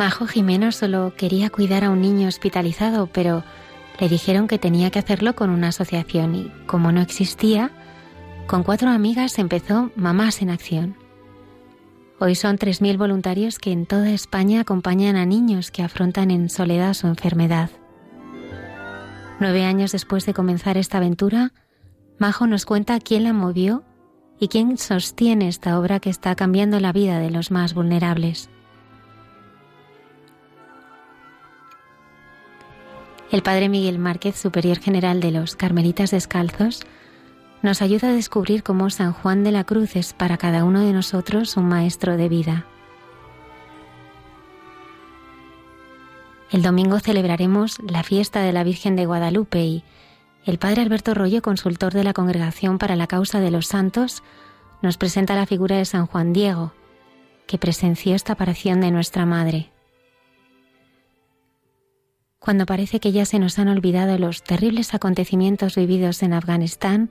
Majo Jimeno solo quería cuidar a un niño hospitalizado, pero le dijeron que tenía que hacerlo con una asociación y, como no existía, con cuatro amigas empezó Mamás en Acción. Hoy son 3.000 voluntarios que en toda España acompañan a niños que afrontan en soledad su enfermedad. Nueve años después de comenzar esta aventura, Majo nos cuenta quién la movió y quién sostiene esta obra que está cambiando la vida de los más vulnerables. El Padre Miguel Márquez, Superior General de los Carmelitas Descalzos, nos ayuda a descubrir cómo San Juan de la Cruz es para cada uno de nosotros un maestro de vida. El domingo celebraremos la fiesta de la Virgen de Guadalupe y el Padre Alberto Rollo, consultor de la Congregación para la Causa de los Santos, nos presenta la figura de San Juan Diego, que presenció esta aparición de nuestra Madre cuando parece que ya se nos han olvidado los terribles acontecimientos vividos en Afganistán,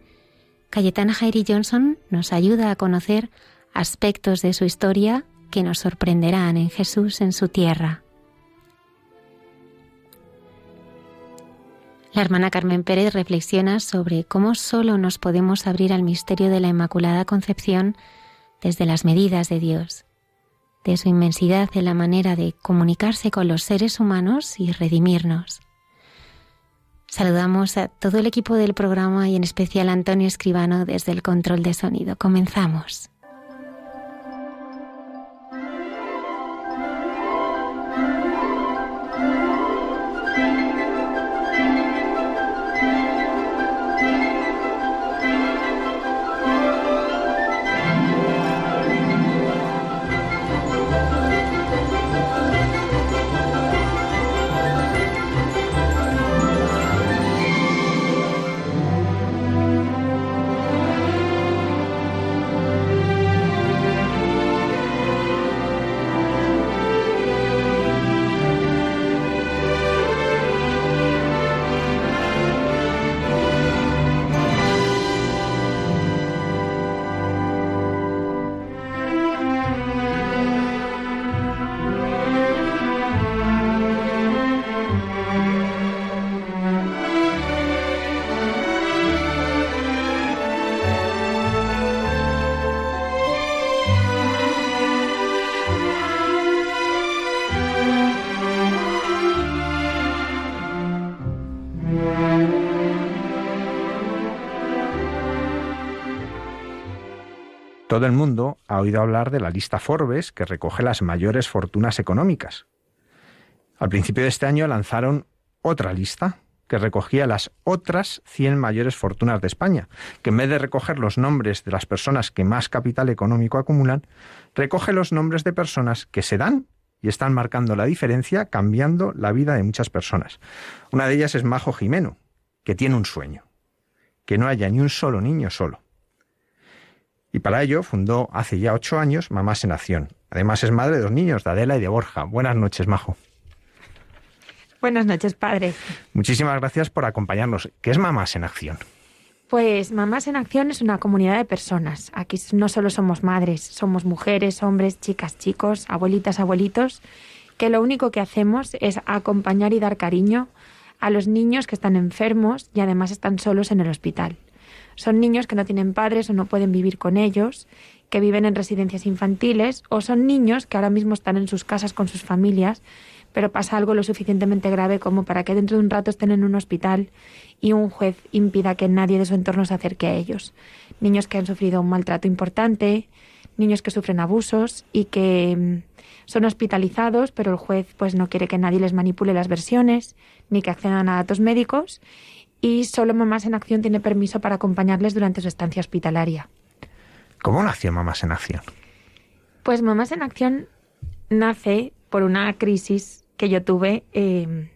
Cayetana Jairi Johnson nos ayuda a conocer aspectos de su historia que nos sorprenderán en Jesús en su tierra. La hermana Carmen Pérez reflexiona sobre cómo solo nos podemos abrir al misterio de la Inmaculada Concepción desde las medidas de Dios de su inmensidad en la manera de comunicarse con los seres humanos y redimirnos. Saludamos a todo el equipo del programa y en especial a Antonio Escribano desde el control de sonido. Comenzamos. Todo el mundo ha oído hablar de la lista Forbes que recoge las mayores fortunas económicas. Al principio de este año lanzaron otra lista que recogía las otras 100 mayores fortunas de España, que en vez de recoger los nombres de las personas que más capital económico acumulan, recoge los nombres de personas que se dan y están marcando la diferencia, cambiando la vida de muchas personas. Una de ellas es Majo Jimeno, que tiene un sueño, que no haya ni un solo niño solo. Y para ello fundó hace ya ocho años Mamás en Acción. Además es madre de dos niños, de Adela y de Borja. Buenas noches, Majo. Buenas noches, padre. Muchísimas gracias por acompañarnos. ¿Qué es Mamás en Acción? Pues Mamás en Acción es una comunidad de personas. Aquí no solo somos madres, somos mujeres, hombres, chicas, chicos, abuelitas, abuelitos, que lo único que hacemos es acompañar y dar cariño a los niños que están enfermos y además están solos en el hospital. Son niños que no tienen padres o no pueden vivir con ellos, que viven en residencias infantiles, o son niños que ahora mismo están en sus casas con sus familias, pero pasa algo lo suficientemente grave como para que dentro de un rato estén en un hospital y un juez impida que nadie de su entorno se acerque a ellos. Niños que han sufrido un maltrato importante, niños que sufren abusos y que mm, son hospitalizados, pero el juez pues no quiere que nadie les manipule las versiones ni que accedan a datos médicos y solo Mamás en Acción tiene permiso para acompañarles durante su estancia hospitalaria. ¿Cómo nació Mamás en Acción? Pues Mamás en Acción nace por una crisis que yo tuve eh,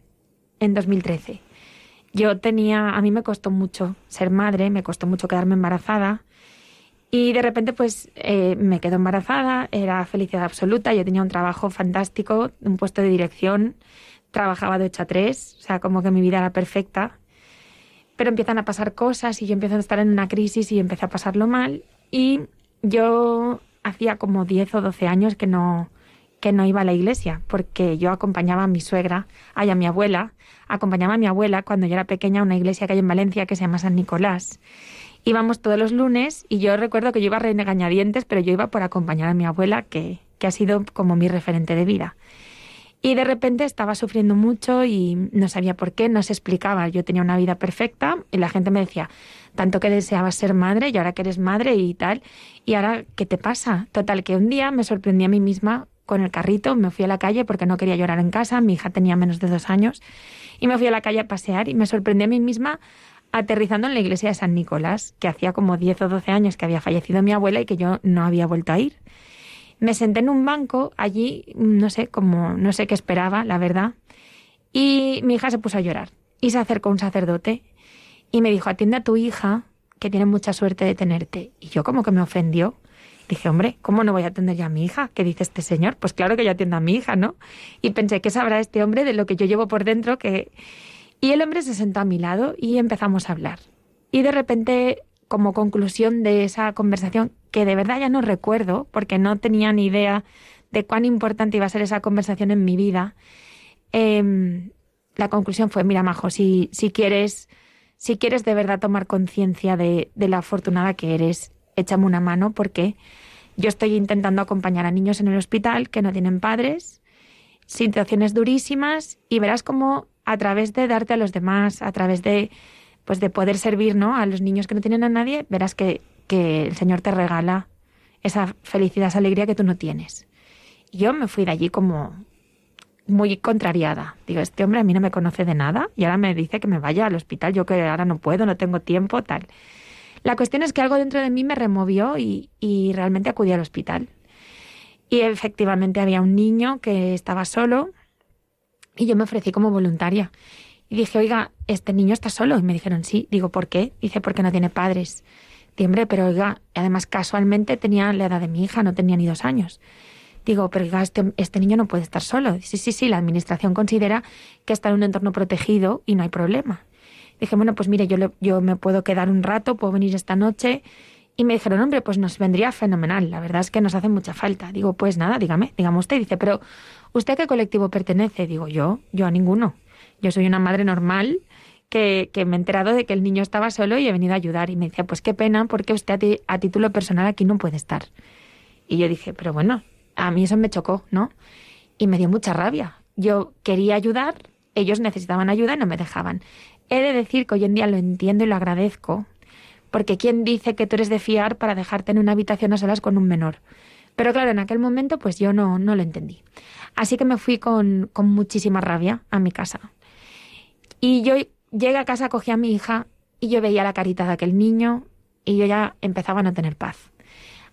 en 2013. Yo tenía, a mí me costó mucho ser madre, me costó mucho quedarme embarazada y de repente pues eh, me quedo embarazada, era felicidad absoluta, yo tenía un trabajo fantástico, un puesto de dirección, trabajaba de 8 a 3, o sea, como que mi vida era perfecta. Pero empiezan a pasar cosas y yo empiezo a estar en una crisis y empecé a pasarlo mal y yo hacía como 10 o 12 años que no, que no iba a la iglesia, porque yo acompañaba a mi suegra, ay, a mi abuela, acompañaba a mi abuela cuando yo era pequeña a una iglesia que hay en Valencia que se llama San Nicolás. Íbamos todos los lunes y yo recuerdo que yo iba a renegañadientes, pero yo iba por acompañar a mi abuela, que, que ha sido como mi referente de vida. Y de repente estaba sufriendo mucho y no sabía por qué, no se explicaba. Yo tenía una vida perfecta y la gente me decía, tanto que deseabas ser madre y ahora que eres madre y tal, y ahora, ¿qué te pasa? Total, que un día me sorprendí a mí misma con el carrito, me fui a la calle porque no quería llorar en casa, mi hija tenía menos de dos años, y me fui a la calle a pasear y me sorprendí a mí misma aterrizando en la iglesia de San Nicolás, que hacía como 10 o 12 años que había fallecido mi abuela y que yo no había vuelto a ir. Me senté en un banco allí, no sé, como no sé qué esperaba, la verdad, y mi hija se puso a llorar y se acercó un sacerdote y me dijo, atiende a tu hija, que tiene mucha suerte de tenerte. Y yo como que me ofendió Dije, hombre, ¿cómo no voy a atender ya a mi hija? ¿Qué dice este señor? Pues claro que yo atiendo a mi hija, ¿no? Y pensé, ¿qué sabrá este hombre de lo que yo llevo por dentro? Que... Y el hombre se sentó a mi lado y empezamos a hablar. Y de repente, como conclusión de esa conversación, que de verdad ya no recuerdo, porque no tenía ni idea de cuán importante iba a ser esa conversación en mi vida, em, la conclusión fue, mira, Majo, si, si quieres... Si quieres de verdad tomar conciencia de, la afortunada que eres échame una mano porque yo estoy intentando acompañar a niños en el hospital que no tienen padres, situaciones durísimas y verás cómo a través de darte a los demás, a través de pues de poder servir, ¿no? a los niños que no tienen a nadie, verás que, que el Señor te regala esa felicidad, esa alegría que tú no tienes. Y yo me fui de allí como muy contrariada. Digo, este hombre a mí no me conoce de nada y ahora me dice que me vaya al hospital, yo que ahora no puedo, no tengo tiempo, tal. La cuestión es que algo dentro de mí me removió y, realmente acudí al hospital. Y efectivamente había un niño que estaba solo y yo me ofrecí como voluntaria. Y dije, oiga, este niño está solo. Y me dijeron, sí. Digo, ¿por qué? Dice, porque no tiene padres. Hombre, pero oiga, además casualmente tenía la edad de mi hija, no tenía ni dos años. Digo, pero oiga, este, este niño no puede estar solo. Sí, sí, sí, la administración considera que está en un entorno protegido y no hay problema. Dije, bueno, pues mire, yo, yo me puedo quedar un rato, puedo venir esta noche. Y me dijeron, hombre, pues nos vendría fenomenal. La verdad es que nos hace mucha falta. Digo, pues nada, dígame, dígame usted. Dice, pero ¿usted a qué colectivo pertenece? Digo, yo, yo a ninguno. Yo soy una madre normal que, que, me he enterado de que el niño estaba solo y he venido a ayudar. Y me decía, pues qué pena, porque usted a, a título personal aquí no puede estar. Y yo dije, pero bueno, a mí eso me chocó, ¿no? Y me dio mucha rabia. Yo quería ayudar, ellos necesitaban ayuda y no me dejaban. He de decir que hoy en día lo entiendo y lo agradezco, porque ¿quién dice que tú eres de fiar para dejarte en una habitación a solas con un menor? Pero claro, en aquel momento pues yo no, no lo entendí. Así que me fui con, con muchísima rabia a mi casa. Y yo llegué a casa, cogí a mi hija y yo veía la carita de aquel niño y yo ya empezaba a no tener paz.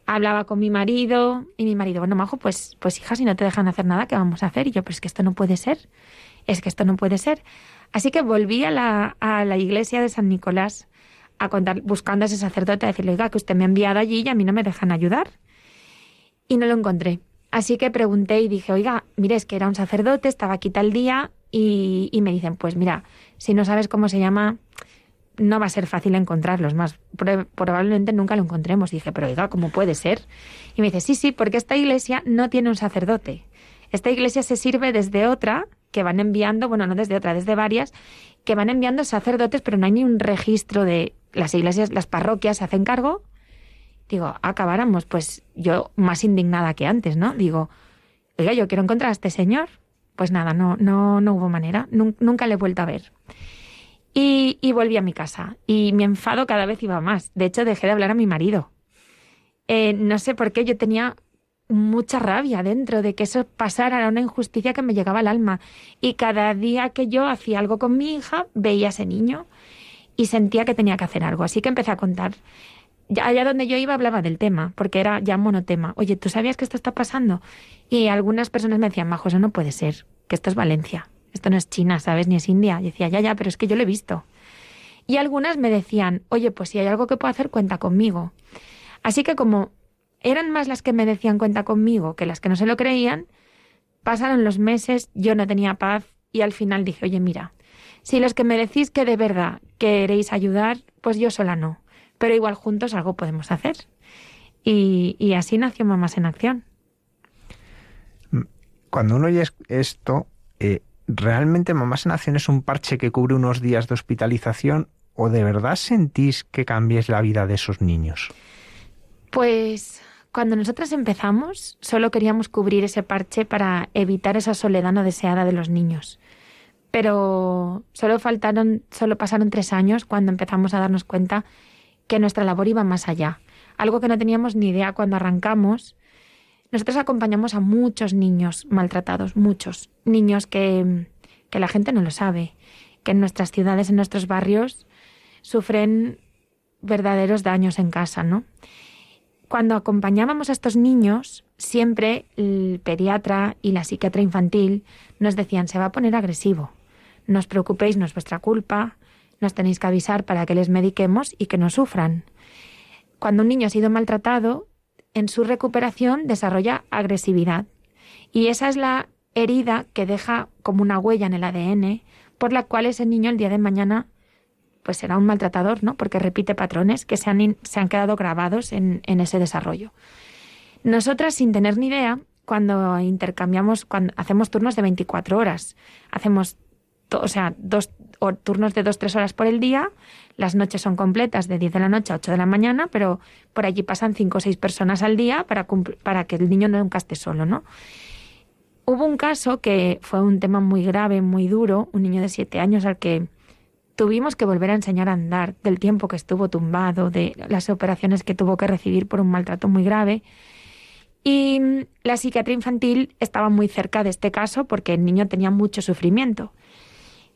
Hablaba con mi marido y mi marido, bueno, Majo, pues, pues hija, si no te dejan hacer nada, ¿qué vamos a hacer? Y yo, pues es que esto no puede ser, es que esto no puede ser. Así que volví a la, a la iglesia de San Nicolás a contar, buscando a ese sacerdote, a decirle, oiga, que usted me ha enviado allí y a mí no me dejan ayudar. Y no lo encontré. Así que pregunté y dije, oiga, mire, es que era un sacerdote, estaba aquí tal día, y me dicen, pues mira, si no sabes cómo se llama, no va a ser fácil encontrarlos, más probablemente nunca lo encontremos. dije, pero oiga, ¿cómo puede ser? Y me dice, sí, sí, porque esta iglesia no tiene un sacerdote. Esta iglesia se sirve desde otra que van enviando, bueno, no desde otra, desde varias, que van enviando sacerdotes, pero no hay ni un registro de las iglesias, las parroquias se hacen cargo. Digo, acabáramos, pues yo más indignada que antes, ¿no? Digo, oiga, yo quiero encontrar a este señor. Pues nada, no, no, no hubo manera, nunca le he vuelto a ver. Y, y, volví a mi casa. Y mi enfado cada vez iba más. De hecho, dejé de hablar a mi marido. Eh, no sé por qué yo tenía mucha rabia dentro de que eso pasara, era una injusticia que me llegaba al alma. Y cada día que yo hacía algo con mi hija, veía a ese niño. y sentía que tenía que hacer algo. Así que empecé a contar. Allá donde yo iba hablaba del tema, porque era ya monotema. Oye, ¿tú sabías que esto está pasando? Y algunas personas me decían, Majo, eso no puede ser, que esto es Valencia, esto no es China, ¿sabes? Ni es India. Y decía, ya, ya, pero es que yo lo he visto. Y algunas me decían, oye, pues si hay algo que puedo hacer, cuenta conmigo. Así que como eran más las que me decían cuenta conmigo que las que no se lo creían, pasaron los meses, yo no tenía paz y al final dije, oye, mira, si los que me decís que de verdad queréis ayudar, pues yo sola no, pero igual juntos algo podemos hacer. Y, así nació Mamás en Acción. Cuando uno oye esto, eh, ¿realmente Mamás en Acción es un parche que cubre unos días de hospitalización o de verdad sentís que cambies la vida de esos niños? Pues cuando nosotras empezamos, solo queríamos cubrir ese parche para evitar esa soledad no deseada de los niños. Pero solo faltaron, solo pasaron tres años cuando empezamos a darnos cuenta que nuestra labor iba más allá. Algo que no teníamos ni idea cuando arrancamos. Nosotros acompañamos a muchos niños maltratados, muchos niños que, que la gente no lo sabe, que en nuestras ciudades, en nuestros barrios, sufren verdaderos daños en casa, ¿no? cuando acompañábamos a estos niños, siempre el pediatra y la psiquiatra infantil nos decían, se va a poner agresivo, no os preocupéis, no es vuestra culpa, nos tenéis que avisar para que les mediquemos y que no sufran. Cuando un niño ha sido maltratado, en su recuperación desarrolla agresividad. Y esa es la herida que deja como una huella en el ADN por la cual ese niño el día de mañana pues será un maltratador, ¿no? Porque repite patrones que se han, se han quedado grabados en, ese desarrollo. Nosotras, sin tener ni idea, cuando intercambiamos, cuando hacemos turnos de 24 horas, hacemos, o sea, dos turnos de 2-3 horas por el día, las noches son completas de 10 de la noche a 8 de la mañana, pero por allí pasan 5 o 6 personas al día para, para que el niño nunca esté solo, ¿no? Hubo un caso que fue un tema muy grave, muy duro, un niño de 7 años al que Tuvimos que volver a enseñar a andar del tiempo que estuvo tumbado, de las operaciones que tuvo que recibir por un maltrato muy grave. Y la psiquiatría infantil estaba muy cerca de este caso porque el niño tenía mucho sufrimiento.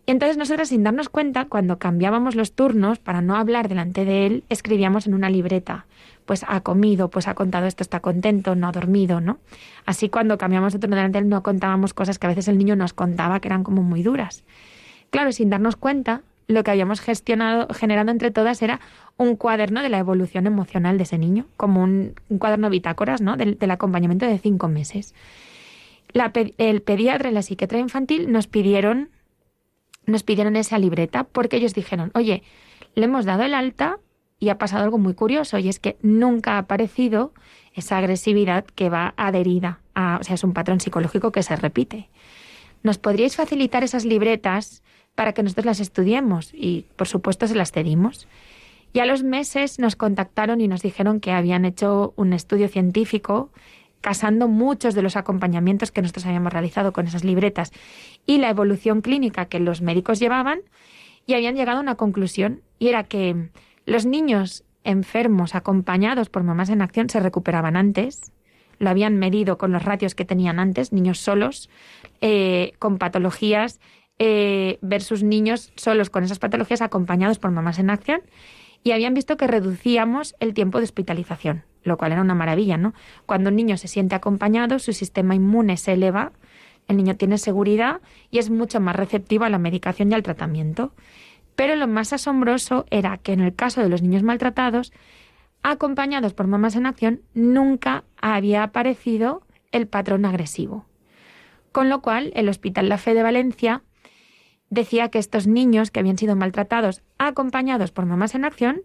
Y entonces nosotras, sin darnos cuenta, cuando cambiábamos los turnos, para no hablar delante de él, escribíamos en una libreta, pues ha comido, pues ha contado esto, está contento, no ha dormido, ¿no? Así cuando cambiamos de turno delante de él no contábamos cosas que a veces el niño nos contaba que eran como muy duras. Claro, sin darnos cuenta, lo que habíamos gestionado, generado entre todas era un cuaderno de la evolución emocional de ese niño, como un, cuaderno bitácoras, ¿no? Del, acompañamiento de cinco meses. el pediatra y la psiquiatra infantil nos pidieron, nos pidieron esa libreta porque ellos dijeron, oye, le hemos dado el alta y ha pasado algo muy curioso y es que nunca ha aparecido esa agresividad que va adherida a, o sea, es un patrón psicológico que se repite. ¿Nos podríais facilitar esas libretas para que nosotros las estudiemos y por supuesto se las cedimos. Y a los meses nos contactaron y nos dijeron que habían hecho un estudio científico casando muchos de los acompañamientos que nosotros habíamos realizado con esas libretas y la evolución clínica que los médicos llevaban y habían llegado a una conclusión y era que los niños enfermos acompañados por mamás en acción se recuperaban antes, lo habían medido con los ratios que tenían antes, niños solos, eh, con patologías eh, versus niños solos con esas patologías acompañados por mamás en acción y habían visto que reducíamos el tiempo de hospitalización, lo cual era una maravilla, ¿no? Cuando un niño se siente acompañado, su sistema inmune se eleva, el niño tiene seguridad y es mucho más receptivo a la medicación y al tratamiento. Pero lo más asombroso era que en el caso de los niños maltratados, acompañados por mamás en acción, nunca había aparecido el patrón agresivo. Con lo cual, el Hospital La Fe de Valencia decía que estos niños que habían sido maltratados acompañados por mamás en acción,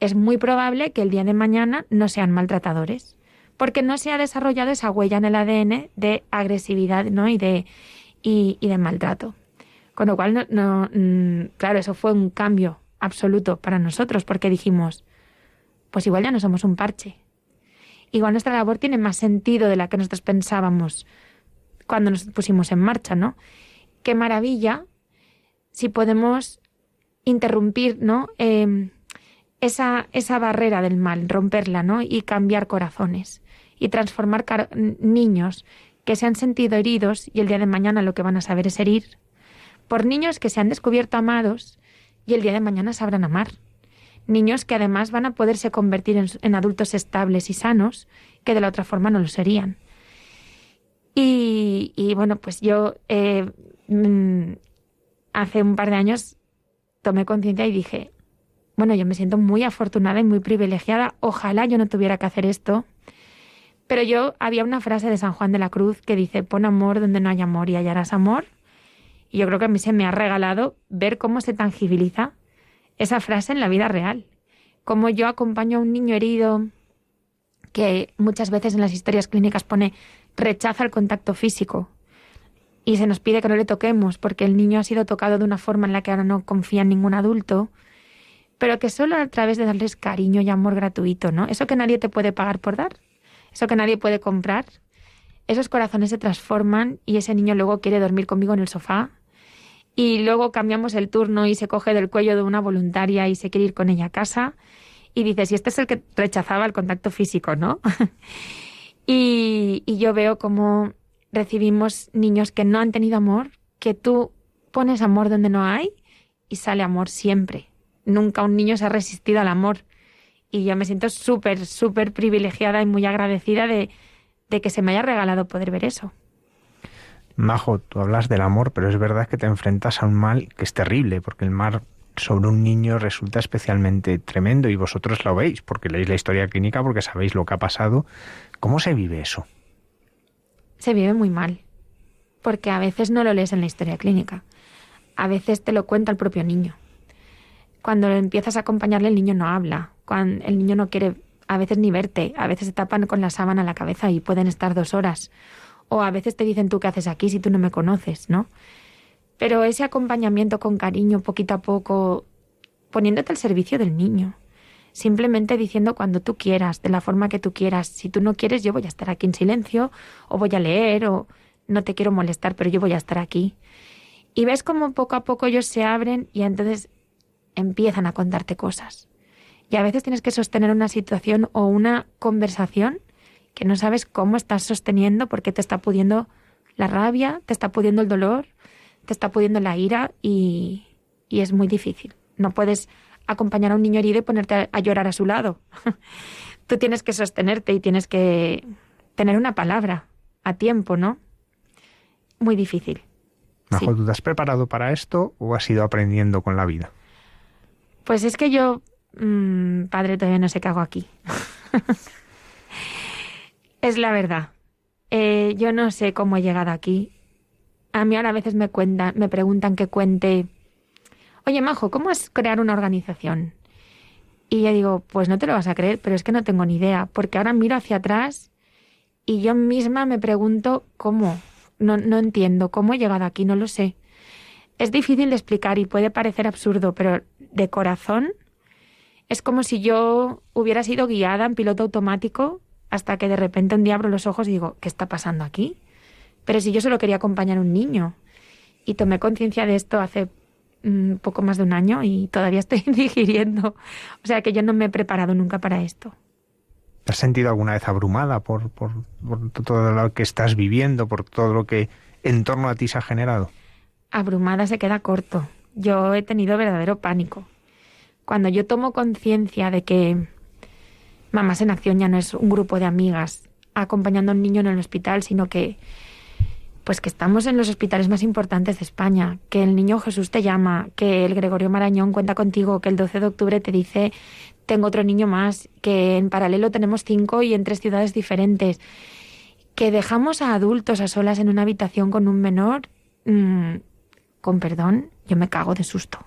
es muy probable que el día de mañana no sean maltratadores, porque no se ha desarrollado esa huella en el ADN de agresividad ¿no? y, de, y, de maltrato. Con lo cual, no, mm, claro, eso fue un cambio absoluto para nosotros, porque dijimos, pues igual ya no somos un parche. Igual nuestra labor tiene más sentido de la que nosotros pensábamos cuando nos pusimos en marcha, ¿no? Qué maravilla si podemos interrumpir, ¿no? Em, esa, esa barrera del mal, romperla, ¿no? Y cambiar corazones y transformar niños que se han sentido heridos y el día de mañana lo que van a saber es herir, por niños que se han descubierto amados y el día de mañana sabrán amar. Niños que además van a poderse convertir en, adultos estables y sanos, que de la otra forma no lo serían. Y, bueno, pues yo eh, mm, hace un par de años tomé conciencia y dije, bueno, yo me siento muy afortunada y muy privilegiada, ojalá yo no tuviera que hacer esto. Pero yo había una frase de San Juan de la Cruz que dice, pon amor donde no hay amor y hallarás amor. Y yo creo que a mí se me ha regalado ver cómo se tangibiliza esa frase en la vida real. Cómo yo acompaño a un niño herido que muchas veces en las historias clínicas pone rechaza el contacto físico y se nos pide que no le toquemos porque el niño ha sido tocado de una forma en la que ahora no confía en ningún adulto, pero que solo a través de darles cariño y amor gratuito, ¿no? Eso que nadie te puede pagar por dar, eso que nadie puede comprar, esos corazones se transforman y ese niño luego quiere dormir conmigo en el sofá y luego cambiamos el turno y se coge del cuello de una voluntaria y se quiere ir con ella a casa y dices, y este es el que rechazaba el contacto físico, ¿no? y, yo veo como recibimos niños que no han tenido amor, que tú pones amor donde no hay y sale amor siempre. Nunca un niño se ha resistido al amor. Y yo me siento súper, súper privilegiada y muy agradecida de, de que se me haya regalado poder ver eso. Majo, tú hablas del amor, pero es verdad que te enfrentas a un mal que es terrible, porque el mal sobre un niño resulta especialmente tremendo y vosotros lo veis, porque leéis la historia clínica, porque sabéis lo que ha pasado. ¿Cómo se vive eso? Se vive muy mal, porque a veces no lo lees en la historia clínica, a veces te lo cuenta el propio niño. Cuando empiezas a acompañarle el niño no habla, cuando el niño no quiere a veces ni verte, a veces se tapan con la sábana la cabeza y pueden estar dos horas o a veces te dicen tú qué haces aquí si tú no me conoces, ¿no? Pero ese acompañamiento con cariño, poquito a poco, poniéndote al servicio del niño, simplemente diciendo cuando tú quieras, de la forma que tú quieras. Si tú no quieres, yo voy a estar aquí en silencio, o voy a leer, o no te quiero molestar, pero yo voy a estar aquí. Y ves como poco a poco ellos se abren y entonces empiezan a contarte cosas. Y a veces tienes que sostener una situación o una conversación que no sabes cómo estás sosteniendo porque te está pudiendo la rabia, te está pudiendo el dolor, te está pudiendo la ira y, y es muy difícil. No puedes acompañar a un niño herido y ponerte a, llorar a su lado. Tú tienes que sostenerte y tienes que tener una palabra a tiempo, ¿no? Muy difícil. Majo, ¿tú te has preparado para esto o has ido aprendiendo con la vida? Pues es que yo, mm, padre, todavía no sé qué hago aquí. Es la verdad. Eh, yo no sé cómo he llegado aquí. A mí ahora a veces me cuentan, me preguntan que cuente, oye Majo, ¿cómo es crear una organización? Y yo digo, pues no te lo vas a creer, pero es que no tengo ni idea, porque ahora miro hacia atrás y yo misma me pregunto cómo. No, no entiendo cómo he llegado aquí, no lo sé. Es difícil de explicar y puede parecer absurdo, pero de corazón es como si yo hubiera sido guiada en piloto automático hasta que de repente un día abro los ojos y digo, ¿qué está pasando aquí? Pero si yo solo quería acompañar a un niño. Y tomé conciencia de esto hace un mm, poco más de un año y todavía estoy digiriendo. O sea que yo no me he preparado nunca para esto. ¿Te has sentido alguna vez abrumada por, por, por todo lo que estás viviendo, por todo lo que en torno a ti se ha generado? Abrumada se queda corto. Yo he tenido verdadero pánico. Cuando yo tomo conciencia de que Mamás en Acción ya no es un grupo de amigas acompañando a un niño en el hospital, sino que pues que estamos en los hospitales más importantes de España, que el niño Jesús te llama, que el Gregorio Marañón cuenta contigo, que el 12 de octubre te dice tengo otro niño más, que en paralelo tenemos cinco y en tres ciudades diferentes, que dejamos a adultos a solas en una habitación con un menor, mm, con perdón, yo me cago de susto.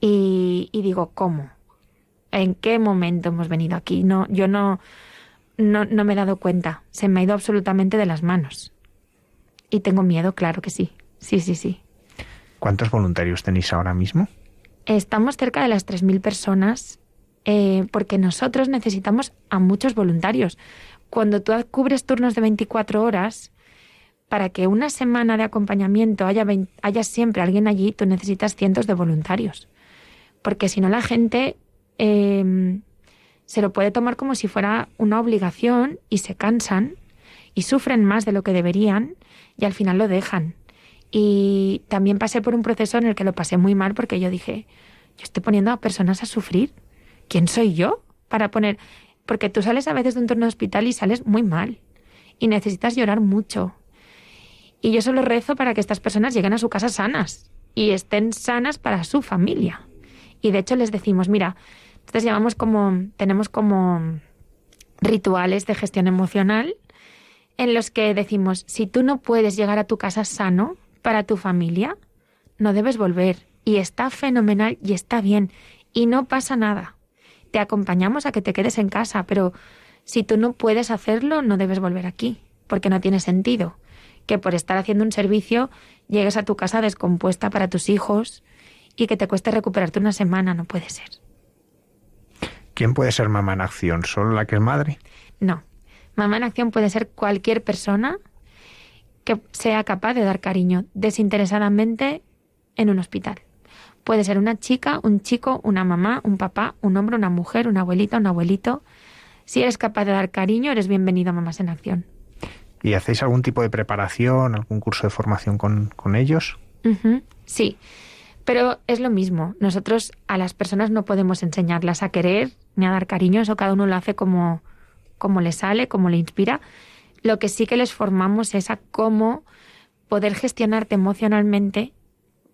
Y, y digo, ¿cómo? ¿En qué momento hemos venido aquí? No, yo no, no, no me he dado cuenta. Se me ha ido absolutamente de las manos. Y tengo miedo, claro que sí. Sí, sí, sí. ¿Cuántos voluntarios tenéis ahora mismo? Estamos cerca de las 3.000 personas eh, porque nosotros necesitamos a muchos voluntarios. Cuando tú cubres turnos de 24 horas, para que una semana de acompañamiento haya, siempre alguien allí, tú necesitas cientos de voluntarios. Porque si no, la gente Em, se lo puede tomar como si fuera una obligación y se cansan y sufren más de lo que deberían y al final lo dejan. Y también pasé por un proceso en el que lo pasé muy mal porque yo dije, yo estoy poniendo a personas a sufrir. ¿Quién soy yo para poner? Porque tú sales a veces de un turno de hospital y sales muy mal y necesitas llorar mucho. Y yo solo rezo para que estas personas lleguen a su casa sanas y estén sanas para su familia. Y de hecho les decimos, mira, entonces llamamos como, tenemos como rituales de gestión emocional en los que decimos, si tú no puedes llegar a tu casa sano para tu familia, no debes volver. Y está fenomenal y está bien. Y no pasa nada. Te acompañamos a que te quedes en casa, pero si tú no puedes hacerlo, no debes volver aquí, porque no tiene sentido que por estar haciendo un servicio llegues a tu casa descompuesta para tus hijos y que te cueste recuperarte una semana, no puede ser. ¿Quién puede ser mamá en acción? ¿Solo la que es madre? No. Mamá en acción puede ser cualquier persona que sea capaz de dar cariño desinteresadamente en un hospital. Puede ser una chica, un chico, una mamá, un papá, un hombre, una mujer, una abuelita, un abuelito. Si eres capaz de dar cariño, eres bienvenido a Mamás en Acción. ¿Y hacéis algún tipo de preparación, algún curso de formación con, ellos? Sí, pero es lo mismo. Nosotros a las personas no podemos enseñarlas a querer ni a dar cariño, eso cada uno lo hace como, como le sale, como le inspira. Lo que sí que les formamos es a cómo poder gestionarte emocionalmente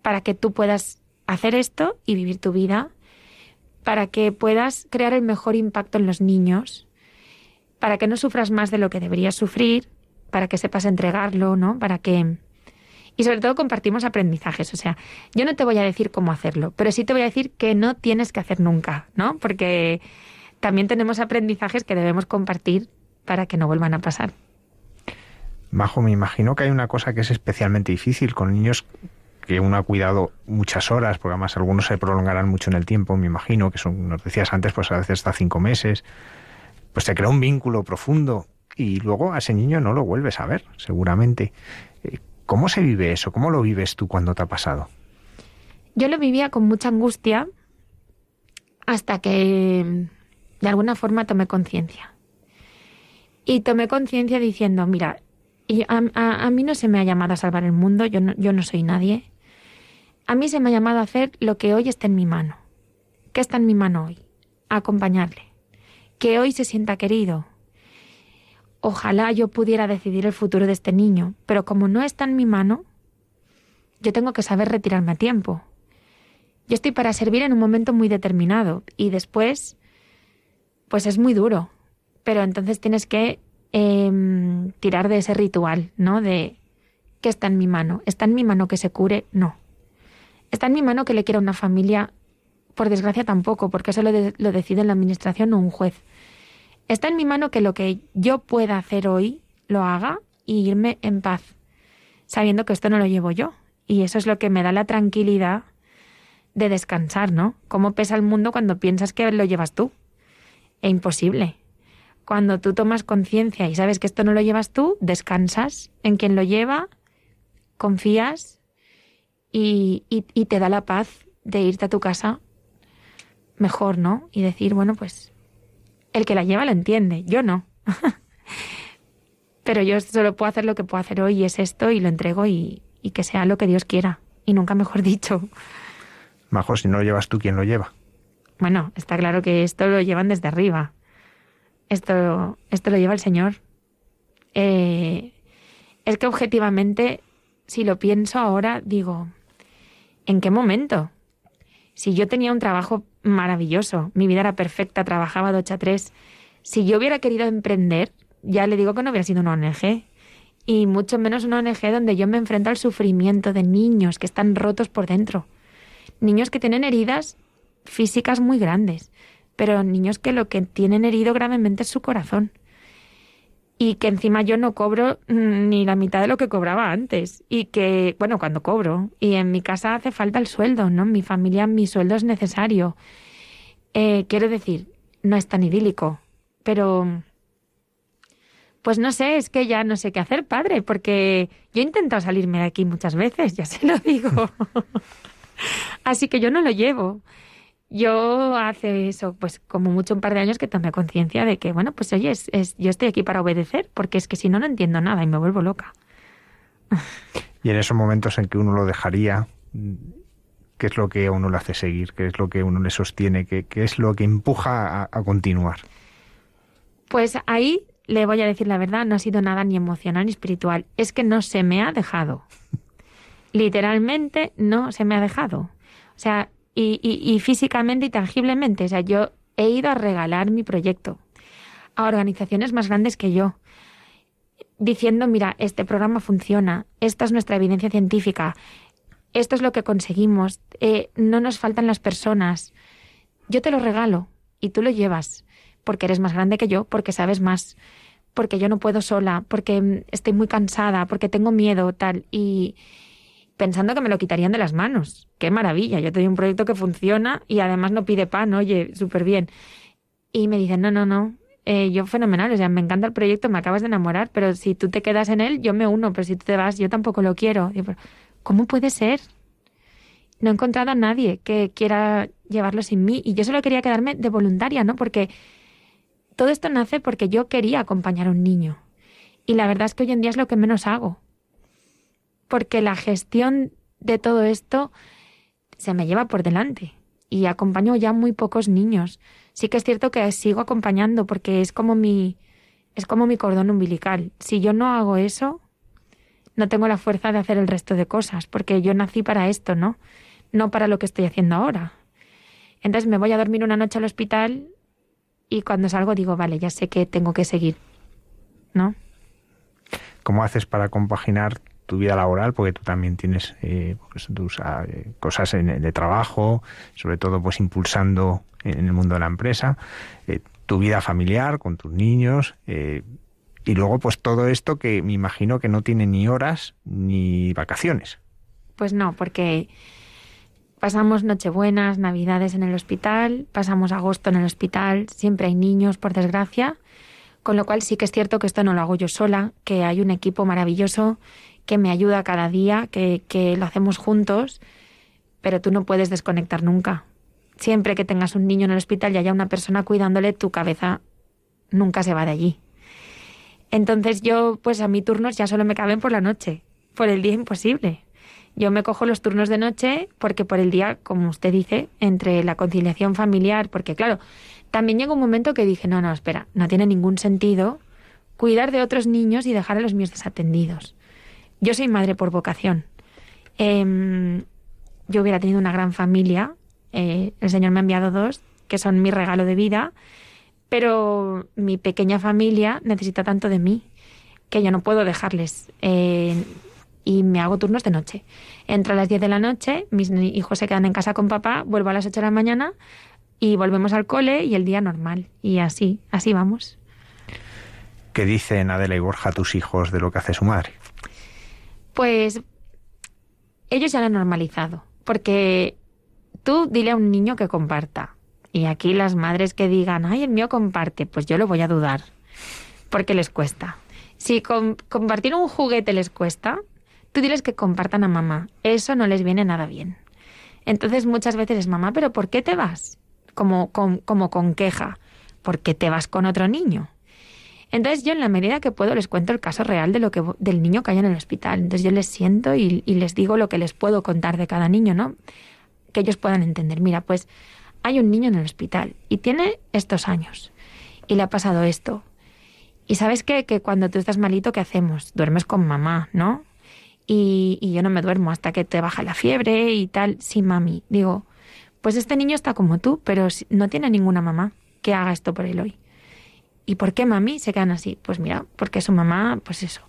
para que tú puedas hacer esto y vivir tu vida, para que puedas crear el mejor impacto en los niños, para que no sufras más de lo que deberías sufrir, para que sepas entregarlo, ¿no? Para que... Y sobre todo compartimos aprendizajes. O sea, yo no te voy a decir cómo hacerlo, pero sí te voy a decir que no tienes que hacer nunca, ¿no? Porque también tenemos aprendizajes que debemos compartir para que no vuelvan a pasar. Majo, me imagino que hay una cosa que es especialmente difícil con niños que uno ha cuidado muchas horas, porque además algunos se prolongarán mucho en el tiempo, me imagino, que son, nos decías antes, pues a veces hasta cinco meses, pues se crea un vínculo profundo y luego a ese niño no lo vuelves a ver, seguramente. Eh, ¿Cómo se vive eso? ¿Cómo lo vives tú cuando te ha pasado? Yo lo vivía con mucha angustia hasta que de alguna forma tomé conciencia. Y tomé conciencia diciendo, mira, a, mí no se me ha llamado a salvar el mundo, yo no, yo no soy nadie. A mí se me ha llamado a hacer lo que hoy está en mi mano. ¿Qué está en mi mano hoy? acompañarle. Que hoy se sienta querido, Ojalá yo pudiera decidir el futuro de este niño, pero como no está en mi mano, yo tengo que saber retirarme a tiempo. Yo estoy para servir en un momento muy determinado y después, pues es muy duro. Pero entonces tienes que em, tirar de ese ritual, ¿no? De que está en mi mano. ¿Está en mi mano que se cure? No. ¿Está en mi mano que le quiera una familia? Por desgracia tampoco, porque eso lo, lo decide la administración o un juez. Está en mi mano que lo que yo pueda hacer hoy lo haga y irme en paz, sabiendo que esto no lo llevo yo. Y eso es lo que me da la tranquilidad de descansar, ¿no? ¿Cómo pesa el mundo cuando piensas que lo llevas tú? Es imposible. Cuando tú tomas conciencia y sabes que esto no lo llevas tú, descansas en quien lo lleva, confías y, y te da la paz de irte a tu casa mejor, ¿no? Y decir, bueno, pues el que la lleva la entiende, yo no. Pero yo solo puedo hacer lo que puedo hacer hoy y es esto y lo entrego y, que sea lo que Dios quiera. Y nunca mejor dicho. Majo, si no lo llevas tú, ¿quién lo lleva? Bueno, está claro que esto lo llevan desde arriba. Esto, esto lo lleva el Señor. Eh, es que objetivamente, si lo pienso ahora, digo, ¿en qué momento? Si yo tenía un trabajo maravilloso, mi vida era perfecta, trabajaba de 8 a 3. Si yo hubiera querido emprender, ya le digo que no hubiera sido una ONG. Y mucho menos una ONG donde yo me enfrento al sufrimiento de niños que están rotos por dentro. Niños que tienen heridas físicas muy grandes, pero niños que lo que tienen herido gravemente es su corazón y que encima yo no cobro mm, ni la mitad de lo que cobraba antes y que, bueno, cuando cobro, y en mi casa hace falta el sueldo, ¿no? En mi familia mi sueldo es necesario. Eh, quiero decir, no es tan idílico, pero pues no sé, es que ya no sé qué hacer, padre, porque yo he intentado salirme de aquí muchas veces, ya se lo digo. Así que yo no lo llevo. Yo hace eso, pues como mucho un par de años que tomé conciencia de que, bueno, pues oye, yo estoy aquí para obedecer, porque es que si no, no entiendo nada y me vuelvo loca. Y en esos momentos en que uno lo dejaría, ¿qué es lo que a uno le hace seguir? ¿Qué es lo que uno le sostiene? ¿Qué, qué es lo que empuja a, a continuar? Pues ahí le voy a decir la verdad, no ha sido nada ni emocional ni espiritual. Es que no se me ha dejado. Literalmente no se me ha dejado. O sea, y, y, físicamente y tangiblemente. O sea, yo he ido a regalar mi proyecto a organizaciones más grandes que yo, diciendo, mira, este programa funciona, esta es nuestra evidencia científica, esto es lo que conseguimos, eh, no nos faltan las personas. Yo te lo regalo y tú lo llevas porque eres más grande que yo, porque sabes más, porque yo no puedo sola, porque mm, estoy muy cansada, porque tengo miedo, tal. Y pensando que me lo quitarían de las manos. Qué maravilla, yo tengo un proyecto que funciona y además no pide pan, oye, súper bien. Y me dicen, no, no, no, eh, yo fenomenal, o sea, me encanta el proyecto, me acabas de enamorar, pero si tú te quedas en él, yo me uno, pero si tú te vas, yo tampoco lo quiero. ¿Cómo puede ser? No he encontrado a nadie que quiera llevarlo sin mí y yo solo quería quedarme de voluntaria, ¿no? Porque todo esto nace porque yo quería acompañar a un niño. Y la verdad es que hoy en día es lo que menos hago. Porque la gestión de todo esto se me lleva por delante. Y acompaño ya muy pocos niños. Sí que es cierto que sigo acompañando porque es como mi, es como mi cordón umbilical. Si yo no hago eso, no tengo la fuerza de hacer el resto de cosas, porque yo nací para esto, ¿no? No para lo que estoy haciendo ahora. Entonces me voy a dormir una noche al hospital y cuando salgo digo, vale, ya sé que tengo que seguir, ¿no? ¿Cómo haces para compaginar tu vida laboral? Porque tú también tienes eh, pues, tus ah, eh, cosas en, de trabajo, sobre todo pues impulsando en el mundo de la empresa, eh, tu vida familiar con tus niños, y luego pues todo esto que me imagino que no tiene ni horas ni vacaciones. Pues no, porque Pasamos Nochebuenas, Navidades en el hospital, pasamos agosto en el hospital, siempre hay niños, por desgracia, con lo cual sí que es cierto que esto no lo hago yo sola, que hay un equipo maravilloso que me ayuda cada día, que, que lo hacemos juntos, pero tú no puedes desconectar nunca. Siempre que tengas un niño en el hospital y haya una persona cuidándole, tu cabeza nunca se va de allí. Entonces yo, pues a mí turnos ya solo me caben por la noche, por el día imposible. Yo me cojo los turnos de noche porque por el día, como usted dice, entre la conciliación familiar, porque claro, también llegó un momento que dije, no, no, espera, no tiene ningún sentido cuidar de otros niños y dejar a los míos desatendidos. Yo soy madre por vocación. Em, yo hubiera tenido una gran familia, eh, el Señor me ha enviado dos, que son mi regalo de vida, pero mi pequeña familia necesita tanto de mí que yo no puedo dejarles. Eh, y me hago turnos de noche. Entro a las 10 de la noche, mis hijos se quedan en casa con papá, vuelvo a las 8 de la mañana y volvemos al cole y el día normal. Y así, así vamos. ¿Qué dicen Adela y Borja tus hijos de lo que hace su madre? Pues ellos ya lo han normalizado, porque tú dile a un niño que comparta. Y aquí las madres que digan, ay, el mío comparte, pues yo lo voy a dudar, porque les cuesta. Si compartir un juguete les cuesta, Tú diles que compartan a mamá. Eso no les viene nada bien. Entonces muchas veces es mamá, pero ¿por qué te vas? Como con, como con queja. ¿Por qué te vas con otro niño? Entonces yo en la medida que puedo les cuento el caso real de lo que del niño que hay en el hospital. Entonces yo les siento y, y les digo lo que les puedo contar de cada niño, ¿no? Que ellos puedan entender. Mira, pues hay un niño en el hospital y tiene estos años y le ha pasado esto. Y sabes que cuando tú estás malito, ¿qué hacemos? Duermes con mamá, ¿no? y, yo no me duermo hasta que te baja la fiebre y tal. Sí, mami. Digo, pues este niño está como tú, pero no tiene ninguna mamá que haga esto por él hoy. ¿Y por qué mami se quedan así? Pues mira, porque su mamá, pues eso.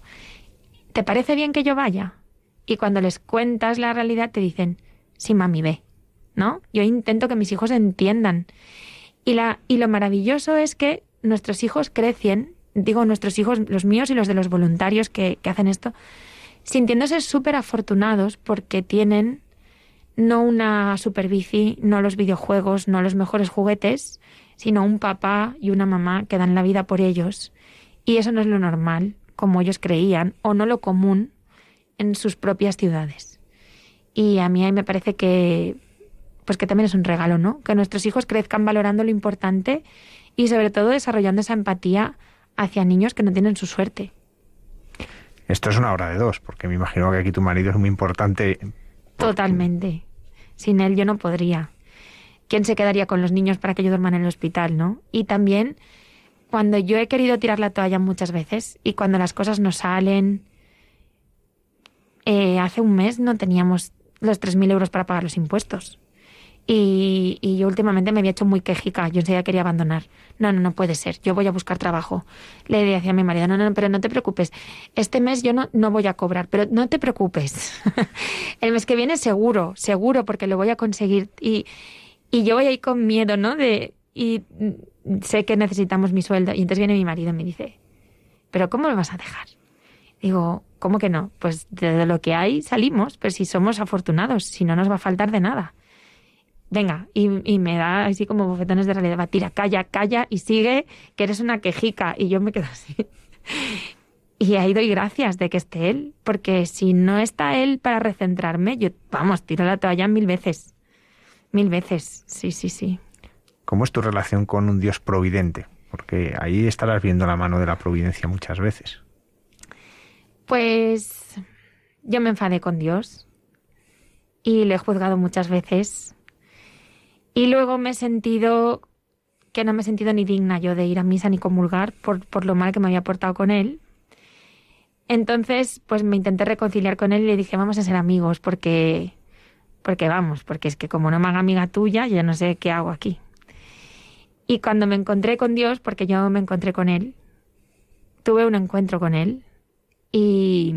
¿Te parece bien que yo vaya? Y cuando les cuentas la realidad te dicen, sí, mami, ve. ¿No? Yo intento que mis hijos entiendan. Y, la, y lo maravilloso es que nuestros hijos crecen, digo nuestros hijos, los míos y los de los voluntarios que, que hacen esto, sintiéndose súper afortunados porque tienen no una superbici, no los videojuegos, no los mejores juguetes, sino un papá y una mamá que dan la vida por ellos. Y eso no es lo normal, como ellos creían, o no lo común en sus propias ciudades. Y a mí ahí me parece que pues que también es un regalo, ¿no? Que nuestros hijos crezcan valorando lo importante y sobre todo desarrollando esa empatía hacia niños que no tienen su suerte. Esto es una hora de dos, porque me imagino que aquí tu marido es muy importante. Totalmente. Sin él yo no podría. ¿Quién se quedaría con los niños para que yo duerman en el hospital, no? Y también cuando yo he querido tirar la toalla muchas veces y cuando las cosas no salen. Eh, hace un mes no teníamos los 3.000 euros para pagar los impuestos. Y, yo últimamente me había hecho muy quejica, yo enseguida quería abandonar. No, no, no puede ser, yo voy a buscar trabajo. Le decía a mi marido, no, no, pero no te preocupes, este mes yo no, no voy a cobrar, pero no te preocupes. El mes que viene seguro, seguro, porque lo voy a conseguir. Y, y yo voy ahí con miedo, ¿no? De, y sé que necesitamos mi sueldo. Y entonces viene mi marido y me dice, pero ¿cómo lo vas a dejar? Digo, ¿cómo que no? Pues de lo que hay salimos, pero si somos afortunados, si no nos va a faltar de nada venga, y, me da así como bofetones de realidad, va, tira, calla, calla y sigue, que eres una quejica. Y yo me quedo así. Y ahí doy gracias de que esté él, porque si no está él para recentrarme, yo, vamos, tiro la toalla mil veces. Mil veces, sí, sí, sí. ¿Cómo es tu relación con un Dios providente? Porque ahí estarás viendo la mano de la providencia muchas veces. Pues yo me enfadé con Dios y le he juzgado muchas veces y luego me he sentido que no me he sentido ni digna yo de ir a misa ni comulgar por, por lo mal que me había portado con él. Entonces, pues me intenté reconciliar con él y le dije, vamos a ser amigos, porque, porque vamos, porque es que como no me haga amiga tuya, yo no sé qué hago aquí. Y cuando me encontré con Dios, porque yo me encontré con él, tuve un encuentro con él y,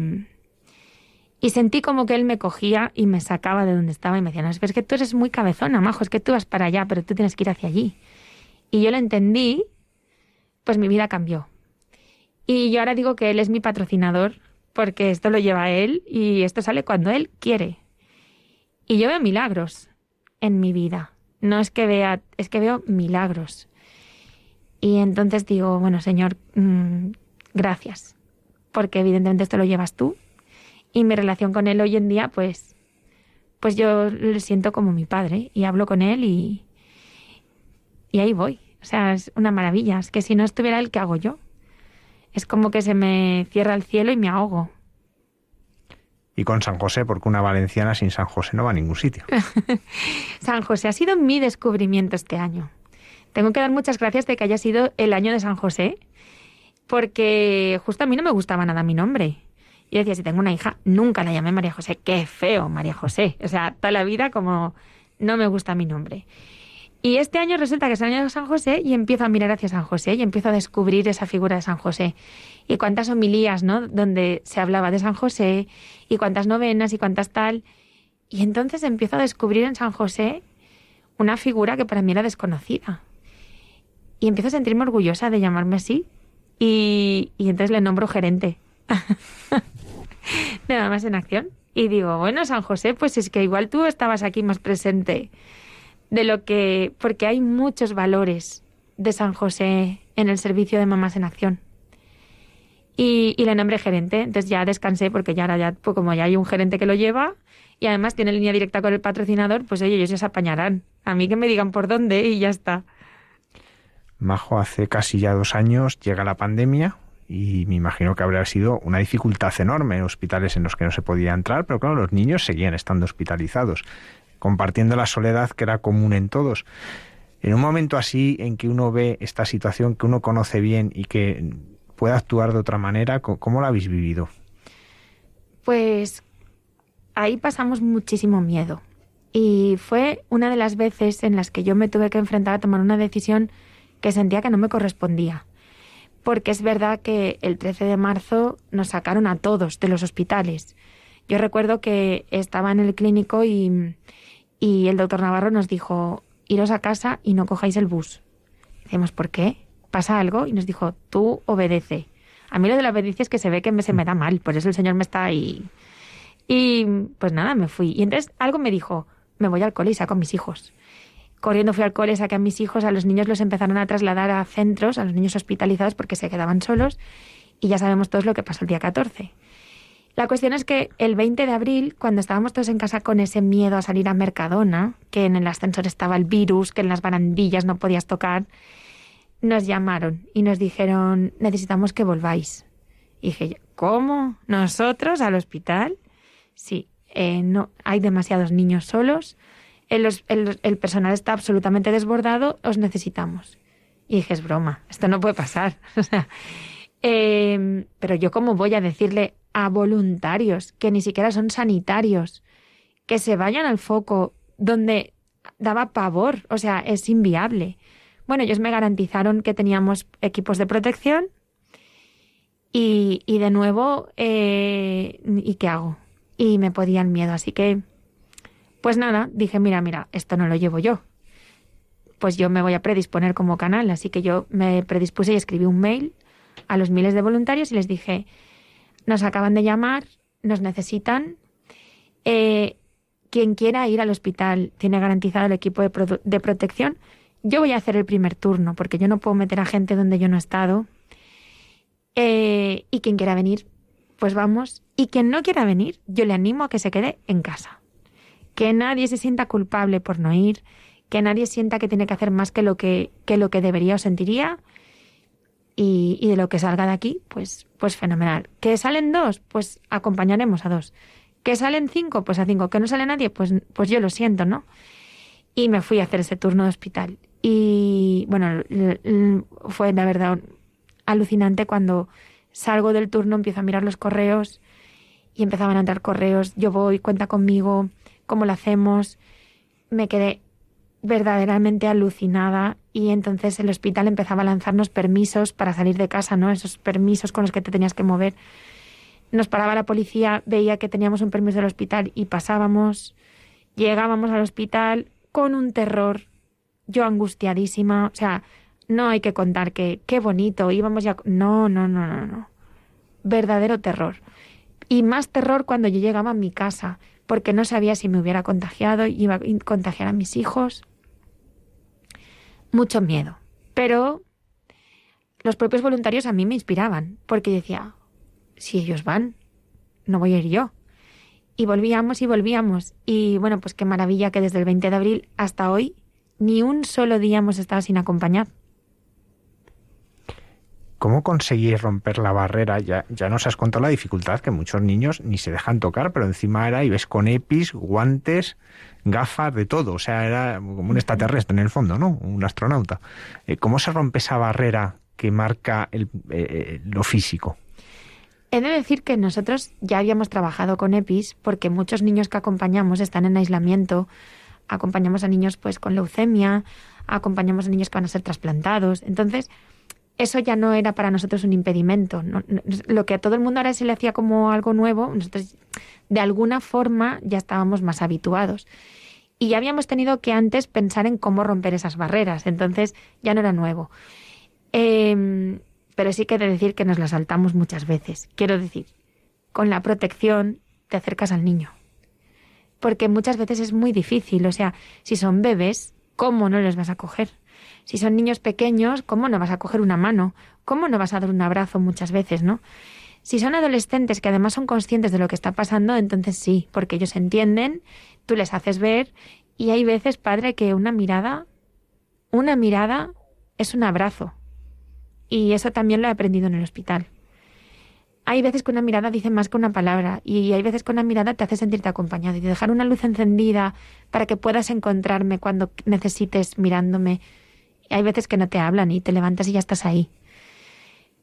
y sentí como que él me cogía y me sacaba de donde estaba y me decía, no, es que tú eres muy cabezona, majo, es que tú vas para allá, pero tú tienes que ir hacia allí. Y yo lo entendí, pues mi vida cambió. Y yo ahora digo que él es mi patrocinador, porque esto lo lleva él y esto sale cuando él quiere. Y yo veo milagros en mi vida. No es que vea, es que veo milagros. Y entonces digo, bueno, Señor, mm, gracias, porque evidentemente esto lo llevas tú y mi relación con él hoy en día, pues, pues yo le siento como mi padre y hablo con él y, y ahí voy. O sea, es una maravilla. Es que si no estuviera él, ¿qué hago yo? Es como que se me cierra el cielo y me ahogo. Y con San José, porque una valenciana sin San José no va a ningún sitio. San José ha sido mi descubrimiento este año. Tengo que dar muchas gracias de que haya sido el año de San José, porque justo a mí no me gustaba nada mi nombre. Y decía, si tengo una hija, nunca la llamé María José. Qué feo, María José. O sea, toda la vida como no me gusta mi nombre. Y este año resulta que es el año de San José y empiezo a mirar hacia San José y empiezo a descubrir esa figura de San José. Y cuántas homilías, ¿no? Donde se hablaba de San José y cuántas novenas y cuántas tal. Y entonces empiezo a descubrir en San José una figura que para mí era desconocida. Y empiezo a sentirme orgullosa de llamarme así. Y, y entonces le nombro gerente. Nada más en acción. Y digo, bueno, San José, pues es que igual tú estabas aquí más presente de lo que... porque hay muchos valores de San José en el servicio de Mamás en Acción. Y, y le nombré gerente, entonces ya descansé porque ya ahora ya, pues como ya hay un gerente que lo lleva y además tiene línea directa con el patrocinador, pues oye, ellos ya se apañarán. A mí que me digan por dónde y ya está. Majo, hace casi ya dos años llega la pandemia, y me imagino que habría sido una dificultad enorme, hospitales en los que no se podía entrar, pero claro, los niños seguían estando hospitalizados, compartiendo la soledad que era común en todos. En un momento así en que uno ve esta situación que uno conoce bien y que puede actuar de otra manera, ¿cómo la habéis vivido? Pues ahí pasamos muchísimo miedo. Y fue una de las veces en las que yo me tuve que enfrentar a tomar una decisión que sentía que no me correspondía porque es verdad que el 13 de marzo nos sacaron a todos de los hospitales. Yo recuerdo que estaba en el clínico y, y el doctor Navarro nos dijo, iros a casa y no cojáis el bus. Decimos, ¿por qué? ¿Pasa algo? Y nos dijo, tú obedece. A mí lo de la obediencia es que se ve que me, se me da mal, por eso el Señor me está ahí. Y pues nada, me fui. Y entonces algo me dijo, me voy al cole y saco a mis hijos corriendo fui al cole, saqué a mis hijos, a los niños los empezaron a trasladar a centros, a los niños hospitalizados porque se quedaban solos y ya sabemos todos lo que pasó el día 14. La cuestión es que el 20 de abril, cuando estábamos todos en casa con ese miedo a salir a Mercadona, que en el ascensor estaba el virus, que en las barandillas no podías tocar, nos llamaron y nos dijeron, necesitamos que volváis. Y dije, ¿cómo? ¿Nosotros al hospital? Sí, eh, no, hay demasiados niños solos, el, el, personal está absolutamente desbordado, os necesitamos. Y dije, es broma, esto no puede pasar. em, pero yo cómo voy a decirle a voluntarios que ni siquiera son sanitarios que se vayan al foco donde daba pavor, o sea, es inviable. Bueno, ellos me garantizaron que teníamos equipos de protección y, y de nuevo, eh, ¿y qué hago? Y me podían miedo, así que, pues nada, dije, mira, mira, esto no lo llevo yo. Pues yo me voy a predisponer como canal, así que yo me predispuse y escribí un mail a los miles de voluntarios y les dije, nos acaban de llamar, nos necesitan, eh, quien quiera ir al hospital tiene garantizado el equipo de, protección. Yo voy a hacer el primer turno porque yo no puedo meter a gente donde yo no he estado. Eh, y quien quiera venir, pues vamos. Y quien no quiera venir, yo le animo a que se quede en casa. Que nadie se sienta culpable por no ir, que nadie sienta que tiene que hacer más que lo que, que lo que debería o sentiría. Y, y de lo que salga de aquí, pues, pues fenomenal. ¿Que salen dos? Pues acompañaremos a dos. ¿Que salen cinco? Pues a cinco. ¿Que no sale nadie? Pues, pues yo lo siento, ¿no? Y me fui a hacer ese turno de hospital. Y bueno, fue la verdad alucinante cuando salgo del turno, empiezo a mirar los correos y empezaban a entrar correos. Yo voy, cuenta conmigo, cómo lo hacemos. Me quedé verdaderamente alucinada y entonces el hospital empezaba a lanzarnos permisos para salir de casa, ¿no? Esos permisos con los que te tenías que mover nos paraba la policía, veía que teníamos un permiso del hospital y pasábamos, llegábamos al hospital con un terror, yo angustiadísima, o sea, no hay que contar que qué bonito, íbamos ya... No, no, no, no, no. Verdadero terror. Y más terror cuando yo llegaba a mi casa, porque no sabía si me hubiera contagiado, iba a contagiar a mis hijos. Mucho miedo. Pero los propios voluntarios a mí me inspiraban, porque decía, si ellos van, no voy a ir yo. Y volvíamos y volvíamos. Y bueno, pues qué maravilla que desde el 20 de abril hasta hoy ni un solo día hemos estado sin acompañar. ¿Cómo conseguís romper la barrera? Ya, ya nos has contado la dificultad que muchos niños ni se dejan tocar, pero encima era, y ves con EPIs, guantes, gafas, de todo. O sea, era como un extraterrestre en el fondo, ¿no? Un astronauta. Eh, ¿Cómo se rompe esa barrera que marca el, eh, eh, lo físico? He de decir que nosotros ya habíamos trabajado con EPIs porque muchos niños que acompañamos están en aislamiento. Acompañamos a niños pues con leucemia, acompañamos a niños que van a ser trasplantados. Entonces, eso ya no era para nosotros un impedimento. lo que a todo el mundo ahora se le hacía como algo nuevo, nosotros de alguna forma ya estábamos más habituados. Y ya habíamos tenido que antes pensar en cómo romper esas barreras. Entonces, ya no era nuevo. Eh, pero sí que de decir que nos la saltamos muchas veces. Quiero decir, con la protección te acercas al niño. Porque muchas veces es muy difícil, o sea, si son bebés, ¿cómo no les vas a coger? Si son niños pequeños, ¿cómo no vas a coger una mano? ¿Cómo no vas a dar un abrazo muchas veces, no? Si son adolescentes que además son conscientes de lo que está pasando, entonces sí, porque ellos entienden, tú les haces ver y hay veces, padre, que una mirada, una mirada es un abrazo. Y eso también lo he aprendido en el hospital. Hay veces que una mirada dice más que una palabra y hay veces que una mirada te hace sentirte acompañado y dejar una luz encendida para que puedas encontrarme cuando necesites mirándome. Hay veces que no te hablan y te levantas y ya estás ahí.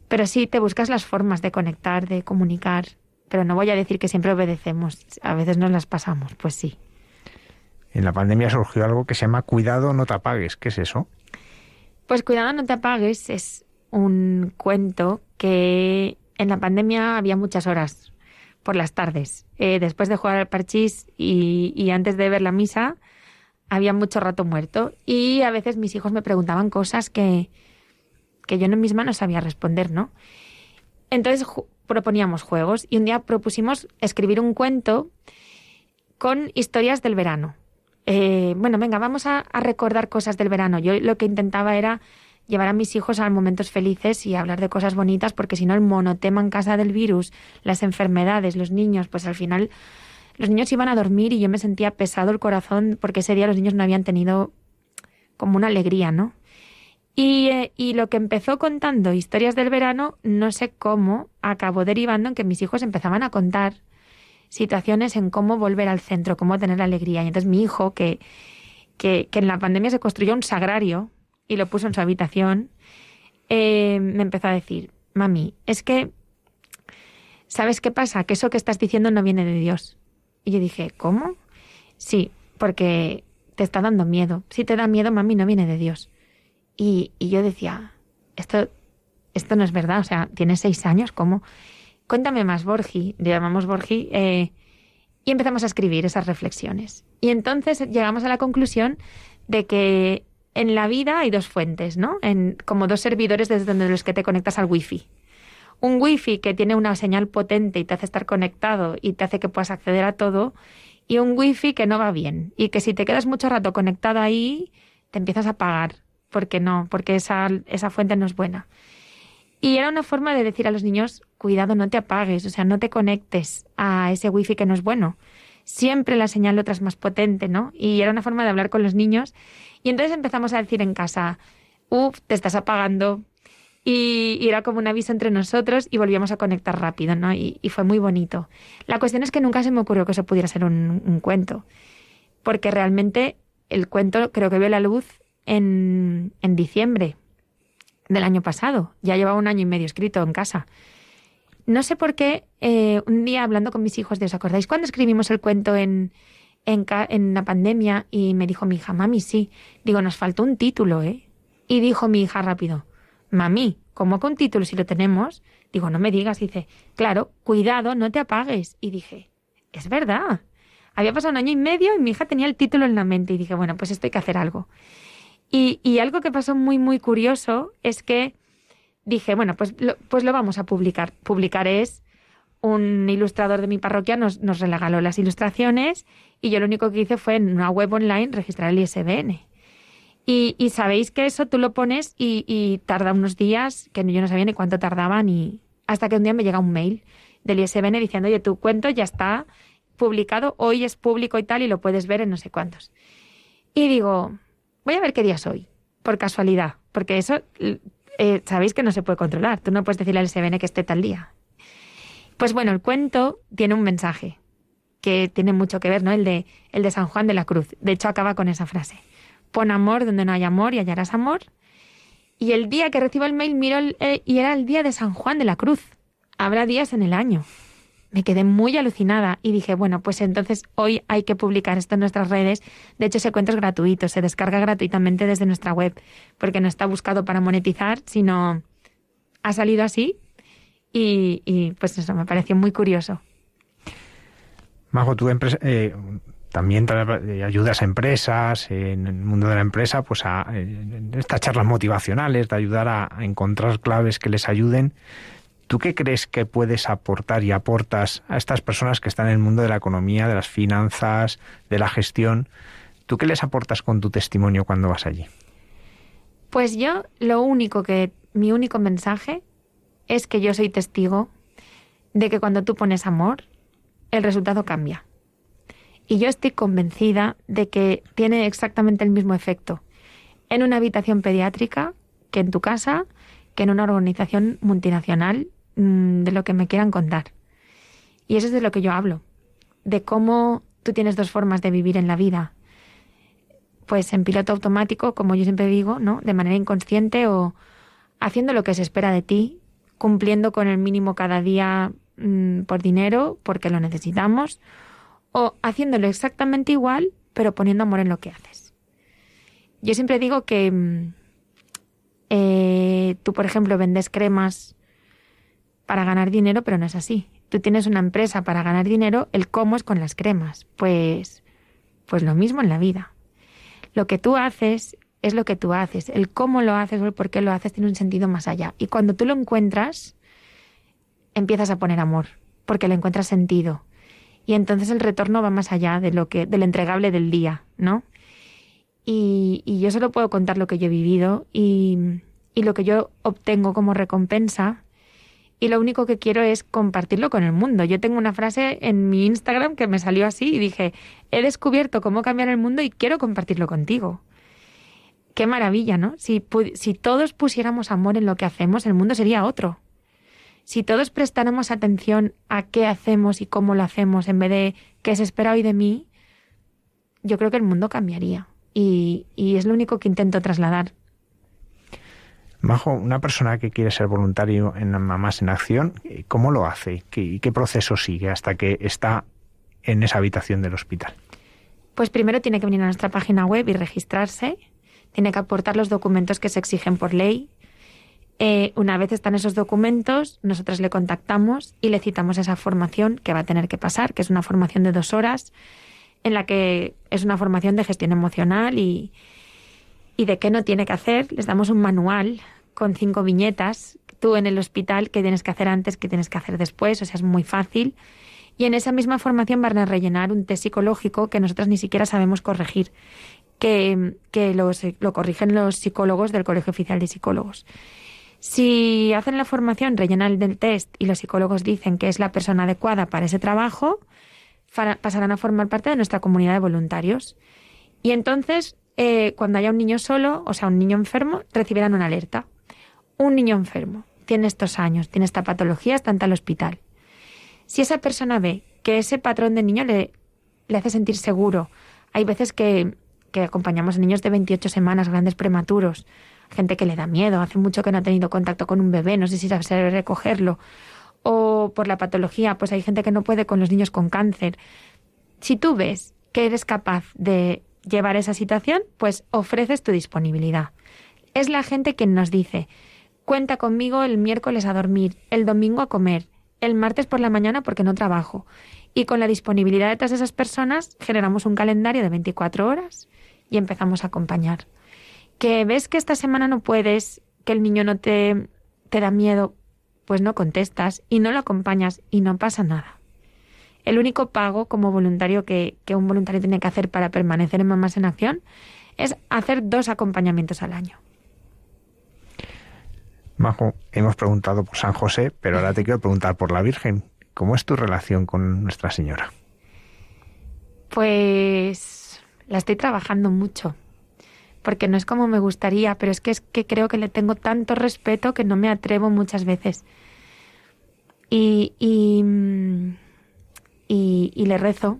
Pero sí, te buscas las formas de conectar, de comunicar. Pero no voy a decir que siempre obedecemos. A veces nos las pasamos, pues sí. En la pandemia surgió algo que se llama cuidado, no te apagues. ¿Qué es eso? Pues cuidado, no te apagues es un cuento que en la pandemia había muchas horas por las tardes. Eh, después de jugar al parchís y, antes de ver la misa, había mucho rato muerto. Y a veces mis hijos me preguntaban cosas que, que yo misma no sabía responder, ¿no? Entonces proponíamos juegos y un día propusimos escribir un cuento con historias del verano. Eh, bueno, venga, vamos a recordar cosas del verano. Yo lo que intentaba era llevar a mis hijos a momentos felices y hablar de cosas bonitas, porque si no el monotema en casa del virus, las enfermedades, los niños, pues al final los niños iban a dormir y yo me sentía pesado el corazón porque ese día los niños no habían tenido como una alegría, ¿no? Y, eh, y, lo que empezó contando historias del verano, no sé cómo, acabó derivando en que mis hijos empezaban a contar situaciones en cómo volver al centro, cómo tener alegría. Y entonces mi hijo, que, que, que en la pandemia se construyó un sagrario y lo puso en su habitación, eh, me empezó a decir, mami, es que, ¿sabes qué pasa? Que eso que estás diciendo no viene de Dios. Y yo dije, ¿cómo? Sí, porque te está dando miedo. Si te da miedo, mami, no viene de Dios. Y, y yo decía, esto, esto no es verdad, o sea, tienes seis años, ¿cómo? Cuéntame más, Borgi, le llamamos Borgi, eh, y empezamos a escribir esas reflexiones. Y entonces llegamos a la conclusión de que en la vida hay dos fuentes, ¿no? En, como dos servidores desde donde los que te conectas al wifi. Un wifi que tiene una señal potente y te hace estar conectado y te hace que puedas acceder a todo, y un wifi que no va bien y que si te quedas mucho rato conectado ahí, te empiezas a apagar, porque no, porque esa, esa fuente no es buena. Y era una forma de decir a los niños, cuidado, no te apagues, o sea, no te conectes a ese wifi que no es bueno. Siempre la señal otra es más potente, ¿no? Y era una forma de hablar con los niños y entonces empezamos a decir en casa, uff, te estás apagando. Y, era como un aviso entre nosotros y volvíamos a conectar rápido, ¿no? Y, fue muy bonito. La cuestión es que nunca se me ocurrió que eso pudiera ser un, cuento, porque realmente el cuento creo que vio la luz en, en diciembre del año pasado. Ya llevaba un año y medio escrito en casa. No sé por qué, eh, un día hablando con mis hijos de, ¿os acordáis cuando escribimos el cuento en, en, la pandemia y me dijo mi hija, mami, sí. Digo, nos faltó un título, ¿eh? Y dijo mi hija rápido, mami, ¿cómo con título si lo tenemos? Digo, no me digas. dice, claro, cuidado, no te apagues. Y dije, es verdad. Había pasado un año y medio y mi hija tenía el título en la mente y dije, bueno, pues esto hay que hacer algo. Y, y algo que pasó muy, muy curioso es que dije, bueno, pues lo, pues lo vamos a publicar. Publicar es un ilustrador de mi parroquia nos, nos regaló las ilustraciones y yo lo único que hice fue en una web online registrar el ISBN. Y, y sabéis que eso tú lo pones y, tarda unos días, que yo no sabía ni cuánto tardaba, ni hasta que un día me llega un mail del ISBN diciendo, oye, tu cuento ya está publicado, hoy es público y tal, y lo puedes ver en no sé cuántos. Y digo, voy a ver qué día soy, por casualidad, porque eso eh, sabéis que no se puede controlar. Tú no puedes decirle al ISBN que esté tal día. Pues bueno, el cuento tiene un mensaje que tiene mucho que ver, ¿no? El de, el de San Juan de la Cruz. De hecho, acaba con esa frase. Pon amor donde no hay amor y hallarás amor. Y el día que recibo el mail miro eh, y era el día de San Juan de la Cruz. Habrá días en el año. Me quedé muy alucinada y dije, bueno, pues entonces hoy hay que publicar esto en nuestras redes. De hecho, ese cuento es gratuito, se descarga gratuitamente desde nuestra web, porque no está buscado para monetizar, sino ha salido así y, pues eso me pareció muy curioso. Majo, tú eh, también eh, ayudas a empresas, en el mundo de la empresa, pues a estas charlas motivacionales, de ayudar a, encontrar claves que les ayuden. ¿Tú qué crees que puedes aportar y aportas a estas personas que están en el mundo de la economía, de las finanzas, de la gestión? ¿Tú qué les aportas con tu testimonio cuando vas allí? Pues yo lo único que, mi único mensaje es que yo soy testigo de que cuando tú pones amor, el resultado cambia. Y yo estoy convencida de que tiene exactamente el mismo efecto en una habitación pediátrica que en tu casa, que en una organización multinacional, mm, de lo que me quieran contar. Y eso es de lo que yo hablo, de cómo tú tienes dos formas de vivir en la vida. Pues en piloto automático, como yo siempre digo, ¿no? De manera inconsciente o haciendo lo que se espera de ti, cumpliendo con el mínimo cada día Mm, por dinero, porque lo necesitamos, o haciéndolo exactamente igual, pero poniendo amor en lo que haces. Yo siempre digo que mm, eh, tú, por ejemplo, vendes cremas para ganar dinero, pero no es así. Tú tienes una empresa para ganar dinero, el cómo es con las cremas. Pues, pues lo mismo en la vida. Lo que tú haces es lo que tú haces. El cómo lo haces o el por qué lo haces tiene un sentido más allá. Y cuando tú lo encuentras, empiezas a poner amor, porque le encuentras sentido. Y entonces el retorno va más allá de lo que, del entregable del día, ¿no? Y, yo solo puedo contar lo que yo he vivido y, lo que yo obtengo como recompensa. Y lo único que quiero es compartirlo con el mundo. Yo tengo una frase en mi Instagram que me salió así y dije, he descubierto cómo cambiar el mundo y quiero compartirlo contigo. qué maravilla, ¿no? Si todos pusiéramos amor en lo que hacemos, el mundo sería otro. Si todos prestáramos atención a qué hacemos y cómo lo hacemos en vez de qué se espera hoy de mí, yo creo que el mundo cambiaría. Y, y es lo único que intento trasladar. Majo, una persona que quiere ser voluntario en Mamás en Acción, ¿cómo lo hace? ¿Qué, ¿Qué proceso sigue hasta que está en esa habitación del hospital? Pues primero tiene que venir a nuestra página web y registrarse. Tiene que aportar los documentos que se exigen por ley. Eh, una vez están esos documentos, nosotros le contactamos y le citamos esa formación que va a tener que pasar, que es una formación de dos horas, en la que es una formación de gestión emocional y, y de qué no tiene que hacer. Les damos un manual con cinco viñetas, tú en el hospital, qué tienes que hacer antes, qué tienes que hacer después, o sea, es muy fácil. Y en esa misma formación van a rellenar un test psicológico que nosotros ni siquiera sabemos corregir, que, que lo corrigen los psicólogos del Colegio Oficial de Psicólogos. Si hacen la formación, rellenan el test y los psicólogos dicen que es la persona adecuada para ese trabajo, pasarán a formar parte de nuestra comunidad de voluntarios. Y entonces, eh, cuando haya un niño solo, o sea, un niño enfermo, recibirán una alerta un niño enfermo, tiene estos años, tiene esta patología, está en tal hospital. Si esa persona ve que ese patrón de niño le, hace sentir seguro, hay veces que, que acompañamos a niños de 28 semanas, grandes prematuros, gente que le da miedo, hace mucho que no ha tenido contacto con un bebé, no sé si sabe recogerlo, o por la patología, pues hay gente que no puede con los niños con cáncer. Si tú ves que eres capaz de llevar esa situación, pues ofreces tu disponibilidad. Es la gente quien nos dice, Cuenta conmigo el miércoles a dormir, el domingo a comer, el martes por la mañana porque no trabajo. Y con la disponibilidad de todas esas personas generamos un calendario de 24 horas y empezamos a acompañar. Que ves que esta semana no puedes, que el niño no te, te da miedo, pues no contestas y no lo acompañas y no pasa nada. El único pago como voluntario que, que un voluntario tiene que hacer para permanecer en Mamás en Acción es hacer dos acompañamientos al año. Majo, hemos preguntado por San José, pero ahora te quiero preguntar por la Virgen. ¿Cómo es tu relación con Nuestra Señora? Pues la estoy trabajando mucho, porque no es como me gustaría, pero es que es que creo que le tengo tanto respeto que no me atrevo muchas veces. Y, y, y, le rezo.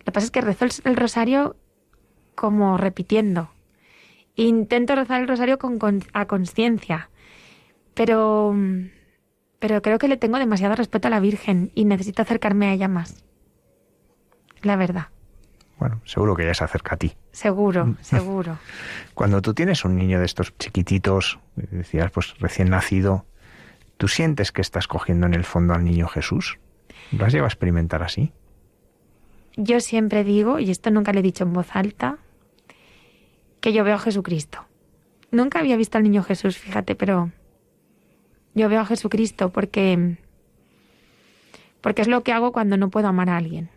Lo que pasa es que rezo el rosario como repitiendo, Intento rezar el rosario con, a conciencia, pero, pero creo que le tengo demasiado respeto a la Virgen y necesito acercarme a ella más. La verdad. Bueno, seguro que ella se acerca a ti. Seguro, seguro. Cuando tú tienes un niño de estos chiquititos, decías, pues recién nacido, ¿tú sientes que estás cogiendo en el fondo al niño Jesús? ¿Lo has llegado a experimentar así? Yo siempre digo, y esto nunca le he dicho en voz alta, que yo veo a Jesucristo. Nunca había visto al niño Jesús, fíjate, pero yo veo a Jesucristo porque porque es lo que hago cuando no puedo amar a alguien.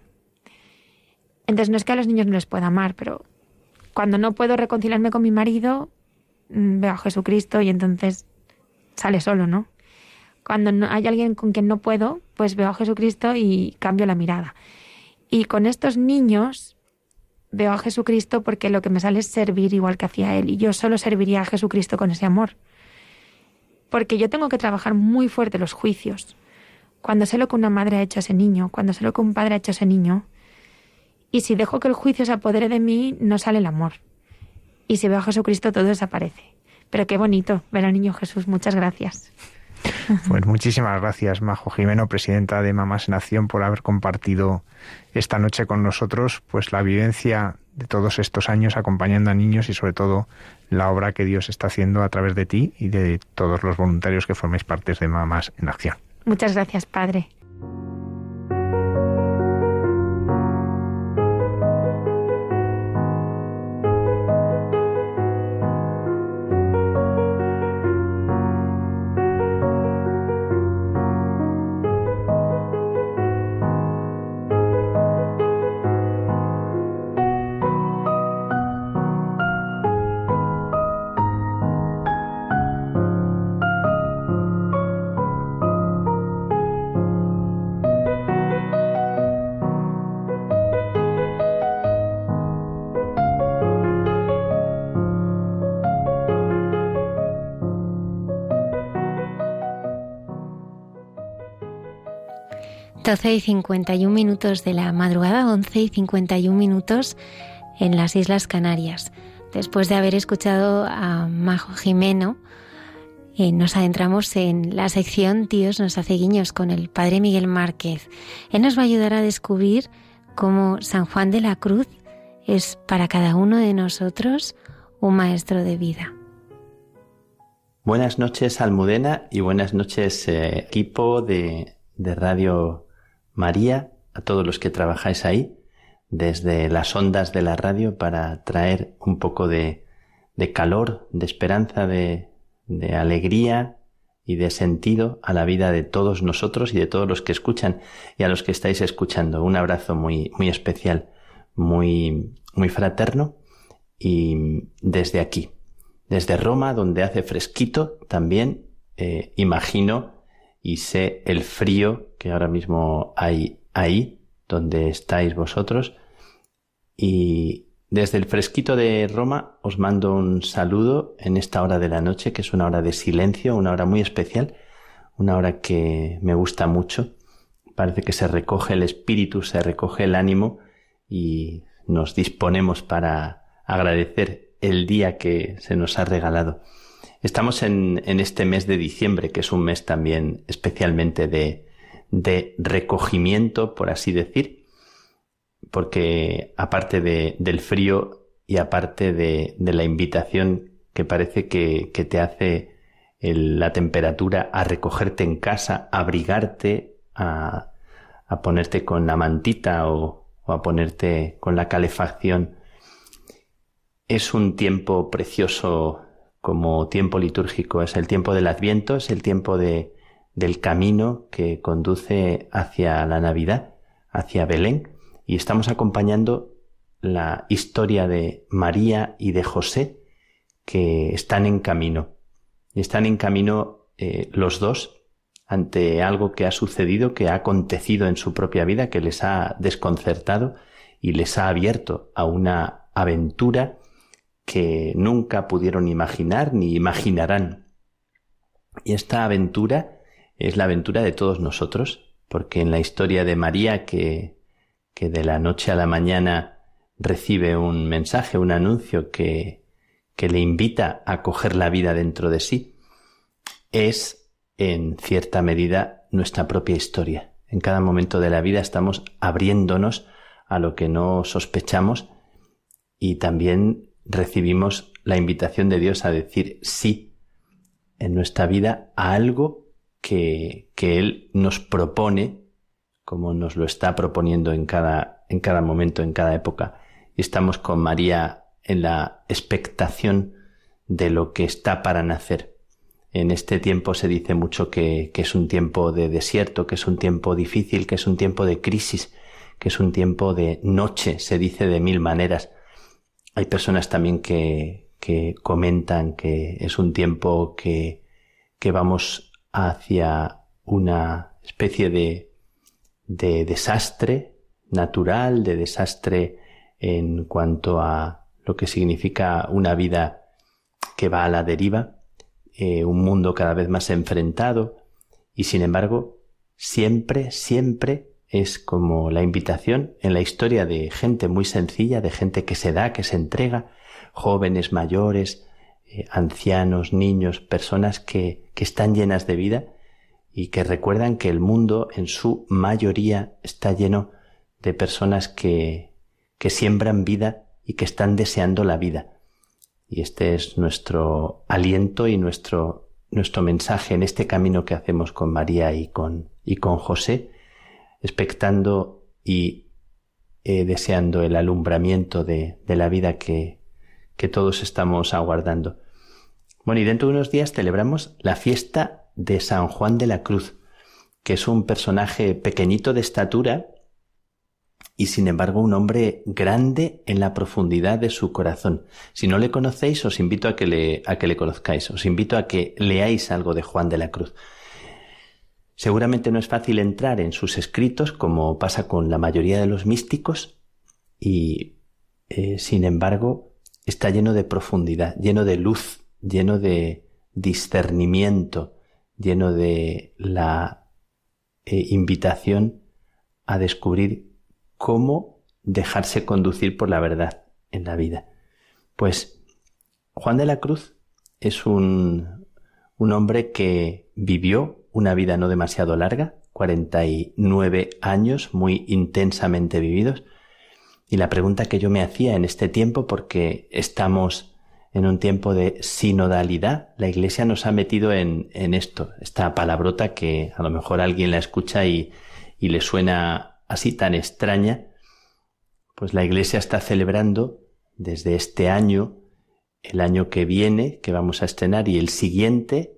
Entonces no es que a los niños no les pueda amar, pero cuando no puedo reconciliarme con mi marido, mm, veo a Jesucristo y entonces sale solo, ¿no? Cuando no, hay alguien con quien no puedo, pues veo a Jesucristo y cambio la mirada. Y con estos niños veo a Jesucristo porque lo que me sale es servir igual que hacía Él y yo solo serviría a Jesucristo con ese amor. Porque yo tengo que trabajar muy fuerte los juicios. Cuando sé lo que una madre ha hecho a ese niño, cuando sé lo que un padre ha hecho a ese niño, y si dejo que el juicio se apodere de mí, no sale el amor. Y si veo a Jesucristo, todo desaparece. Pero qué bonito ver al niño Jesús. Muchas gracias. Pues muchísimas gracias, Majo Jimeno, presidenta de Mamás en Acción, por haber compartido esta noche con nosotros pues la vivencia de todos estos años acompañando a niños y sobre todo la obra que Dios está haciendo a través de ti y de todos los voluntarios que forméis parte de Mamás en Acción. Muchas gracias, Padre. 12 y 51 minutos de la madrugada, 11 y 51 minutos en las Islas Canarias. Después de haber escuchado a Majo Jimeno, eh, nos adentramos en la sección Dios nos hace guiños con el Padre Miguel Márquez. Él nos va a ayudar a descubrir cómo San Juan de la Cruz es para cada uno de nosotros un maestro de vida. Buenas noches, Almudena, y buenas noches, eh, equipo de, de Radio María, a todos los que trabajáis ahí, desde las ondas de la radio para traer un poco de, de calor, de esperanza, de, de alegría y de sentido a la vida de todos nosotros y de todos los que escuchan y a los que estáis escuchando. Un abrazo muy, muy especial, muy, muy fraterno y desde aquí, desde Roma, donde hace fresquito, también eh, imagino y sé el frío que ahora mismo hay ahí, donde estáis vosotros. Y desde el fresquito de Roma os mando un saludo en esta hora de la noche, que es una hora de silencio, una hora muy especial, una hora que me gusta mucho. Parece que se recoge el espíritu, se recoge el ánimo y nos disponemos para agradecer el día que se nos ha regalado. Estamos en, este mes de diciembre, que es un mes también especialmente de, de recogimiento, por así decir, porque aparte de, del frío y aparte de, de, la invitación que parece que, que te hace la temperatura a recogerte en casa, a abrigarte, a, a ponerte con la mantita o, o a ponerte con la calefacción, es un tiempo precioso como tiempo litúrgico. Es el tiempo del Adviento, es el tiempo de, del camino que conduce hacia la Navidad, hacia Belén, y estamos acompañando la historia de María y de José que están en camino. Y están en camino eh, los dos ante algo que ha sucedido, que ha acontecido en su propia vida, que les ha desconcertado y les ha abierto a una aventura que nunca pudieron imaginar ni imaginarán. Y esta aventura es la aventura de todos nosotros, porque en la historia de María que, que de la noche a la mañana recibe un mensaje, un anuncio que, que le invita a coger la vida dentro de sí, es en cierta medida nuestra propia historia. En cada momento de la vida estamos abriéndonos a lo que no sospechamos y también recibimos la invitación de Dios a decir sí en nuestra vida a algo que, que Él nos propone, como nos lo está proponiendo en cada, en cada momento, en cada época. Y estamos con María en la expectación de lo que está para nacer. En este tiempo se dice mucho que, que, es un tiempo de desierto, que es un tiempo difícil, que es un tiempo de crisis, que es un tiempo de noche, se dice de mil maneras. Hay personas también que, que comentan que es un tiempo que, que vamos hacia una especie de, de desastre natural, de desastre en cuanto a lo que significa una vida que va a la deriva, eh, un mundo cada vez más enfrentado y sin embargo siempre, siempre es como la invitación en la historia de gente muy sencilla, de gente que se da, que se entrega, jóvenes, mayores, eh, ancianos, niños, personas que, que están llenas de vida y que recuerdan que el mundo en su mayoría está lleno de personas que, que siembran vida y que están deseando la vida. Y este es nuestro aliento y nuestro, nuestro mensaje en este camino que hacemos con María y con, y con José, expectando y eh, deseando el alumbramiento de, de la vida que, que todos estamos aguardando. Bueno, y dentro de unos días celebramos la fiesta de San Juan de la Cruz, que es un personaje pequeñito de estatura y sin embargo un hombre grande en la profundidad de su corazón. Si no le conocéis, os invito a que le, a que le conozcáis, os invito a que leáis algo de Juan de la Cruz. Seguramente no es fácil entrar en sus escritos como pasa con la mayoría de los místicos y, eh, sin embargo, está lleno de profundidad, lleno de luz, lleno de discernimiento, lleno de la eh, invitación a descubrir cómo dejarse conducir por la verdad en la vida. Pues Juan de la Cruz es un, un hombre que vivió una vida no demasiado larga, 49 años muy intensamente vividos. Y la pregunta que yo me hacía en este tiempo, porque estamos en un tiempo de sinodalidad, la Iglesia nos ha metido en, en esto, esta palabrota que a lo mejor alguien la escucha y, y le suena así tan extraña, pues la Iglesia está celebrando desde este año, el año que viene, que vamos a estrenar, y el siguiente,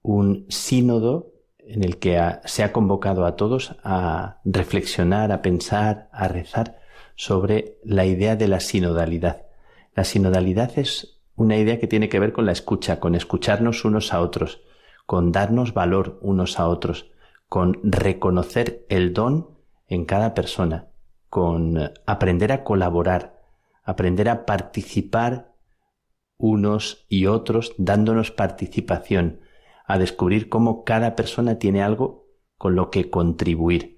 un sínodo en el que se ha convocado a todos a reflexionar, a pensar, a rezar sobre la idea de la sinodalidad. La sinodalidad es una idea que tiene que ver con la escucha, con escucharnos unos a otros, con darnos valor unos a otros, con reconocer el don en cada persona, con aprender a colaborar, aprender a participar unos y otros dándonos participación, a descubrir cómo cada persona tiene algo con lo que contribuir.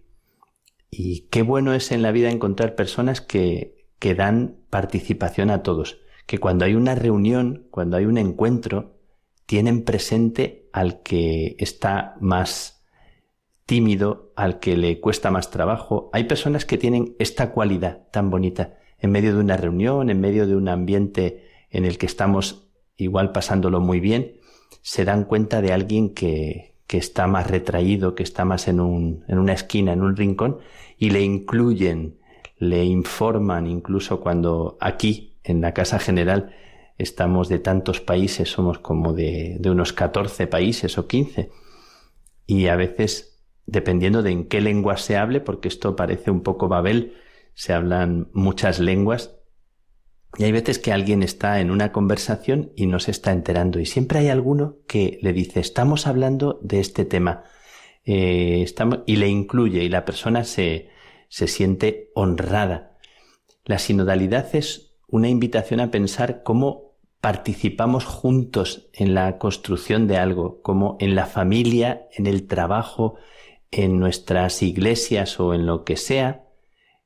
Y qué bueno es en la vida encontrar personas que, que dan participación a todos, que cuando hay una reunión, cuando hay un encuentro, tienen presente al que está más tímido, al que le cuesta más trabajo. Hay personas que tienen esta cualidad tan bonita en medio de una reunión, en medio de un ambiente en el que estamos igual pasándolo muy bien, se dan cuenta de alguien que, que está más retraído, que está más en, un, en una esquina, en un rincón, y le incluyen, le informan, incluso cuando aquí, en la Casa General, estamos de tantos países, somos como de, de unos 14 países o 15, y a veces, dependiendo de en qué lengua se hable, porque esto parece un poco Babel, se hablan muchas lenguas, y hay veces que alguien está en una conversación y no se está enterando. Y siempre hay alguno que le dice estamos hablando de este tema eh, estamos, y le incluye y la persona se, se siente honrada. La sinodalidad es una invitación a pensar cómo participamos juntos en la construcción de algo, como en la familia, en el trabajo, en nuestras iglesias o en lo que sea,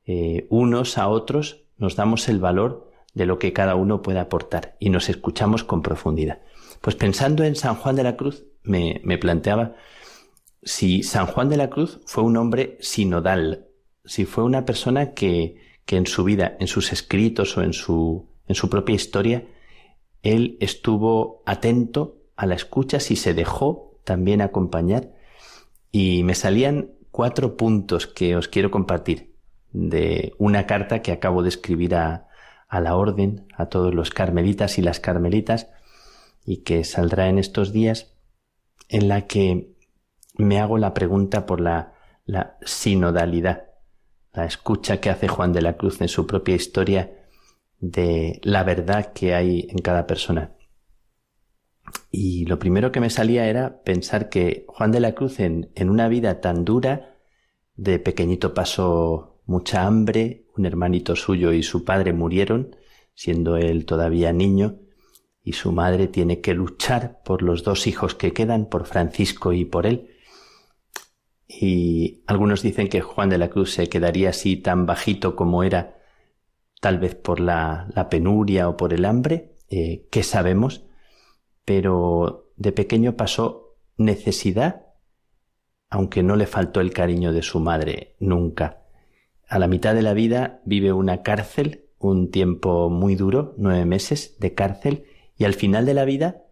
eh, unos a otros nos damos el valor de lo que cada uno puede aportar y nos escuchamos con profundidad. Pues pensando en San Juan de la Cruz, me, me planteaba si San Juan de la Cruz fue un hombre sinodal, si fue una persona que, que en su vida, en sus escritos o en su, en su propia historia, él estuvo atento a la escucha, si se dejó también acompañar. Y me salían cuatro puntos que os quiero compartir de una carta que acabo de escribir a, a la orden, a todos los carmelitas y las carmelitas, y que saldrá en estos días, en la que me hago la pregunta por la, la sinodalidad, la escucha que hace Juan de la Cruz en su propia historia de la verdad que hay en cada persona. Y lo primero que me salía era pensar que Juan de la Cruz en, en una vida tan dura, de pequeñito pasó mucha hambre, un hermanito suyo y su padre murieron, siendo él todavía niño, y su madre tiene que luchar por los dos hijos que quedan, por Francisco y por él. Y algunos dicen que Juan de la Cruz se quedaría así tan bajito como era, tal vez por la, penuria o por el hambre, eh, que sabemos, pero de pequeño pasó necesidad, aunque no le faltó el cariño de su madre nunca a la mitad de la vida vive una cárcel, un tiempo muy duro, nueve meses de cárcel, y al final de la vida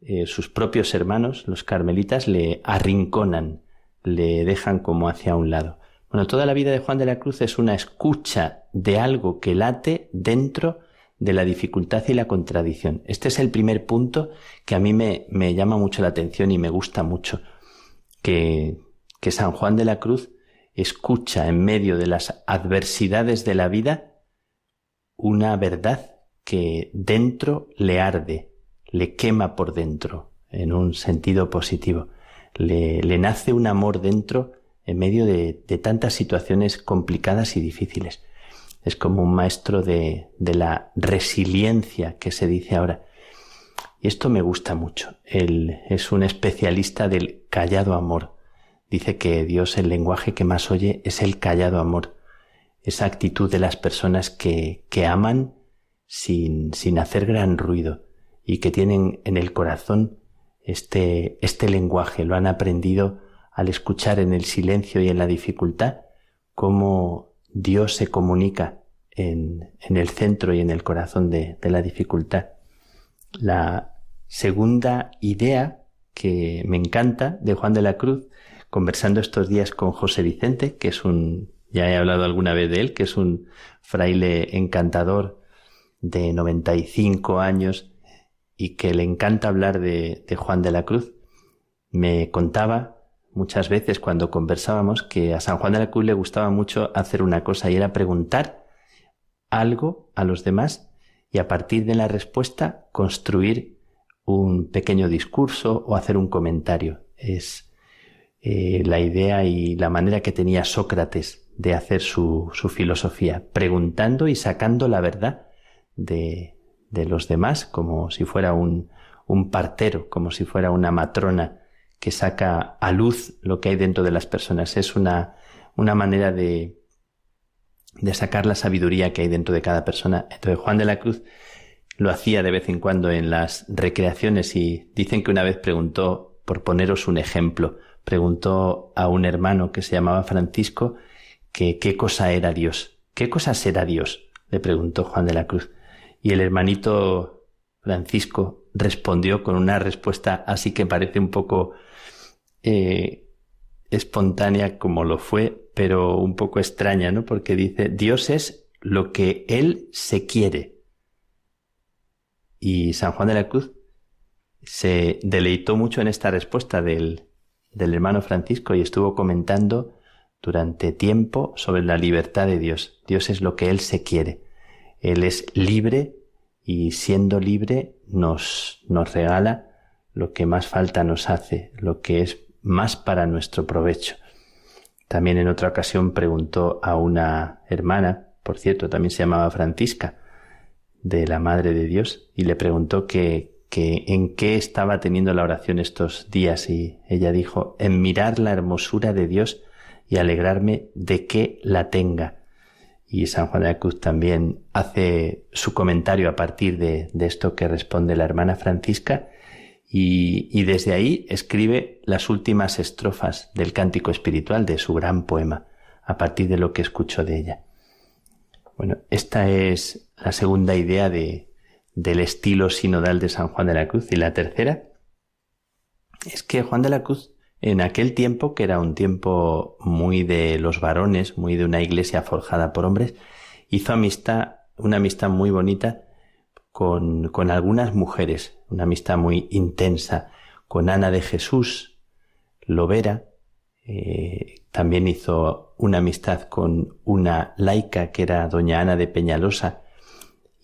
eh, sus propios hermanos, los carmelitas, le arrinconan, le dejan como hacia un lado. Bueno, toda la vida de Juan de la Cruz es una escucha de algo que late dentro de la dificultad y la contradicción. Este es el primer punto que a mí me, me llama mucho la atención y me gusta mucho. Que, que San Juan de la Cruz escucha en medio de las adversidades de la vida una verdad que dentro le arde, le quema por dentro, en un sentido positivo. Le, le nace un amor dentro en medio de, de, tantas situaciones complicadas y difíciles. Es como un maestro de, de la resiliencia que se dice ahora. Y esto me gusta mucho. Él es un especialista del callado amor, dice que Dios el lenguaje que más oye es el callado amor, esa actitud de las personas que, que aman sin, sin hacer gran ruido y que tienen en el corazón este, este lenguaje, lo han aprendido al escuchar en el silencio y en la dificultad cómo Dios se comunica en, en el centro y en el corazón de, de la dificultad. La segunda idea que me encanta de Juan de la Cruz, conversando estos días con José Vicente, que es un, ya he hablado alguna vez de él, que es un fraile encantador de 95 años y que le encanta hablar de, Juan de la Cruz. Me contaba muchas veces cuando conversábamos que a San Juan de la Cruz le gustaba mucho hacer una cosa y era preguntar algo a los demás y a partir de la respuesta construir un pequeño discurso o hacer un comentario. Es eh, la idea y la manera que tenía Sócrates de hacer su, su filosofía, preguntando y sacando la verdad de, de los demás, como si fuera un, un partero, como si fuera una matrona que saca a luz lo que hay dentro de las personas. Es una, una manera de, de sacar la sabiduría que hay dentro de cada persona. Entonces Juan de la Cruz lo hacía de vez en cuando en las recreaciones y dicen que una vez preguntó, por poneros un ejemplo, preguntó a un hermano que se llamaba Francisco que qué cosa era Dios. ¿Qué cosa será Dios? le preguntó Juan de la Cruz. Y el hermanito Francisco respondió con una respuesta así que parece un poco eh, espontánea como lo fue, pero un poco extraña, ¿no? Porque dice, Dios es lo que Él se quiere. Y San Juan de la Cruz se deleitó mucho en esta respuesta del, del hermano Francisco y estuvo comentando durante tiempo sobre la libertad de Dios. Dios es lo que Él se quiere. Él es libre y siendo libre nos, nos regala lo que más falta nos hace, lo que es más para nuestro provecho. También en otra ocasión preguntó a una hermana, por cierto, también se llamaba Francisca, de la Madre de Dios, y le preguntó que, que en qué estaba teniendo la oración estos días, y ella dijo, en mirar la hermosura de Dios y alegrarme de que la tenga. Y San Juan de la Cruz también hace su comentario a partir de, de esto que responde la hermana Francisca, y, y, desde ahí escribe las últimas estrofas del cántico espiritual de su gran poema, a partir de lo que escucho de ella. Bueno, esta es la segunda idea de, del estilo sinodal de San Juan de la Cruz. Y la tercera es que Juan de la Cruz, en aquel tiempo, que era un tiempo muy de los varones, muy de una iglesia forjada por hombres, hizo amistad, una amistad muy bonita con, con algunas mujeres, una amistad muy intensa, con Ana de Jesús, Lovera, eh, también hizo una amistad con una laica que era doña Ana de Peñalosa,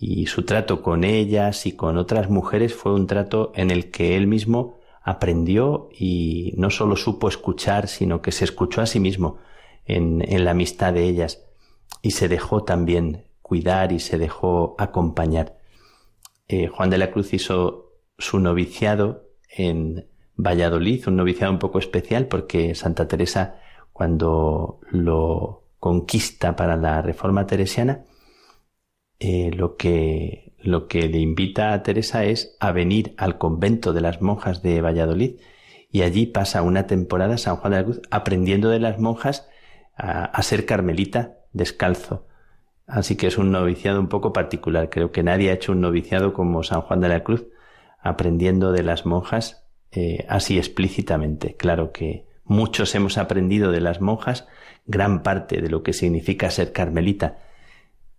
y su trato con ellas y con otras mujeres fue un trato en el que él mismo aprendió y no solo supo escuchar, sino que se escuchó a sí mismo en, en la amistad de ellas y se dejó también cuidar y se dejó acompañar. Eh, Juan de la Cruz hizo su noviciado en Valladolid, un noviciado un poco especial porque Santa Teresa cuando lo conquista para la reforma teresiana, eh, lo, que, lo que le invita a Teresa es a venir al convento de las monjas de Valladolid y allí pasa una temporada San Juan de la Cruz aprendiendo de las monjas a ser carmelita descalzo Así que es un noviciado un poco particular. Creo que nadie ha hecho un noviciado como San Juan de la Cruz, aprendiendo de las monjas eh, así explícitamente. Claro que muchos hemos aprendido de las monjas gran parte de lo que significa ser carmelita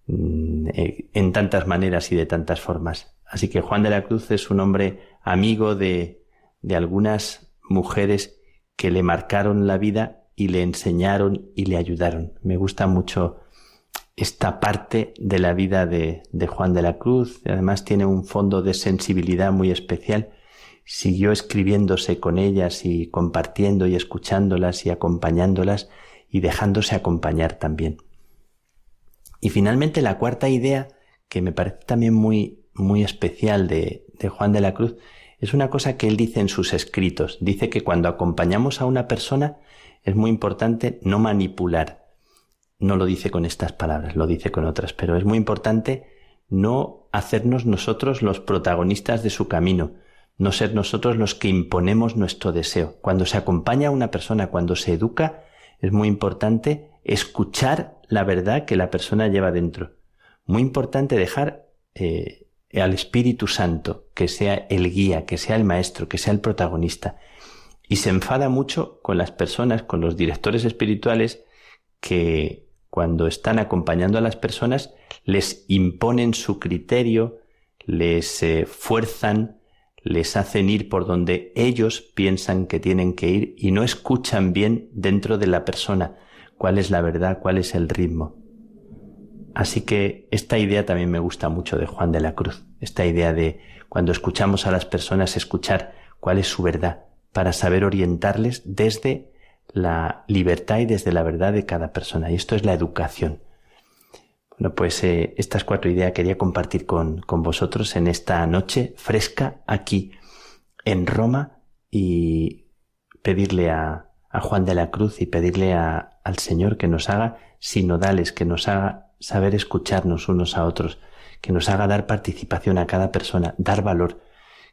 en tantas maneras y de tantas formas. Así que Juan de la Cruz es un hombre amigo de, de algunas mujeres que le marcaron la vida y le enseñaron y le ayudaron. Me gusta mucho esta parte de la vida de, de Juan de la Cruz. Además tiene un fondo de sensibilidad muy especial. Siguió escribiéndose con ellas y compartiendo y escuchándolas y acompañándolas y dejándose acompañar también. Y finalmente la cuarta idea, que me parece también muy, muy especial de, de Juan de la Cruz, Es una cosa que él dice en sus escritos. Dice que cuando acompañamos a una persona es muy importante no manipular. No lo dice con estas palabras, lo dice con otras, pero es muy importante no hacernos nosotros los protagonistas de su camino, no ser nosotros los que imponemos nuestro deseo. Cuando se acompaña a una persona, cuando se educa, es muy importante escuchar la verdad que la persona lleva dentro. Muy importante dejar eh, al Espíritu Santo que sea el guía, que sea el maestro, que sea el protagonista. Y se enfada mucho con las personas, con los directores espirituales que cuando están acompañando a las personas les imponen su criterio, les eh, fuerzan, les hacen ir por donde ellos piensan que tienen que ir y no escuchan bien dentro de la persona cuál es la verdad, cuál es el ritmo. Así que esta idea también me gusta mucho de Juan de la Cruz, esta idea de cuando escuchamos a las personas escuchar cuál es su verdad para saber orientarles desde la libertad y desde la verdad de cada persona. Y esto es la educación. Bueno, pues eh, estas cuatro ideas quería compartir con, con vosotros en esta noche fresca aquí en Roma y pedirle a, a Juan de la Cruz y pedirle a, al Señor que nos haga sinodales, que nos haga saber escucharnos unos a otros, que nos haga dar participación a cada persona, dar valor.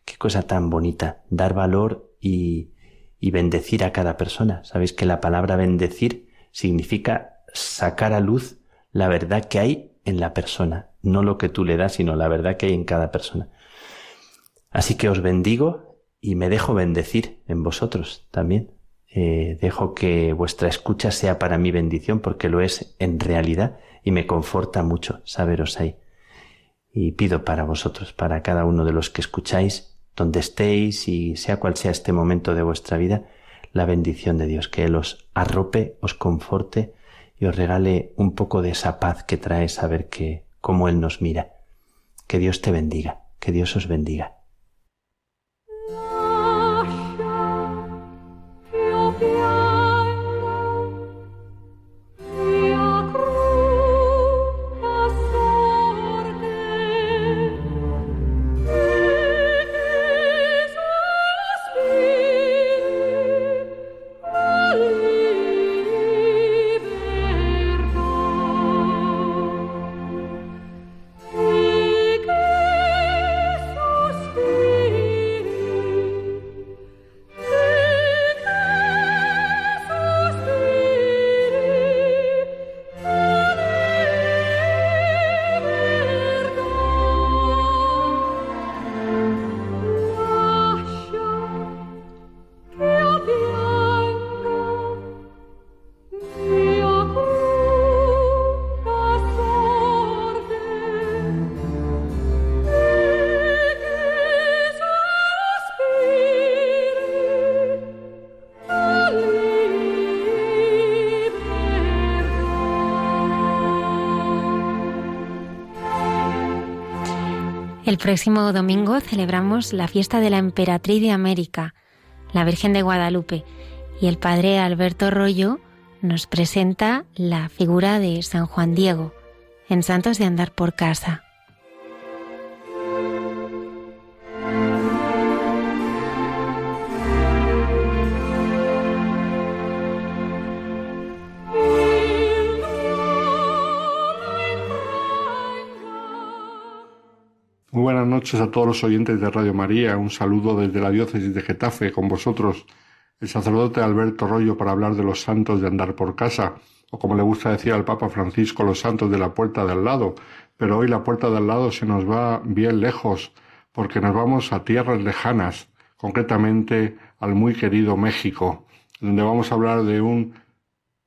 Qué cosa tan bonita, dar valor y, y bendecir a cada persona. Sabéis que la palabra bendecir significa sacar a luz la verdad que hay en la persona, no lo que tú le das, sino la verdad que hay en cada persona. Así que os bendigo y me dejo bendecir en vosotros también. Eh, dejo que vuestra escucha sea para mi bendición porque lo es en realidad y me conforta mucho saberos ahí. Y pido para vosotros, para cada uno de los que escucháis, donde estéis y sea cual sea este momento de vuestra vida, la bendición de Dios, que Él os arrope, os conforte y os regale un poco de esa paz que trae saber que cómo Él nos mira. Que Dios te bendiga, que Dios os bendiga. El próximo domingo celebramos la fiesta de la Emperatriz de América, la Virgen de Guadalupe, y el Padre Alberto Rollo nos presenta la figura de San Juan Diego en Santos de Andar por Casa. Noches a todos los oyentes de Radio María. Un saludo desde la diócesis de Getafe con vosotros, el sacerdote Alberto Rollo, para hablar de los santos de andar por casa, o como le gusta decir al Papa Francisco, los santos de la puerta de al lado. Pero hoy la puerta de al lado se nos va bien lejos, porque nos vamos a tierras lejanas, concretamente al muy querido México, donde vamos a hablar de un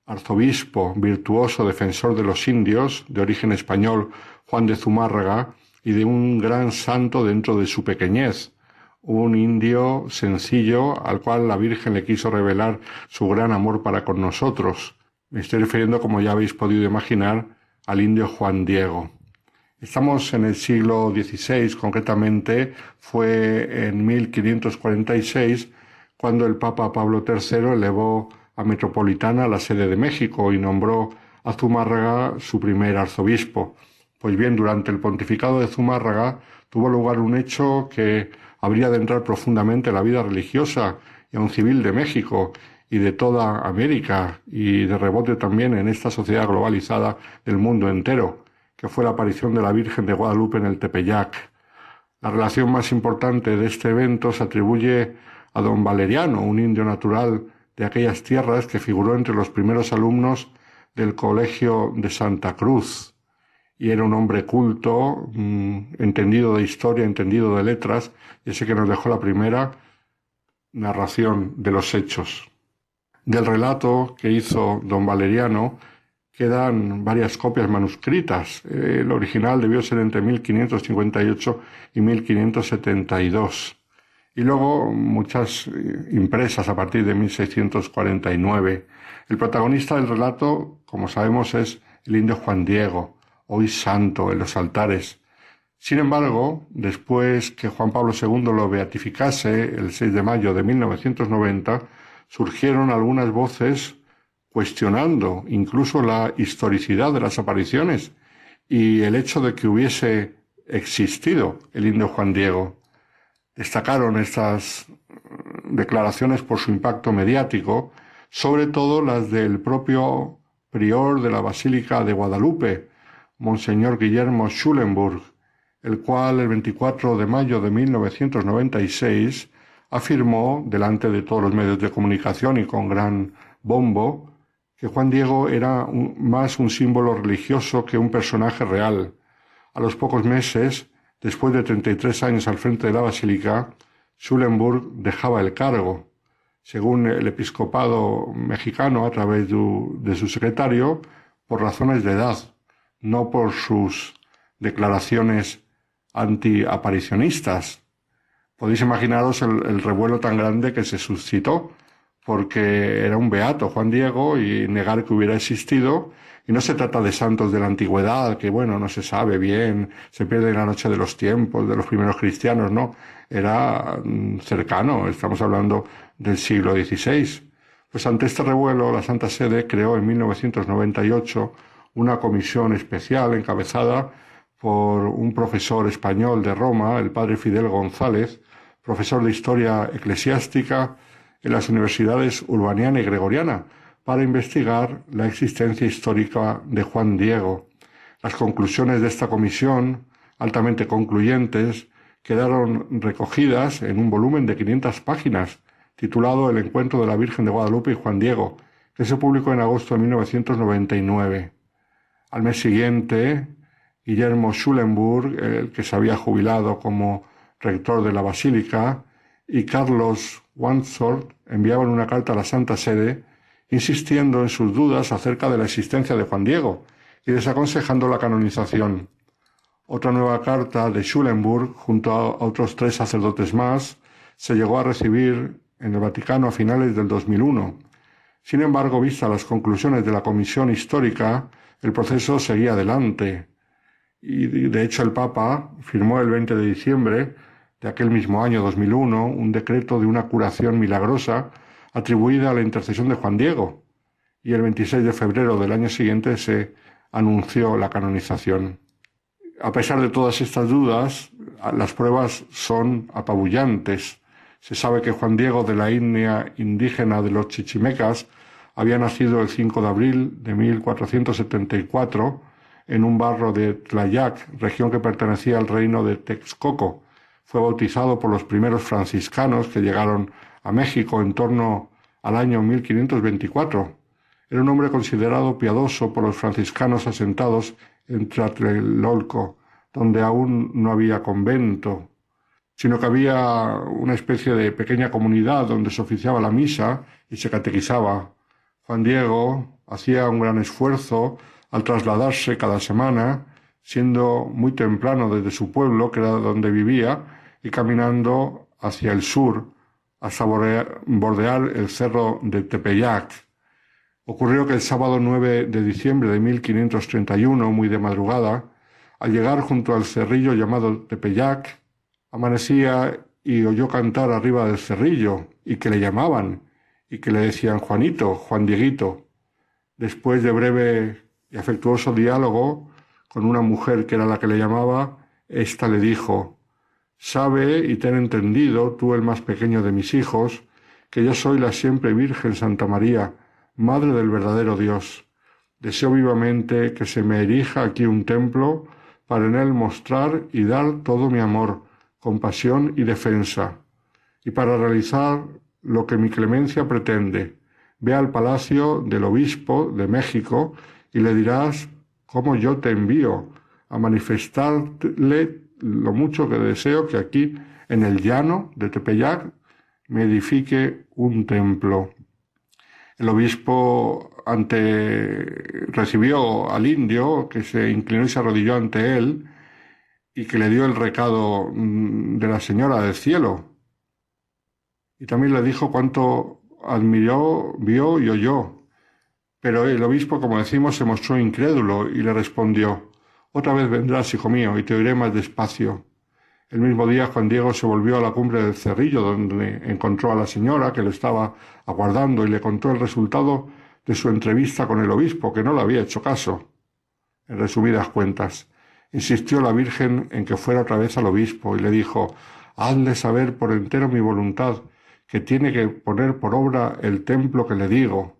arzobispo virtuoso defensor de los indios, de origen español, Juan de Zumárraga, y de un gran santo dentro de su pequeñez, un indio sencillo al cual la Virgen le quiso revelar su gran amor para con nosotros. Me estoy refiriendo, como ya habéis podido imaginar, al indio Juan Diego. Estamos en el siglo XVI, concretamente fue en 1546 cuando el Papa Pablo III elevó a Metropolitana la sede de México y nombró a Zumárraga su primer arzobispo. Pues bien, durante el pontificado de Zumárraga tuvo lugar un hecho que habría de entrar profundamente en la vida religiosa y aun civil de México y de toda América y de rebote también en esta sociedad globalizada del mundo entero, que fue la aparición de la Virgen de Guadalupe en el Tepeyac. La relación más importante de este evento se atribuye a don Valeriano, un indio natural de aquellas tierras que figuró entre los primeros alumnos del Colegio de Santa Cruz y era un hombre culto, mm, entendido de historia, entendido de letras, y ese que nos dejó la primera narración de los hechos. Del relato que hizo don Valeriano quedan varias copias manuscritas. El original debió ser entre 1558 y 1572. Y luego muchas eh, impresas a partir de 1649. El protagonista del relato, como sabemos, es el indio Juan Diego, hoy santo en los altares. Sin embargo, después que Juan Pablo II lo beatificase el 6 de mayo de 1990, surgieron algunas voces cuestionando incluso la historicidad de las apariciones y el hecho de que hubiese existido el indio Juan Diego. Destacaron estas declaraciones por su impacto mediático, sobre todo las del propio prior de la Basílica de Guadalupe, Monseñor Guillermo Schulenburg, el cual el 24 de mayo de 1996 afirmó, delante de todos los medios de comunicación y con gran bombo, que Juan Diego era más un símbolo religioso que un personaje real. A los pocos meses, después de 33 años al frente de la basílica, Schulenburg dejaba el cargo. Según el episcopado mexicano, a través de su secretario, por razones de edad, no por sus declaraciones antiaparicionistas. Podéis imaginaros el, revuelo tan grande que se suscitó, porque era un beato Juan Diego y negar que hubiera existido. Y no se trata de santos de la antigüedad, que bueno, no se sabe bien, se pierde en la noche de los tiempos, de los primeros cristianos, no. Era mm, cercano, estamos hablando del siglo XVI. Pues ante este revuelo, la Santa Sede creó en 1998 una comisión especial encabezada por un profesor español de Roma, el padre Fidel González, profesor de Historia Eclesiástica en las universidades Urbaniana y Gregoriana, para investigar la existencia histórica de Juan Diego. Las conclusiones de esta comisión, altamente concluyentes, quedaron recogidas en un volumen de 500 páginas, titulado El encuentro de la Virgen de Guadalupe y Juan Diego, que se publicó en agosto de 1999. Al mes siguiente, Guillermo Schulenburg, el que se había jubilado como rector de la Basílica, y Carlos Wandsworth enviaban una carta a la Santa Sede insistiendo en sus dudas acerca de la existencia de Juan Diego y desaconsejando la canonización. Otra nueva carta de Schulenburg, junto a otros tres sacerdotes más, se llegó a recibir en el Vaticano a finales del 2001. Sin embargo, vista las conclusiones de la Comisión Histórica, el proceso seguía adelante y de hecho el Papa firmó el 20 de diciembre de aquel mismo año 2001 un decreto de una curación milagrosa atribuida a la intercesión de Juan Diego y el 26 de febrero del año siguiente se anunció la canonización. A pesar de todas estas dudas, las pruebas son apabullantes. Se sabe que Juan Diego de la etnia indígena de los chichimecas había nacido el 5 de abril de 1474 en un barro de Tlayac, región que pertenecía al reino de Texcoco. Fue bautizado por los primeros franciscanos que llegaron a México en torno al año 1524. Era un hombre considerado piadoso por los franciscanos asentados en Tlatelolco, donde aún no había convento, sino que había una especie de pequeña comunidad donde se oficiaba la misa y se catequizaba. Juan Diego hacía un gran esfuerzo al trasladarse cada semana, siendo muy temprano desde su pueblo, que era donde vivía, y caminando hacia el sur hasta bordear el cerro de Tepeyac. Ocurrió que el sábado 9 de diciembre de 1531, muy de madrugada, al llegar junto al cerrillo llamado Tepeyac, amanecía y oyó cantar arriba del cerrillo, y que le llamaban, y que le decían Juanito, Juan Dieguito. Después de breve y afectuoso diálogo con una mujer que era la que le llamaba, ésta le dijo, Sabe y ten entendido, tú el más pequeño de mis hijos, que yo soy la siempre Virgen Santa María, Madre del verdadero Dios. Deseo vivamente que se me erija aquí un templo para en él mostrar y dar todo mi amor, compasión y defensa, y para realizar lo que mi clemencia pretende. Ve al palacio del obispo de México y le dirás cómo yo te envío a manifestarle lo mucho que deseo que aquí en el llano de Tepeyac me edifique un templo. El obispo ante recibió al indio que se inclinó y se arrodilló ante él y que le dio el recado mm, de la señora del cielo. Y también le dijo cuánto admiró, vio y oyó. Pero el obispo, como decimos, se mostró incrédulo y le respondió, Otra vez vendrás, hijo mío, y te oiré más despacio. El mismo día Juan Diego se volvió a la cumbre del cerrillo, donde encontró a la señora que lo estaba aguardando y le contó el resultado de su entrevista con el obispo, que no le había hecho caso. En resumidas cuentas, insistió la Virgen en que fuera otra vez al obispo y le dijo, hazle saber por entero mi voluntad, que tiene que poner por obra el templo que le digo.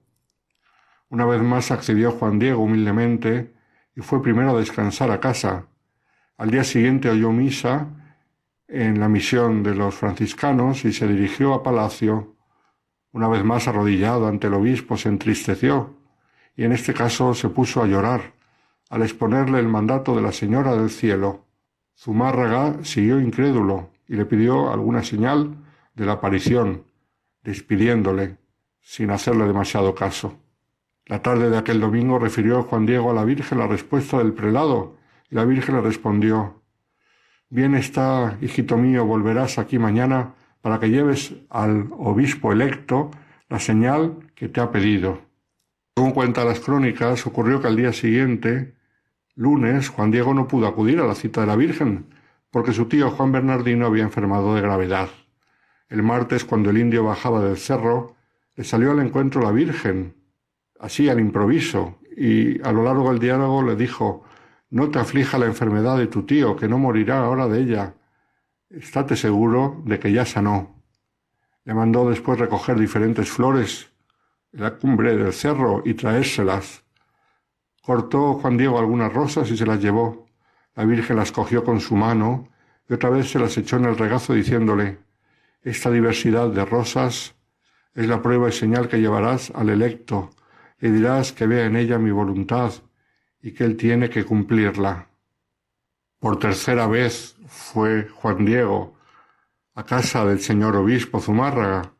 Una vez más accedió Juan Diego humildemente y fue primero a descansar a casa. Al día siguiente oyó misa en la misión de los franciscanos y se dirigió a palacio. Una vez más arrodillado ante el obispo se entristeció y en este caso se puso a llorar al exponerle el mandato de la Señora del Cielo. Zumárraga siguió incrédulo y le pidió alguna señal de la aparición, despidiéndole, sin hacerle demasiado caso. La tarde de aquel domingo refirió Juan Diego a la Virgen la respuesta del prelado, y la Virgen le respondió Bien está, hijito mío, volverás aquí mañana para que lleves al obispo electo la señal que te ha pedido. Según cuenta las crónicas, ocurrió que al día siguiente, lunes, Juan Diego no pudo acudir a la cita de la Virgen, porque su tío Juan Bernardino había enfermado de gravedad. El martes, cuando el indio bajaba del cerro, le salió al encuentro la Virgen, así al improviso, y a lo largo del diálogo le dijo No te aflija la enfermedad de tu tío, que no morirá ahora de ella. Estate seguro de que ya sanó. Le mandó después recoger diferentes flores en la cumbre del cerro y traérselas. Cortó Juan Diego algunas rosas y se las llevó. La Virgen las cogió con su mano y otra vez se las echó en el regazo diciéndole esta diversidad de rosas es la prueba y señal que llevarás al electo, y dirás que vea en ella mi voluntad y que él tiene que cumplirla. Por tercera vez fue Juan Diego a casa del señor obispo Zumárraga,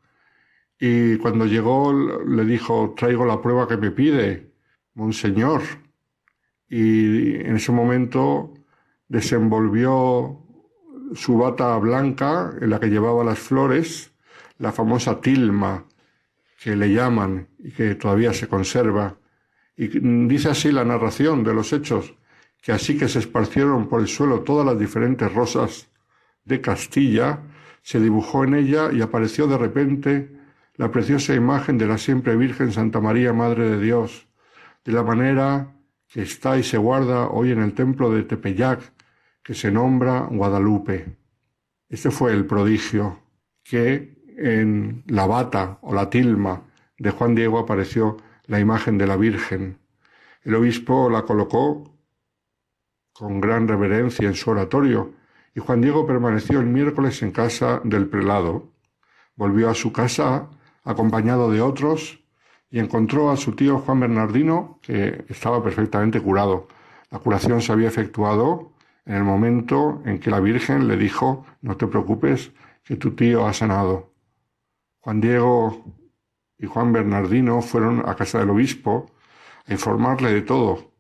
y cuando llegó le dijo, traigo la prueba que me pide, monseñor. Y en ese momento desenvolvió su bata blanca en la que llevaba las flores, la famosa tilma que le llaman y que todavía se conserva. Y dice así la narración de los hechos, que así que se esparcieron por el suelo todas las diferentes rosas de Castilla, se dibujó en ella y apareció de repente la preciosa imagen de la siempre Virgen Santa María, Madre de Dios, de la manera que está y se guarda hoy en el templo de Tepeyac, que se nombra Guadalupe. Este fue el prodigio que en la bata o la tilma de Juan Diego apareció la imagen de la Virgen. El obispo la colocó con gran reverencia en su oratorio y Juan Diego permaneció el miércoles en casa del prelado. Volvió a su casa acompañado de otros y encontró a su tío Juan Bernardino que estaba perfectamente curado. La curación se había efectuado en el momento en que la Virgen le dijo, no te preocupes, que tu tío ha sanado. Juan Diego y Juan Bernardino fueron a casa del obispo a informarle de todo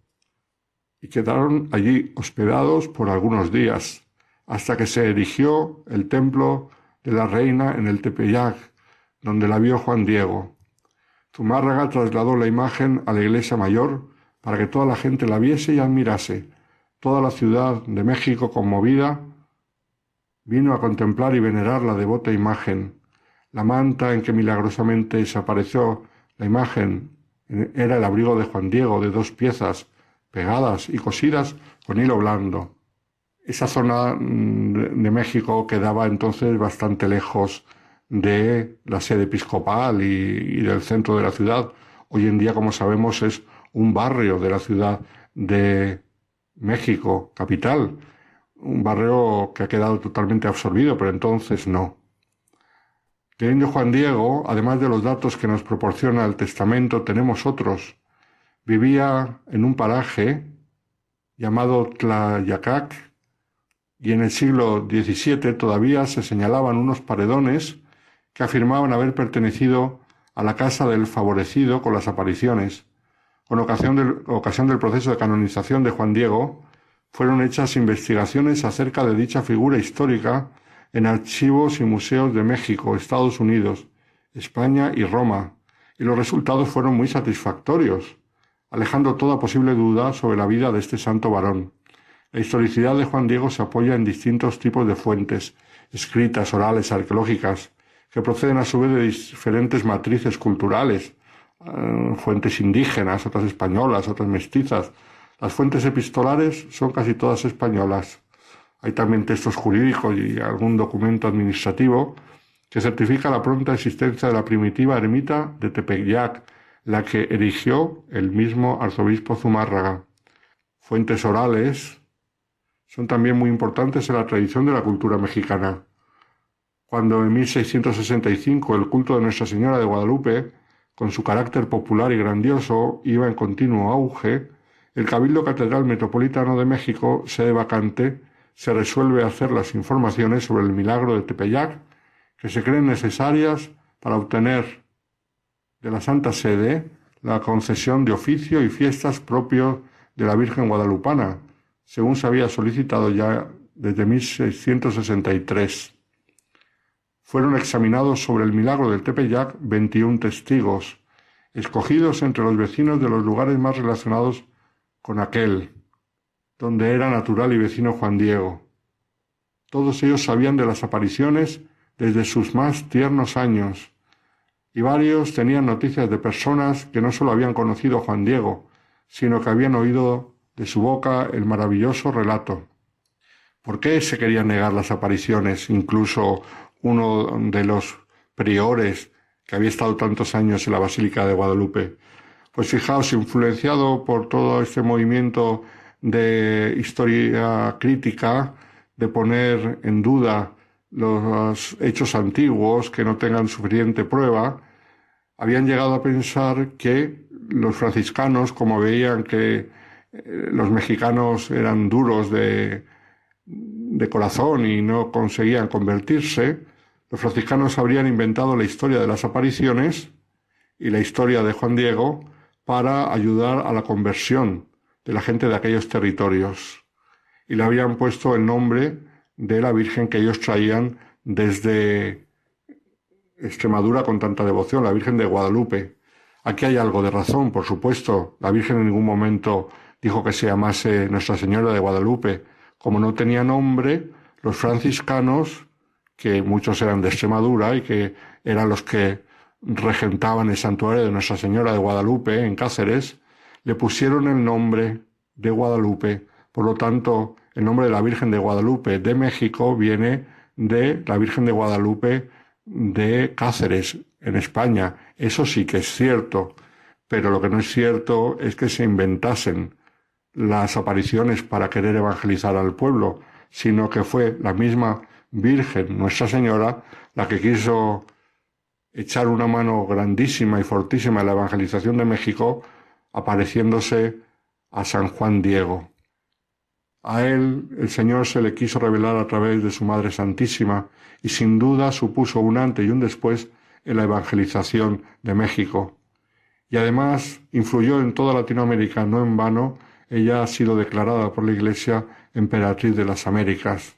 y quedaron allí hospedados por algunos días hasta que se erigió el templo de la reina en el Tepeyac, donde la vio Juan Diego. Zumárraga trasladó la imagen a la iglesia mayor para que toda la gente la viese y admirase, Toda la ciudad de México conmovida vino a contemplar y venerar la devota imagen. La manta en que milagrosamente desapareció la imagen era el abrigo de Juan Diego de dos piezas pegadas y cosidas con hilo blando. esa zona mm, de México quedaba entonces bastante lejos de la sede episcopal y, del centro de la ciudad. Hoy en día, como sabemos, es un barrio de la ciudad de México, capital. Un barrio que ha quedado totalmente absorbido, pero entonces no. El indio Juan Diego, además de los datos que nos proporciona el testamento, tenemos otros. Vivía en un paraje llamado Tlayacac y en el siglo XVII todavía se señalaban unos paredones que afirmaban haber pertenecido a la casa del favorecido con las apariciones. Con ocasión del, ocasión del proceso de canonización de Juan Diego, fueron hechas investigaciones acerca de dicha figura histórica en archivos y museos de México, Estados Unidos, España y Roma, y los resultados fueron muy satisfactorios, alejando toda posible duda sobre la vida de este santo varón. La historicidad de Juan Diego se apoya en distintos tipos de fuentes, escritas, orales, arqueológicas, que proceden a su vez de diferentes matrices culturales, eh, fuentes indígenas, otras españolas, otras mestizas. Las fuentes epistolares son casi todas españolas. Hay también textos jurídicos y algún documento administrativo que certifica la pronta existencia de la primitiva ermita de Tepeyac, la que erigió el mismo arzobispo Zumárraga. Fuentes orales son también muy importantes en la tradición de la cultura mexicana. Cuando en 1665 el culto de Nuestra Señora de Guadalupe, con su carácter popular y grandioso, iba en continuo auge, el Cabildo Catedral Metropolitano de México, sede vacante, se resuelve hacer las informaciones sobre el milagro de Tepeyac que se creen necesarias para obtener de la Santa Sede la concesión de oficio y fiestas propios de la Virgen Guadalupana, según se había solicitado ya desde 1663. Fueron examinados sobre el milagro del Tepeyac 21 testigos, escogidos entre los vecinos de los lugares más relacionados con aquel, donde era natural y vecino Juan Diego. Todos ellos sabían de las apariciones desde sus más tiernos años, y varios tenían noticias de personas que no solo habían conocido a Juan Diego, sino que habían oído de su boca el maravilloso relato. ¿Por qué se querían negar las apariciones? Incluso uno de los priores que había estado tantos años en la Basílica de Guadalupe. Pues fijaos, influenciado por todo este movimiento de historia crítica, de poner en duda los hechos antiguos que no tengan suficiente prueba, habían llegado a pensar que los franciscanos, como veían que eh, los mexicanos eran duros de, de corazón y no conseguían convertirse, los franciscanos habrían inventado la historia de las apariciones y la historia de Juan Diego para ayudar a la conversión de la gente de aquellos territorios. Y le habían puesto el nombre de la Virgen que ellos traían desde Extremadura con tanta devoción, la Virgen de Guadalupe. Aquí hay algo de razón, por supuesto. La Virgen en ningún momento dijo que se llamase Nuestra Señora de Guadalupe. Como no tenía nombre, los franciscanos, que muchos eran de Extremadura y que eran los que regentaban el santuario de Nuestra Señora de Guadalupe en Cáceres, le pusieron el nombre de Guadalupe. Por lo tanto, el nombre de la Virgen de Guadalupe de México viene de la Virgen de Guadalupe de Cáceres, en España. Eso sí que es cierto, pero lo que no es cierto es que se inventasen las apariciones para querer evangelizar al pueblo, sino que fue la misma Virgen, Nuestra Señora, la que quiso echar una mano grandísima y fortísima en la evangelización de México apareciéndose a San Juan Diego. A él el Señor se le quiso revelar a través de su Madre Santísima y sin duda supuso un antes y un después en la evangelización de México. Y además influyó en toda Latinoamérica, no en vano, ella ha sido declarada por la Iglesia emperatriz de las Américas.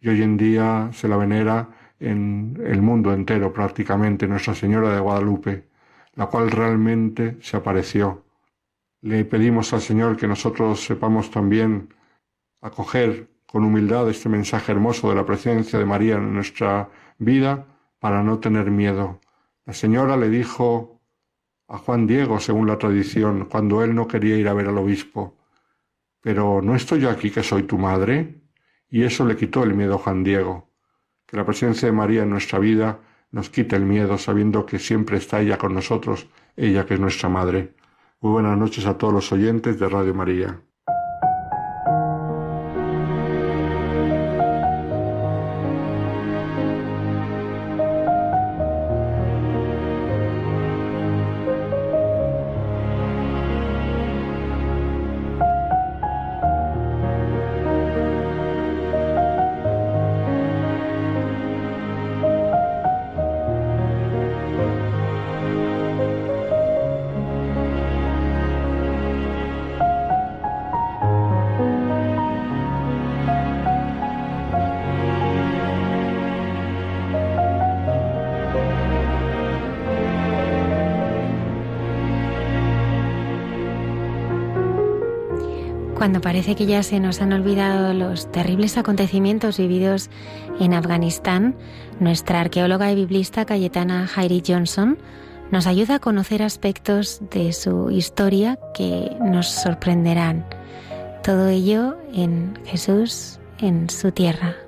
Y hoy en día se la venera en el mundo entero prácticamente Nuestra Señora de Guadalupe, la cual realmente se apareció le pedimos al Señor que nosotros sepamos también acoger con humildad este mensaje hermoso de la presencia de María en nuestra vida para no tener miedo. La señora le dijo a Juan Diego, según la tradición, cuando él no quería ir a ver al obispo, pero ¿no estoy yo aquí que soy tu madre? Y eso le quitó el miedo a Juan Diego. Que la presencia de María en nuestra vida nos quite el miedo sabiendo que siempre está ella con nosotros, ella que es nuestra madre. Muy buenas noches a todos los oyentes de Radio María. Cuando parece que ya se nos han olvidado los terribles acontecimientos vividos en Afganistán, nuestra arqueóloga y biblista Cayetana Jairi Johnson nos ayuda a conocer aspectos de su historia que nos sorprenderán. Todo ello en Jesús, en su tierra.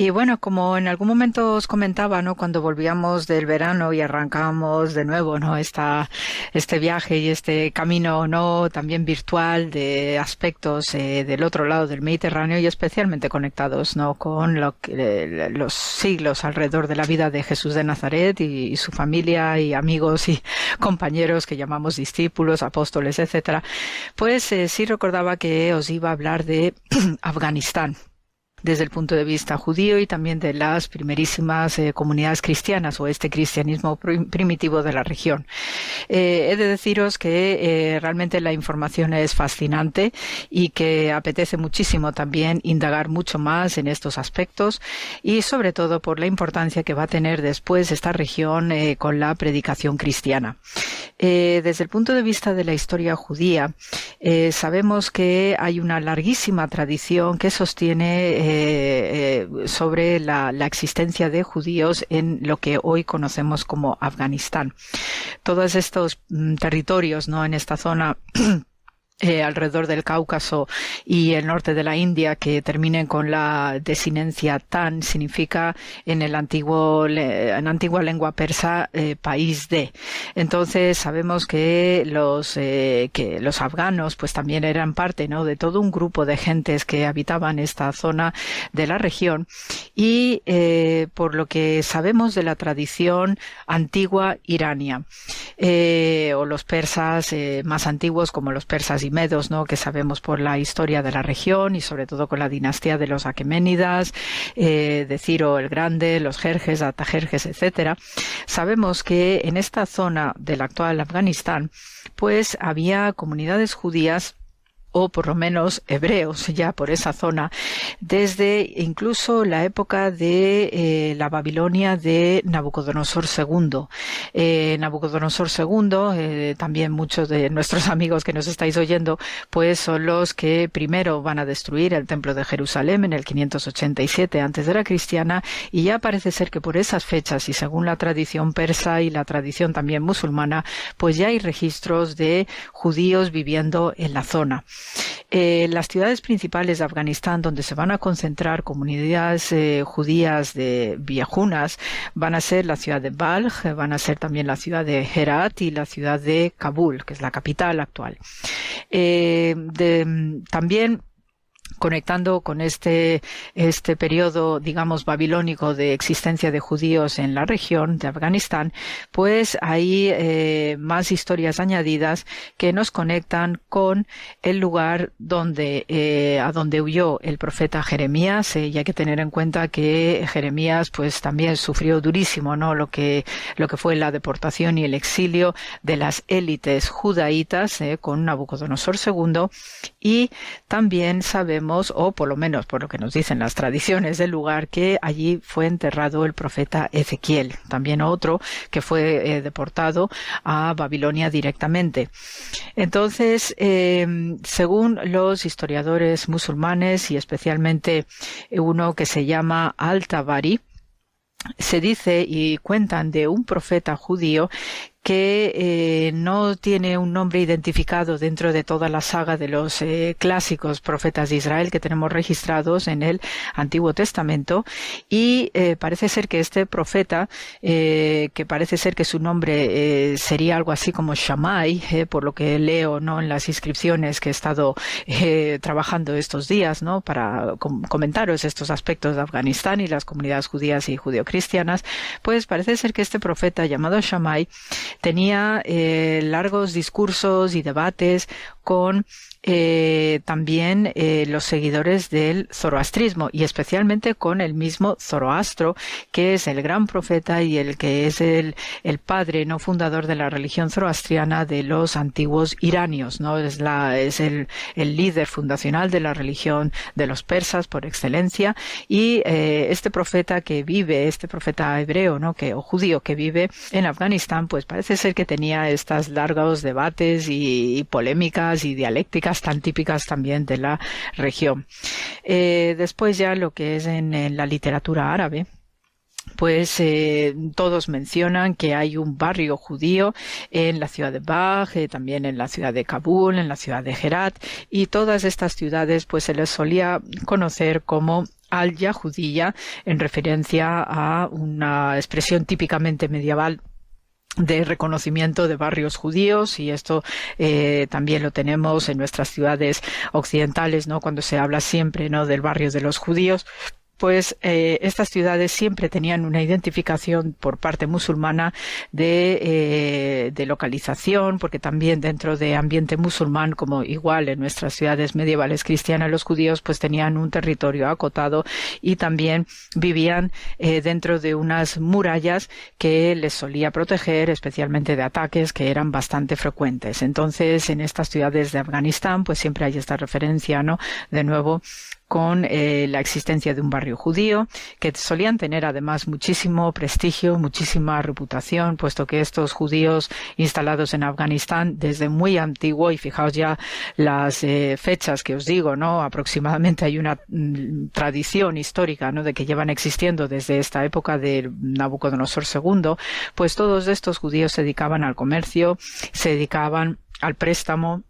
Y bueno, como en algún momento os comentaba, ¿no? Cuando volvíamos del verano y arrancamos de nuevo, ¿no? Esta, este viaje y este camino, ¿no? También virtual de aspectos eh, del otro lado del Mediterráneo y especialmente conectados, ¿no? Con lo que, los siglos alrededor de la vida de Jesús de Nazaret y, y su familia y amigos y compañeros que llamamos discípulos, apóstoles, etcétera. Pues sí recordaba que os iba a hablar de Afganistán desde el punto de vista judío y también de las primerísimas eh, comunidades cristianas o este cristianismo primitivo de la región. Eh, he de deciros que eh, realmente la información es fascinante y que apetece muchísimo también indagar mucho más en estos aspectos y sobre todo por la importancia que va a tener después esta región con la predicación cristiana. desde el punto de vista de la historia judía, sabemos que hay una larguísima tradición que sostiene eh, sobre la, existencia de judíos en lo que hoy conocemos como Afganistán. Todos estos mm, territorios, ¿no? En esta zona eh, alrededor del Cáucaso y el norte de la India que terminen con la desinencia tan significa en el antiguo en antigua lengua persa eh, país de. Entonces sabemos que los eh, que los afganos pues también eran parte no de todo un grupo de gentes que habitaban esta zona de la región. Y por lo que sabemos de la tradición antigua irania o los persas más antiguos como los persas medos, ¿no? que sabemos por la historia de la región y sobre todo con la dinastía de los Aqueménidas, eh, de Ciro el Grande, los Jerjes, Atajerjes, etcétera, sabemos que en esta zona del actual Afganistán, pues había comunidades judías o por lo menos hebreos ya por esa zona, desde incluso la época de eh, la Babilonia de Nabucodonosor II. Eh, Nabucodonosor II, eh, también muchos de nuestros amigos que nos estáis oyendo, pues son los que primero van a destruir el templo de Jerusalén en el 587 antes de la cristiana y ya parece ser que por esas fechas y según la tradición persa y la tradición también musulmana, pues ya hay registros de judíos viviendo en la zona. Eh, las ciudades principales de Afganistán, donde se van a concentrar comunidades eh, judías de viejunas, van a ser la ciudad de Balj, van a ser también la ciudad de Herat y la ciudad de Kabul, que es la capital actual. Eh, también conectando con este, este periodo, digamos, babilónico de existencia de judíos en la región de Afganistán, pues hay eh, más historias añadidas que nos conectan con el lugar donde, eh, a donde huyó el profeta Jeremías, eh, y hay que tener en cuenta que Jeremías, pues también sufrió durísimo, ¿no? Lo que, lo que fue la deportación y el exilio de las élites judaítas con Nabucodonosor II, y también sabemos o por lo menos por lo que nos dicen las tradiciones del lugar, que allí fue enterrado el profeta Ezequiel, también otro que fue eh, deportado a Babilonia directamente. Entonces, em, según los historiadores musulmanes y especialmente uno que se llama Al-Tabari, se dice y cuentan de un profeta judío que eh, no tiene un nombre identificado dentro de toda la saga de los eh, clásicos profetas de Israel que tenemos registrados en el Antiguo Testamento. Y eh, parece ser que este profeta que parece ser que su nombre sería algo así como Shammai por lo que leo no en las inscripciones que he estado trabajando estos días no para comentaros estos aspectos de Afganistán y las comunidades judías y judio-cristianas pues parece ser que este profeta llamado Shammai tenía eh, largos discursos y debates con eh, también eh, los seguidores del zoroastrismo y especialmente con el mismo Zoroastro, que es el gran profeta y el que es el, el padre no fundador de la religión zoroastriana de los antiguos iranios, ¿no? Es, la, es el, el líder fundacional de la religión de los persas por excelencia y eh, este profeta que vive, este profeta hebreo, ¿no? Que, o judío que vive en Afganistán, pues parece ser que tenía estas largos debates y, y polémicas y dialécticas tan típicas también de la región. Eh, después ya lo que es en, la literatura árabe, pues eh, todos mencionan que hay un barrio judío en la ciudad de Baj, eh, también en la ciudad de Kabul, en la ciudad de Herat, y todas estas ciudades pues se les solía conocer como al-Yahudiyya en referencia a una expresión típicamente medieval de reconocimiento de barrios judíos y esto eh, también lo tenemos en nuestras ciudades occidentales, ¿no? Cuando se habla siempre, ¿no? Del barrio de los judíos, pues eh, estas ciudades siempre tenían una identificación por parte musulmana de, eh, de, localización, porque también dentro de ambiente musulmán, como igual en nuestras ciudades medievales cristianas, los judíos pues tenían un territorio acotado y también vivían eh, dentro de unas murallas que les solía proteger, especialmente de ataques que eran bastante frecuentes. Entonces, en estas ciudades de Afganistán, pues siempre hay esta referencia, ¿no? De nuevo, con eh, la existencia de un barrio judío, que solían tener además muchísimo prestigio, muchísima reputación, puesto que estos judíos instalados en Afganistán desde muy antiguo, y fijaos ya las eh, fechas que os digo, ¿no? Aproximadamente hay una mm, tradición histórica, ¿no? De que llevan existiendo desde esta época de Nabucodonosor II, pues todos estos judíos se dedicaban al comercio, se dedicaban al préstamo,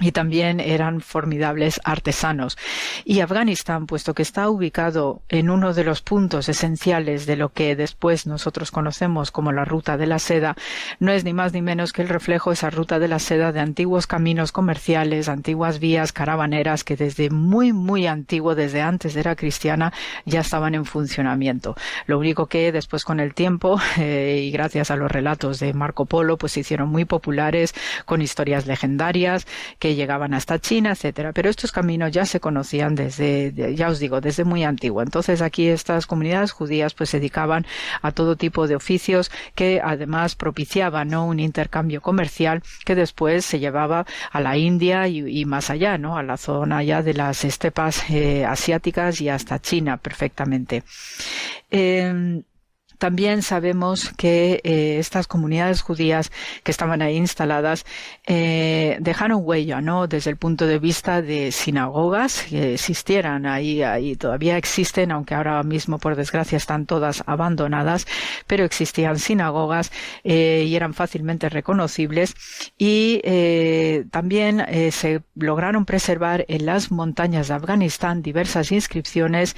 y también eran formidables artesanos. Y Afganistán, puesto que está ubicado en uno de los puntos esenciales de lo que después nosotros conocemos como la ruta de la seda, no es ni más ni menos que el reflejo esa ruta de la seda de antiguos caminos comerciales, antiguas vías caravaneras que desde muy, muy antiguo, desde antes de era cristiana, ya estaban en funcionamiento. Lo único que después con el tiempo eh, y gracias a los relatos de Marco Polo, pues se hicieron muy populares con historias legendarias que llegaban hasta China, etcétera. Pero estos caminos ya se conocían desde, ya os digo, desde muy antiguo. Entonces aquí estas comunidades judías pues se dedicaban a todo tipo de oficios que además propiciaban ¿no? un intercambio comercial que después se llevaba a la India y, más allá, ¿no? A la zona ya de las estepas eh, asiáticas y hasta China perfectamente. Em, también sabemos que eh, estas comunidades judías que estaban ahí instaladas eh, dejaron huella, ¿no? Desde el punto de vista de sinagogas que existieran ahí, ahí todavía existen, aunque ahora mismo por desgracia están todas abandonadas, pero existían sinagogas eh, y eran fácilmente reconocibles y también se lograron preservar en las montañas de Afganistán diversas inscripciones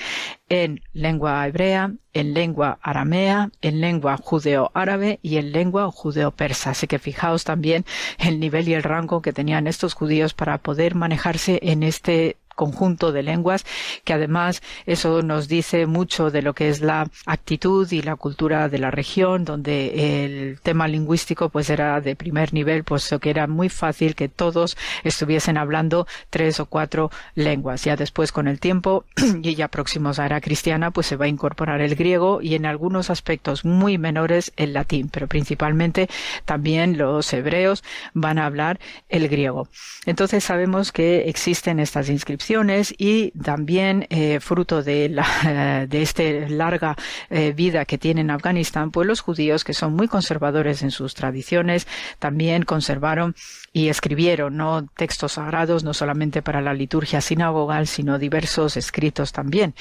en lengua hebrea, en lengua aramea, en lengua judeo-árabe y en lengua judeo-persa. Así que fijaos también el nivel y el rango que tenían estos judíos para poder manejarse en este conjunto de lenguas, que además eso nos dice mucho de lo que es la actitud y la cultura de la región, donde el tema lingüístico pues era de primer nivel, puesto que era muy fácil que todos estuviesen hablando tres o cuatro lenguas. Ya después con el tiempo y ya próximos a era cristiana, pues se va a incorporar el griego y en algunos aspectos muy menores el latín, pero principalmente también los hebreos van a hablar el griego. Entonces sabemos que existen estas inscripciones y también eh, fruto de la de esta larga eh, vida que tiene en Afganistán, pues los judíos que son muy conservadores en sus tradiciones también conservaron y escribieron no textos sagrados no solamente para la liturgia sinagogal sino diversos escritos también.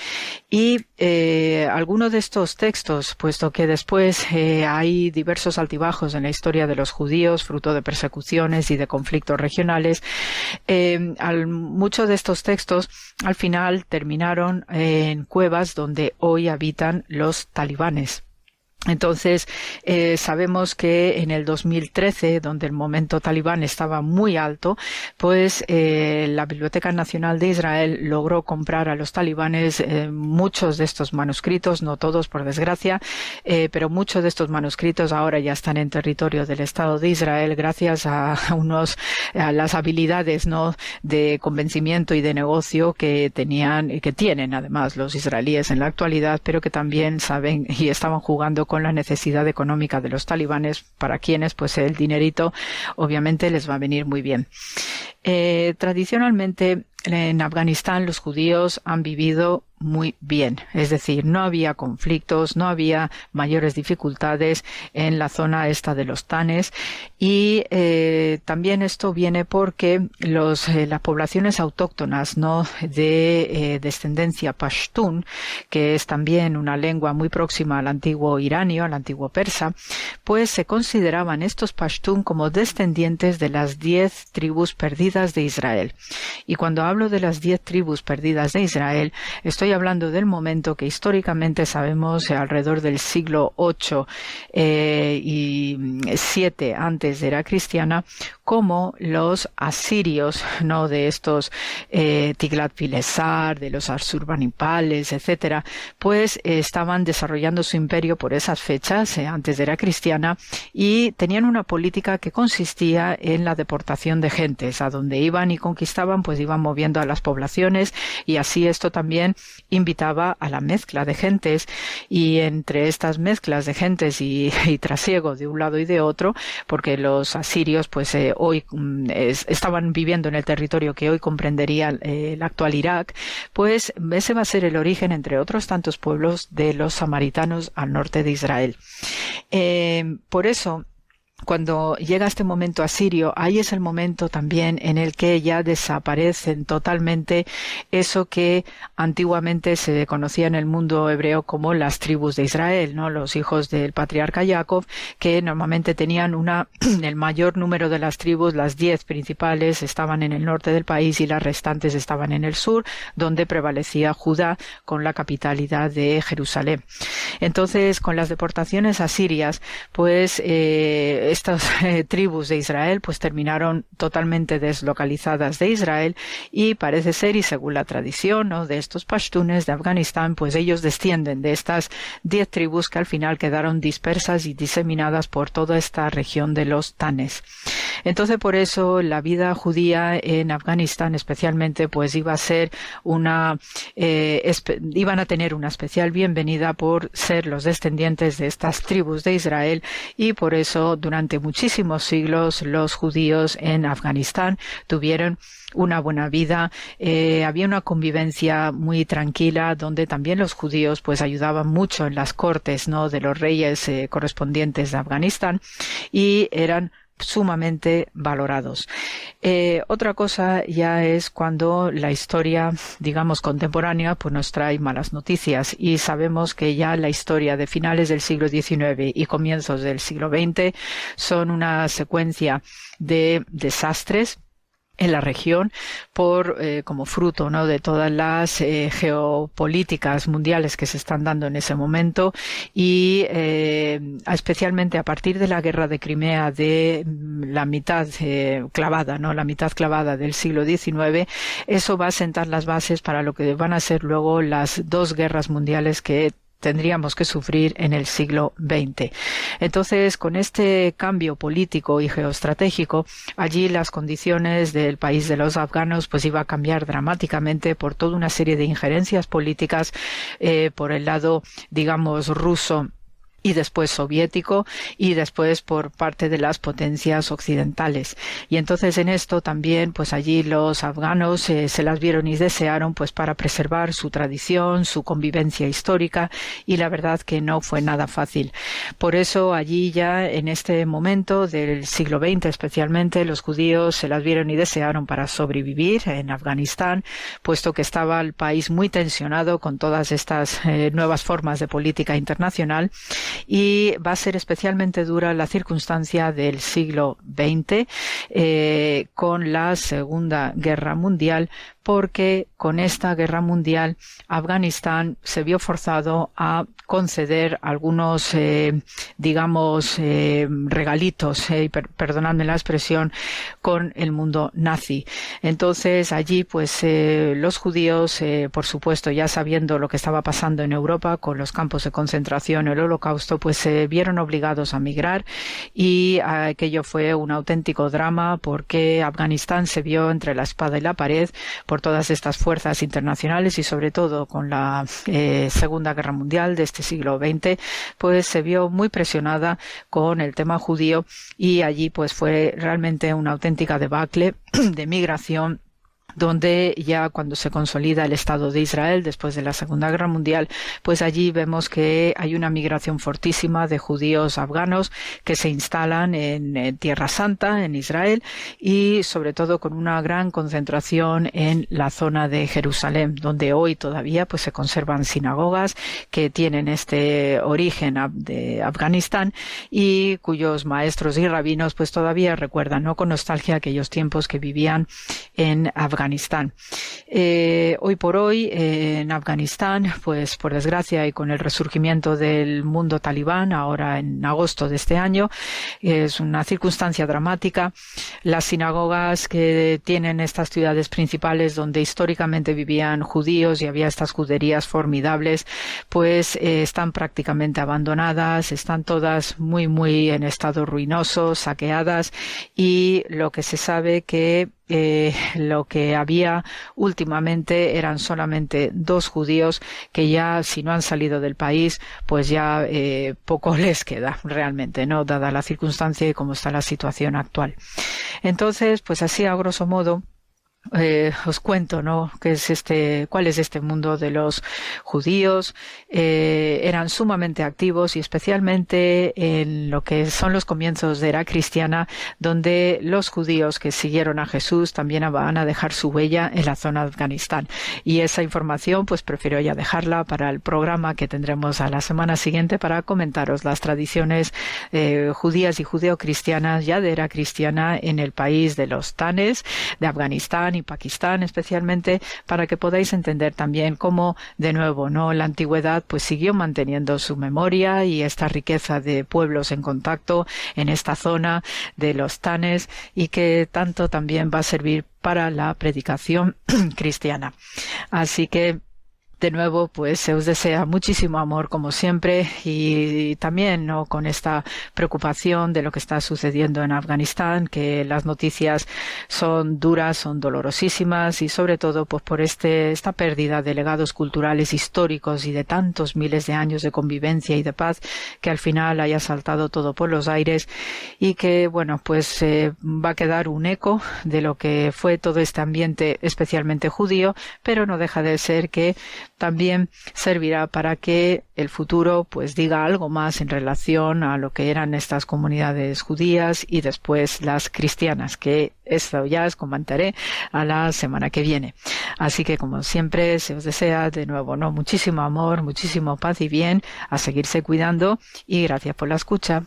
Y eh, algunos de estos textos puesto que después hay diversos altibajos en la historia de los judíos fruto de persecuciones y de conflictos regionales al, muchos de estos textos al final terminaron en cuevas donde hoy habitan los talibanes entonces, eh, sabemos que en el 2013, donde el momento talibán estaba muy alto, pues eh, la Biblioteca Nacional de Israel logró comprar a los talibanes eh, muchos de estos manuscritos, no todos por desgracia, eh, pero muchos de estos manuscritos ahora ya están en territorio del Estado de Israel gracias a unos a las habilidades no de convencimiento y de negocio que tenían y que tienen además los israelíes en la actualidad, pero que también saben y estaban jugando con la necesidad económica de los talibanes, para quienes pues el dinerito obviamente les va a venir muy bien. Eh, tradicionalmente en Afganistán los judíos han vivido muy bien, es decir, no había conflictos, no había mayores dificultades en la zona esta de los Tanes. Y eh, también esto viene porque los, eh, las poblaciones autóctonas no de eh, descendencia pashtun, que es también una lengua muy próxima al antiguo iranio, al antiguo persa, pues se consideraban estos pashtun como descendientes de las diez tribus perdidas de Israel. Y cuando hablo de las diez tribus perdidas de Israel, estoy hablando del momento que históricamente sabemos alrededor del siglo 8 eh, y 7 antes de era cristiana, como los asirios, no de estos eh, Tiglat-Pileser, de los Arsurbanipales, etcétera, pues eh, estaban desarrollando su imperio por esas fechas, eh, antes de era cristiana, y tenían una política que consistía en la deportación de gentes, a donde iban y conquistaban, pues iban moviendo a las poblaciones, y así esto también invitaba a la mezcla de gentes, y entre estas mezclas de gentes y, trasiego de un lado y de otro, porque los asirios, pues eh, hoy mm, estaban viviendo en el territorio que hoy comprendería eh, el actual Irak, pues ese va a ser el origen, entre otros tantos pueblos, de los samaritanos al norte de Israel. Eh, por eso, cuando llega este momento asirio, ahí es el momento también en el que ya desaparecen totalmente eso que antiguamente se conocía en el mundo hebreo como las tribus de Israel, ¿no? Los hijos del patriarca Jacob, que normalmente tenían una, el mayor número de las tribus, las diez principales estaban en el norte del país y las restantes estaban en el sur, donde prevalecía Judá con la capitalidad de Jerusalén. Entonces, con las deportaciones asirias, pues, eh, estas eh, tribus de Israel pues terminaron totalmente deslocalizadas de Israel y parece ser y según la tradición ¿no? de estos pashtunes de Afganistán pues ellos descienden de estas diez tribus que al final quedaron dispersas y diseminadas por toda esta región de los Tanes. Entonces por eso la vida judía en Afganistán especialmente pues iba a ser una eh, iban a tener una especial bienvenida por ser los descendientes de estas tribus de Israel. Y por eso durante muchísimos siglos los judíos en Afganistán tuvieron una buena vida, eh, había una convivencia muy tranquila donde también los judíos pues ayudaban mucho en las cortes no de los reyes eh, correspondientes de Afganistán. Y eran sumamente valorados. Eh, otra cosa ya es cuando la historia, digamos, contemporánea, pues nos trae malas noticias y sabemos que ya la historia de finales del siglo XIX y comienzos del siglo XX son una secuencia de desastres en la región por eh, como fruto ¿no? de todas las eh, geopolíticas mundiales que se están dando en ese momento y eh, especialmente a partir de la guerra de Crimea de mm, la mitad clavada no la mitad clavada del siglo XIX eso va a sentar las bases para lo que van a ser luego las dos guerras mundiales que tendríamos que sufrir en el siglo XX. Entonces, con este cambio político y geoestratégico, allí las condiciones del país de los afganos pues iba a cambiar dramáticamente por toda una serie de injerencias políticas eh, por el lado, digamos, ruso y después soviético y después por parte de las potencias occidentales. Y entonces en esto también, pues allí los afganos eh, se las vieron y desearon pues para preservar su tradición, su convivencia histórica y la verdad que no fue nada fácil. Por eso allí ya en este momento del siglo XX especialmente los judíos se las vieron y desearon para sobrevivir en Afganistán, puesto que estaba el país muy tensionado con todas estas eh, nuevas formas de política internacional y va a ser especialmente dura la circunstancia del siglo XX eh, con la Segunda Guerra Mundial porque con esta guerra mundial Afganistán se vio forzado a conceder algunos, eh, digamos, eh, regalitos, eh, perdonadme la expresión, con el mundo nazi. Entonces allí, pues los judíos, por supuesto, ya sabiendo lo que estaba pasando en Europa con los campos de concentración, el Holocausto, pues se vieron obligados a migrar y aquello fue un auténtico drama porque Afganistán se vio entre la espada y la pared todas estas fuerzas internacionales y sobre todo con la eh, Segunda Guerra Mundial de este siglo XX, pues se vio muy presionada con el tema judío y allí pues fue realmente una auténtica debacle de migración donde ya cuando se consolida el Estado de Israel después de la Segunda Guerra Mundial, pues allí vemos que hay una migración fortísima de judíos afganos que se instalan en, Tierra Santa, en Israel, y sobre todo con una gran concentración en la zona de Jerusalén, donde hoy todavía pues se conservan sinagogas que tienen este origen de Afganistán y cuyos maestros y rabinos pues todavía recuerdan ¿no? con nostalgia aquellos tiempos que vivían en Afganistán Afganistán. Eh, hoy por hoy eh, en Afganistán, pues por desgracia y con el resurgimiento del mundo talibán, ahora en agosto de este año, es una circunstancia dramática. Las sinagogas que tienen estas ciudades principales donde históricamente vivían judíos y había estas juderías formidables, pues eh, están prácticamente abandonadas, están todas muy, muy en estado ruinoso, saqueadas y lo que se sabe que eh, lo que había últimamente eran solamente dos judíos que ya si no han salido del país pues ya eh, poco les queda realmente no dada la circunstancia y cómo está la situación actual. Entonces pues así a grosso modo eh, os cuento, ¿no? ¿Qué es este, cuál es este mundo de los judíos? Eh, eran sumamente activos y especialmente en lo que son los comienzos de era cristiana, donde los judíos que siguieron a Jesús también van a dejar su huella en la zona de Afganistán. Y esa información, pues prefiero ya dejarla para el programa que tendremos a la semana siguiente para comentaros las tradiciones eh, judías y judeocristianas ya de era cristiana en el país de los Tanes, de Afganistán y Pakistán especialmente para que podáis entender también cómo de nuevo no la antigüedad pues siguió manteniendo su memoria y esta riqueza de pueblos en contacto en esta zona de los Tanes y que tanto también va a servir para la predicación cristiana. Así que de nuevo, pues se os desea muchísimo amor como siempre y también ¿no? con esta preocupación de lo que está sucediendo en Afganistán, que las noticias son duras, son dolorosísimas y sobre todo pues por este, esta pérdida de legados culturales históricos y de tantos miles de años de convivencia y de paz que al final haya saltado todo por los aires y que bueno pues va a quedar un eco de lo que fue todo este ambiente especialmente judío, pero no deja de ser que también servirá para que el futuro pues diga algo más en relación a lo que eran estas comunidades judías y después las cristianas, que esto ya os comentaré a la semana que viene. Así que como siempre se os desea de nuevo no muchísimo amor, muchísimo paz y bien, a seguirse cuidando y gracias por la escucha.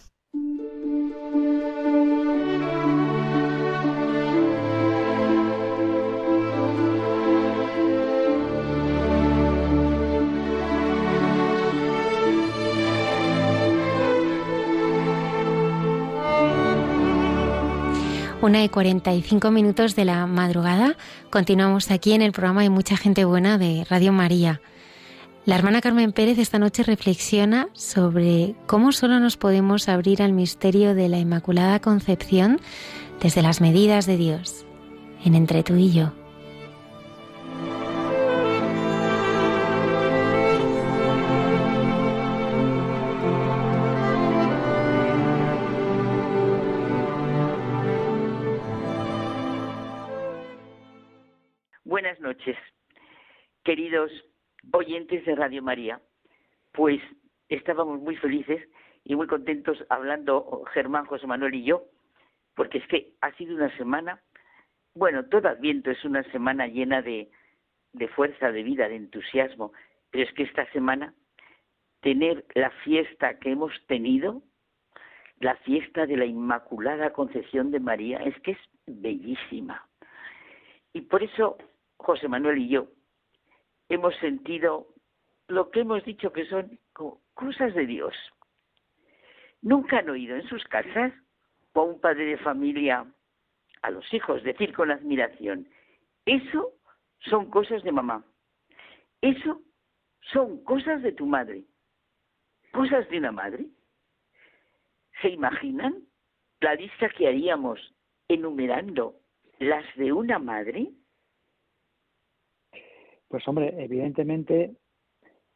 Una y 45 minutos de la madrugada. Continuamos aquí en el programa de Mucha Gente Buena de Radio María. La hermana Carmen Pérez esta noche reflexiona sobre cómo solo nos podemos abrir al misterio de la Inmaculada Concepción desde las medidas de Dios, en entre tú y yo. Noches, queridos oyentes de Radio María. Pues estábamos muy felices y muy contentos hablando Germán, José Manuel y yo, porque es que ha sido una semana, bueno, todo Adviento es una semana llena de, de fuerza, de vida, de entusiasmo, pero es que esta semana tener la fiesta que hemos tenido, la fiesta de la Inmaculada Concepción de María, es que es bellísima. Y por eso José Manuel y yo hemos sentido lo que hemos dicho que son cosas de Dios. Nunca han oído en sus casas o a un padre de familia a los hijos decir con admiración, eso son cosas de mamá, eso son cosas de tu madre, cosas de una madre. ¿Se imaginan la lista que haríamos enumerando las de una madre? Pues hombre, evidentemente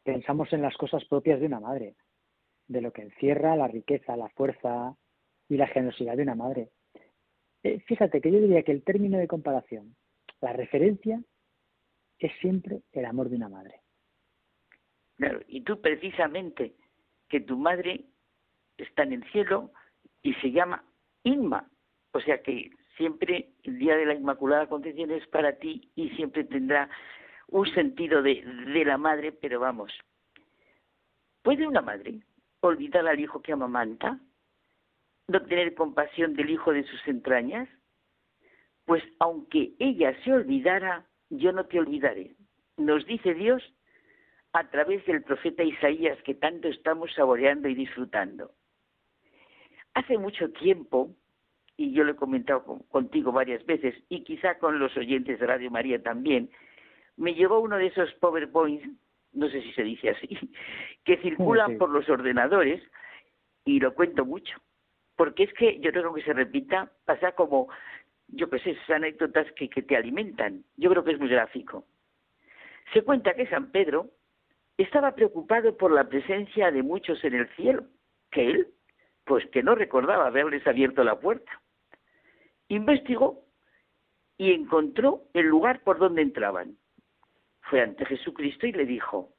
pensamos en las cosas propias de una madre, de lo que encierra la riqueza, la fuerza y la generosidad de una madre. Eh, fíjate que yo diría que el término de comparación, la referencia, es siempre el amor de una madre. Claro, y tú precisamente, que tu madre está en el cielo y se llama Inma, o sea que siempre el Día de la Inmaculada Concepción es para ti y siempre tendrá un sentido de, de la madre, pero vamos, ¿puede una madre olvidar al hijo que amamanta? ¿No tener compasión del hijo de sus entrañas? Pues aunque ella se olvidara, yo no te olvidaré. Nos dice Dios a través del profeta Isaías que tanto estamos saboreando y disfrutando. Hace mucho tiempo, y yo lo he comentado contigo varias veces, y quizá con los oyentes de Radio María también, me llegó uno de esos PowerPoints, no sé si se dice así, que circulan por los ordenadores y lo cuento mucho. Porque es que yo creo que se repita, pasa como, yo qué sé, esas anécdotas que, que te alimentan. Yo creo que es muy gráfico. Se cuenta que San Pedro estaba preocupado por la presencia de muchos en el cielo, que él, pues que no recordaba haberles abierto la puerta. Investigó y encontró el lugar por donde entraban fue ante Jesucristo y le dijo,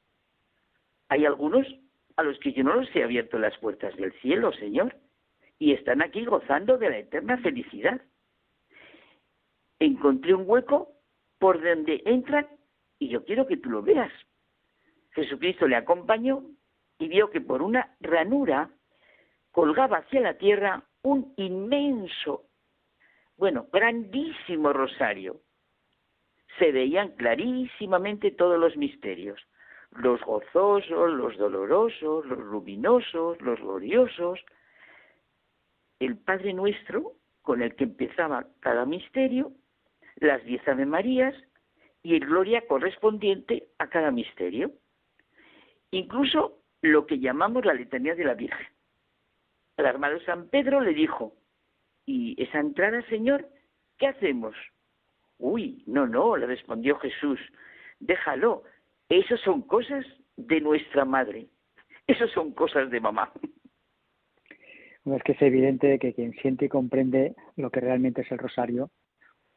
hay algunos a los que yo no les he abierto las puertas del cielo, Señor, y están aquí gozando de la eterna felicidad. Encontré un hueco por donde entran y yo quiero que tú lo veas. Jesucristo le acompañó y vio que por una ranura colgaba hacia la tierra un inmenso, bueno, grandísimo rosario se veían clarísimamente todos los misterios, los gozosos, los dolorosos, los luminosos, los gloriosos. El Padre Nuestro, con el que empezaba cada misterio, las diez Ave Marías y el Gloria correspondiente a cada misterio. Incluso lo que llamamos la letanía de la Virgen. El armado San Pedro le dijo, ¿y esa entrada, Señor, qué hacemos? Uy, no, no, le respondió Jesús, déjalo, esas son cosas de nuestra madre, esas son cosas de mamá. es que es evidente que quien siente y comprende lo que realmente es el rosario,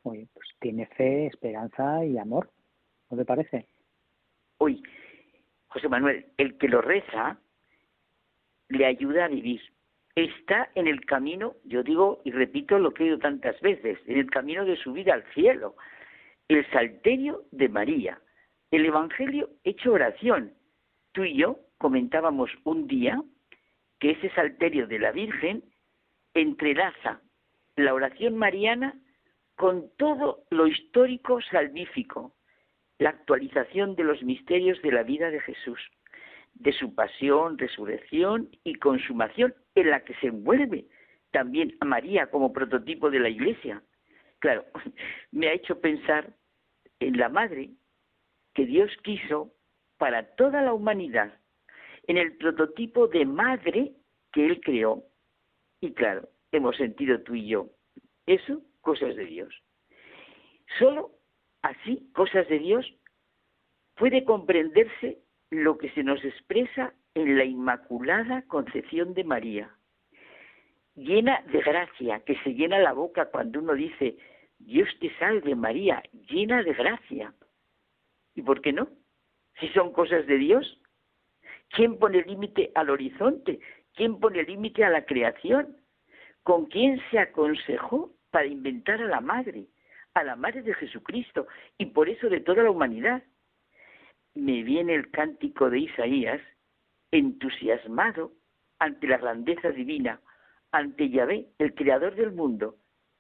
pues tiene fe, esperanza y amor, ¿no te parece? Uy, José Manuel, el que lo reza le ayuda a vivir está en el camino, yo digo y repito lo que he oído tantas veces, en el camino de su vida al cielo. El salterio de María, el Evangelio hecho oración. Tú y yo comentábamos un día que ese salterio de la Virgen entrelaza la oración mariana con todo lo histórico salvífico, la actualización de los misterios de la vida de Jesús de su pasión, resurrección y consumación en la que se envuelve también a María como prototipo de la Iglesia. Claro, me ha hecho pensar en la madre que Dios quiso para toda la humanidad, en el prototipo de madre que Él creó. Y claro, hemos sentido tú y yo, eso, cosas de Dios. Solo así, cosas de Dios, puede comprenderse lo que se nos expresa en la Inmaculada Concepción de María, llena de gracia, que se llena la boca cuando uno dice, Dios te salve María, llena de gracia. ¿Y por qué no? Si son cosas de Dios. ¿Quién pone límite al horizonte? ¿Quién pone límite a la creación? ¿Con quién se aconsejó para inventar a la madre? A la madre de Jesucristo y por eso de toda la humanidad. Me viene el cántico de Isaías, entusiasmado ante la grandeza divina, ante Yahvé, el creador del mundo,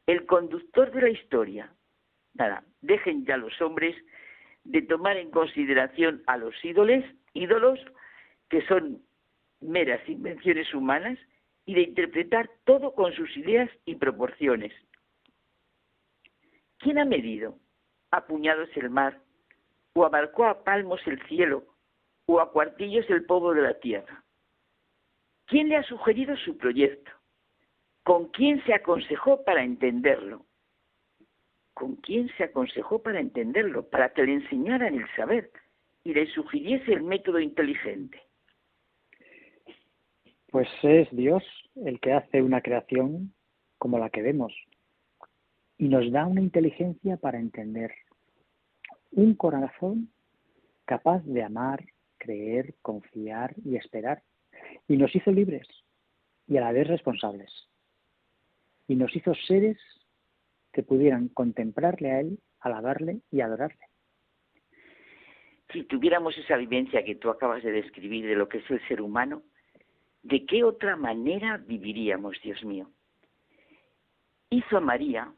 el conductor de la historia. Nada, dejen ya los hombres de tomar en consideración a los ídolos, ídolos que son meras invenciones humanas y de interpretar todo con sus ideas y proporciones. ¿Quién ha medido a puñados el mar, o abarcó a palmos el cielo, o a cuartillos el polvo de la tierra? ¿Quién le ha sugerido su proyecto? ¿Con quién se aconsejó para entenderlo? ¿Con quién se aconsejó para entenderlo? Para que le enseñaran el saber y le sugiriese el método inteligente. Pues es Dios el que hace una creación como la que vemos y nos da una inteligencia para entender, un corazón capaz de amar, creer, confiar y esperar. Y nos hizo libres y a la vez responsables. Y nos hizo seres que pudieran contemplarle a Él, alabarle y adorarle. Si tuviéramos esa vivencia que tú acabas de describir de lo que es el ser humano, ¿de qué otra manera viviríamos, Dios mío? Hizo a María,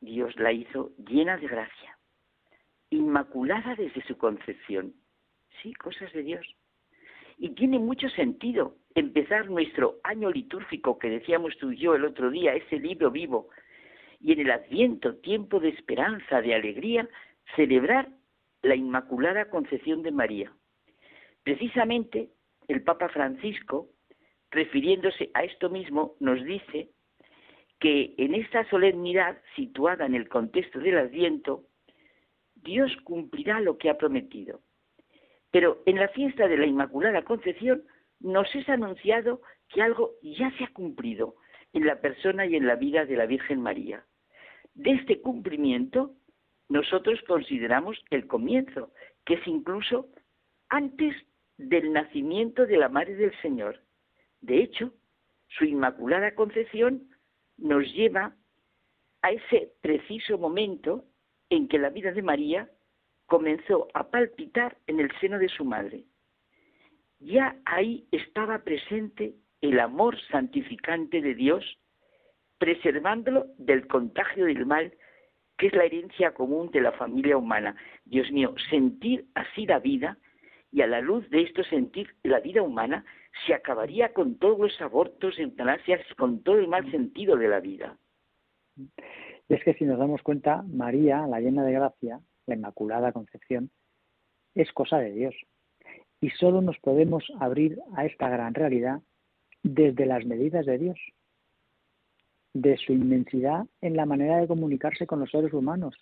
Dios la hizo llena de gracia, inmaculada desde su concepción. Sí, cosas de Dios. Y tiene mucho sentido empezar nuestro año litúrgico que decíamos tú y yo el otro día, ese libro vivo, y en el adviento, tiempo de esperanza, de alegría, celebrar la Inmaculada Concepción de María. Precisamente el Papa Francisco, refiriéndose a esto mismo, nos dice que en esta solemnidad situada en el contexto del Adviento, Dios cumplirá lo que ha prometido. Pero en la fiesta de la Inmaculada Concepción nos es anunciado que algo ya se ha cumplido en la persona y en la vida de la Virgen María. De este cumplimiento nosotros consideramos el comienzo, que es incluso antes del nacimiento de la Madre del Señor. De hecho, su Inmaculada Concepción nos lleva a ese preciso momento en que la vida de María comenzó a palpitar en el seno de su madre. Ya ahí estaba presente el amor santificante de Dios, preservándolo del contagio del mal, que es la herencia común de la familia humana. Dios mío, sentir así la vida y a la luz de esto sentir la vida humana se acabaría con todos los abortos, eutanasias, con todo el mal sentido de la vida. es que si nos damos cuenta, María, la llena de gracia, la Inmaculada Concepción, es cosa de Dios. Y solo nos podemos abrir a esta gran realidad desde las medidas de Dios, de su inmensidad en la manera de comunicarse con los seres humanos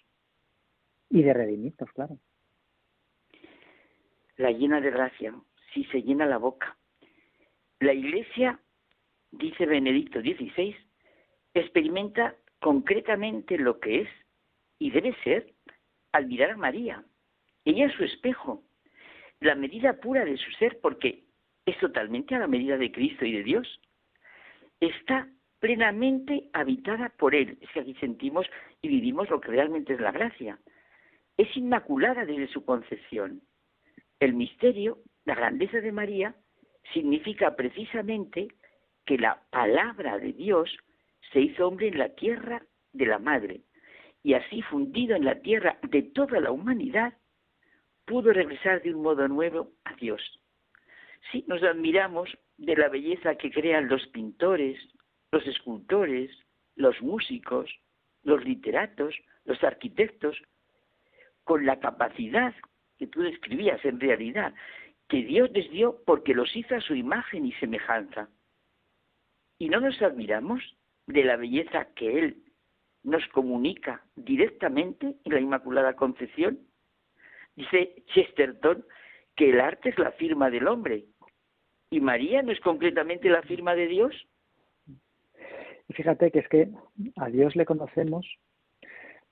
y de redimirnos, claro la llena de gracia, si se llena la boca. La Iglesia, dice Benedicto XVI, experimenta concretamente lo que es y debe ser al mirar a María. Ella es su espejo, la medida pura de su ser, porque es totalmente a la medida de Cristo y de Dios. Está plenamente habitada por Él. Es que aquí sentimos y vivimos lo que realmente es la gracia. Es inmaculada desde su concepción. El misterio, la grandeza de María, significa precisamente que la palabra de Dios se hizo hombre en la tierra de la madre y así fundido en la tierra de toda la humanidad, pudo regresar de un modo nuevo a Dios. Si nos admiramos de la belleza que crean los pintores, los escultores, los músicos, los literatos, los arquitectos, con la capacidad que tú describías en realidad, que Dios les dio porque los hizo a su imagen y semejanza. Y no nos admiramos de la belleza que Él nos comunica directamente en la Inmaculada Concepción. Dice Chesterton que el arte es la firma del hombre. ¿Y María no es concretamente la firma de Dios? Y fíjate que es que a Dios le conocemos,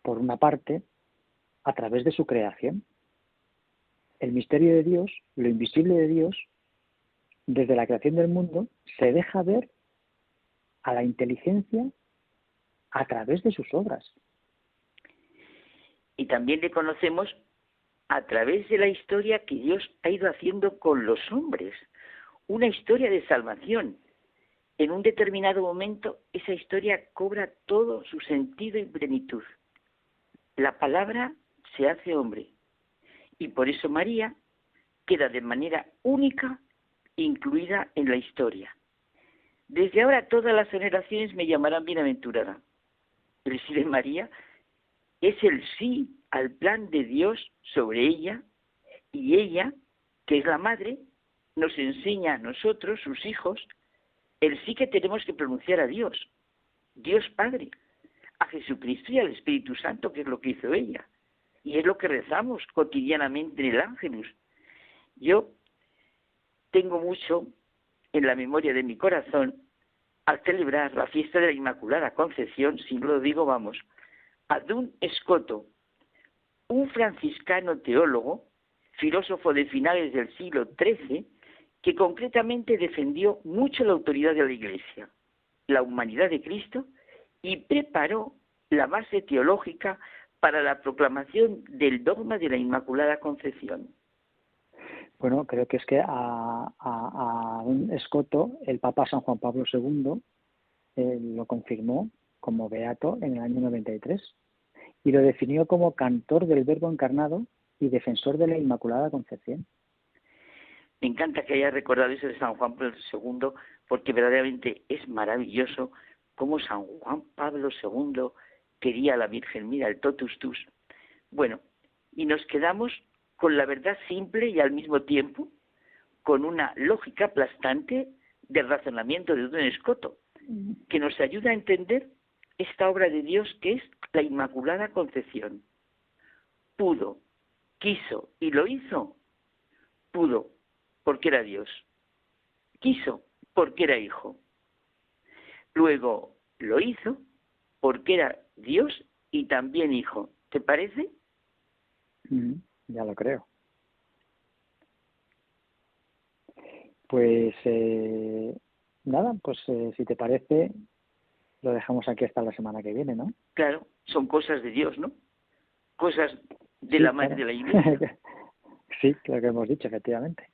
por una parte, a través de su creación. El misterio de Dios, lo invisible de Dios, desde la creación del mundo, se deja ver a la inteligencia a través de sus obras. Y también le conocemos a través de la historia que Dios ha ido haciendo con los hombres, una historia de salvación. En un determinado momento esa historia cobra todo su sentido y plenitud. La palabra se hace hombre y por eso María queda de manera única incluida en la historia. Desde ahora todas las generaciones me llamarán bienaventurada. El sí de María es el sí al plan de Dios sobre ella y ella, que es la madre, nos enseña a nosotros, sus hijos, el sí que tenemos que pronunciar a Dios, Dios Padre, a Jesucristo y al Espíritu Santo, que es lo que hizo ella. Y es lo que rezamos cotidianamente en el Ángelus. Yo tengo mucho en la memoria de mi corazón al celebrar la fiesta de la Inmaculada Concepción, si lo digo, vamos, Adún Escoto, un franciscano teólogo, filósofo de finales del siglo XIII, que concretamente defendió mucho la autoridad de la Iglesia, la humanidad de Cristo y preparó la base teológica para la proclamación del dogma de la Inmaculada Concepción. Bueno, creo que es que a, un escoto el Papa San Juan Pablo II eh, lo confirmó como beato en el año 93 y lo definió como cantor del Verbo encarnado y defensor de la Inmaculada Concepción. Me encanta que haya recordado eso de San Juan Pablo II porque verdaderamente es maravilloso cómo San Juan Pablo II quería la Virgen, mira, el totus tus. Bueno, y nos quedamos con la verdad simple y al mismo tiempo con una lógica aplastante del razonamiento de Don Escoto, que nos ayuda a entender esta obra de Dios que es la Inmaculada Concepción. Pudo, quiso y lo hizo. Pudo, porque era Dios. Quiso, porque era hijo. Luego lo hizo, porque era Dios y también hijo. ¿Te parece? ya lo creo. Pues eh, nada, pues eh, si te parece, lo dejamos aquí hasta la semana que viene, ¿no? Claro, son cosas de Dios, ¿no? Cosas de la madre de la iglesia. sí, lo que hemos dicho, efectivamente.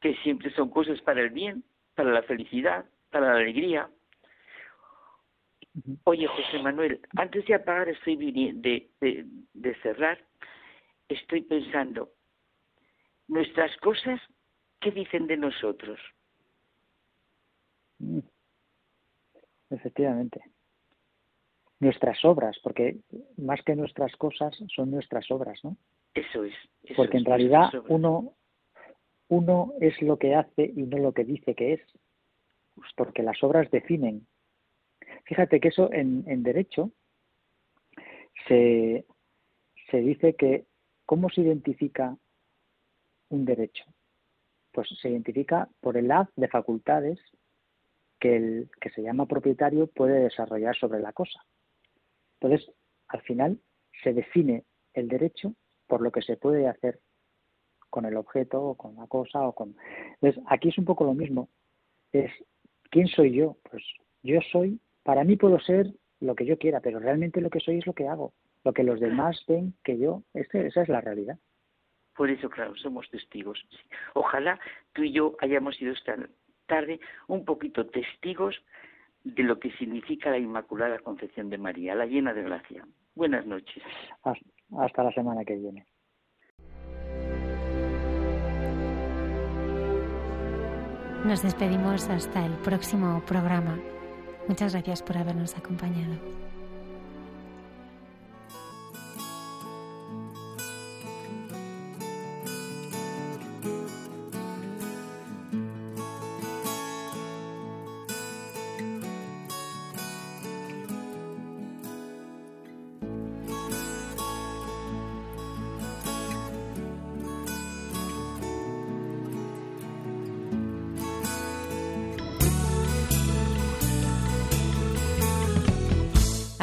Que siempre son cosas para el bien, para la felicidad, para la alegría, Oye, José Manuel, antes de apagar, estoy de, de, de cerrar, estoy pensando, nuestras cosas, ¿qué dicen de nosotros? Mm. Efectivamente. Nuestras obras, porque más que nuestras cosas son nuestras obras, ¿no? Eso es. porque en realidad uno, uno es lo que hace y no lo que dice que es. Porque las obras definen Fíjate que eso en, derecho se, dice que ¿cómo se identifica un derecho? Pues se identifica por el haz de facultades que el que se llama propietario puede desarrollar sobre la cosa. Entonces, al final se define el derecho por lo que se puede hacer con el objeto o con la cosa o con. Entonces, aquí es un poco lo mismo. Es quién soy yo. Pues yo soy para mí puedo ser lo que yo quiera, pero realmente lo que soy es lo que hago, lo que los demás ven que yo, este, esa es la realidad. Por eso, claro, somos testigos. Ojalá tú y yo hayamos sido esta tarde un poquito testigos de lo que significa la Inmaculada Concepción de María, la llena de gracia. Buenas noches. Hasta la semana que viene. Nos despedimos hasta el próximo programa. Muchas gracias por habernos acompañado.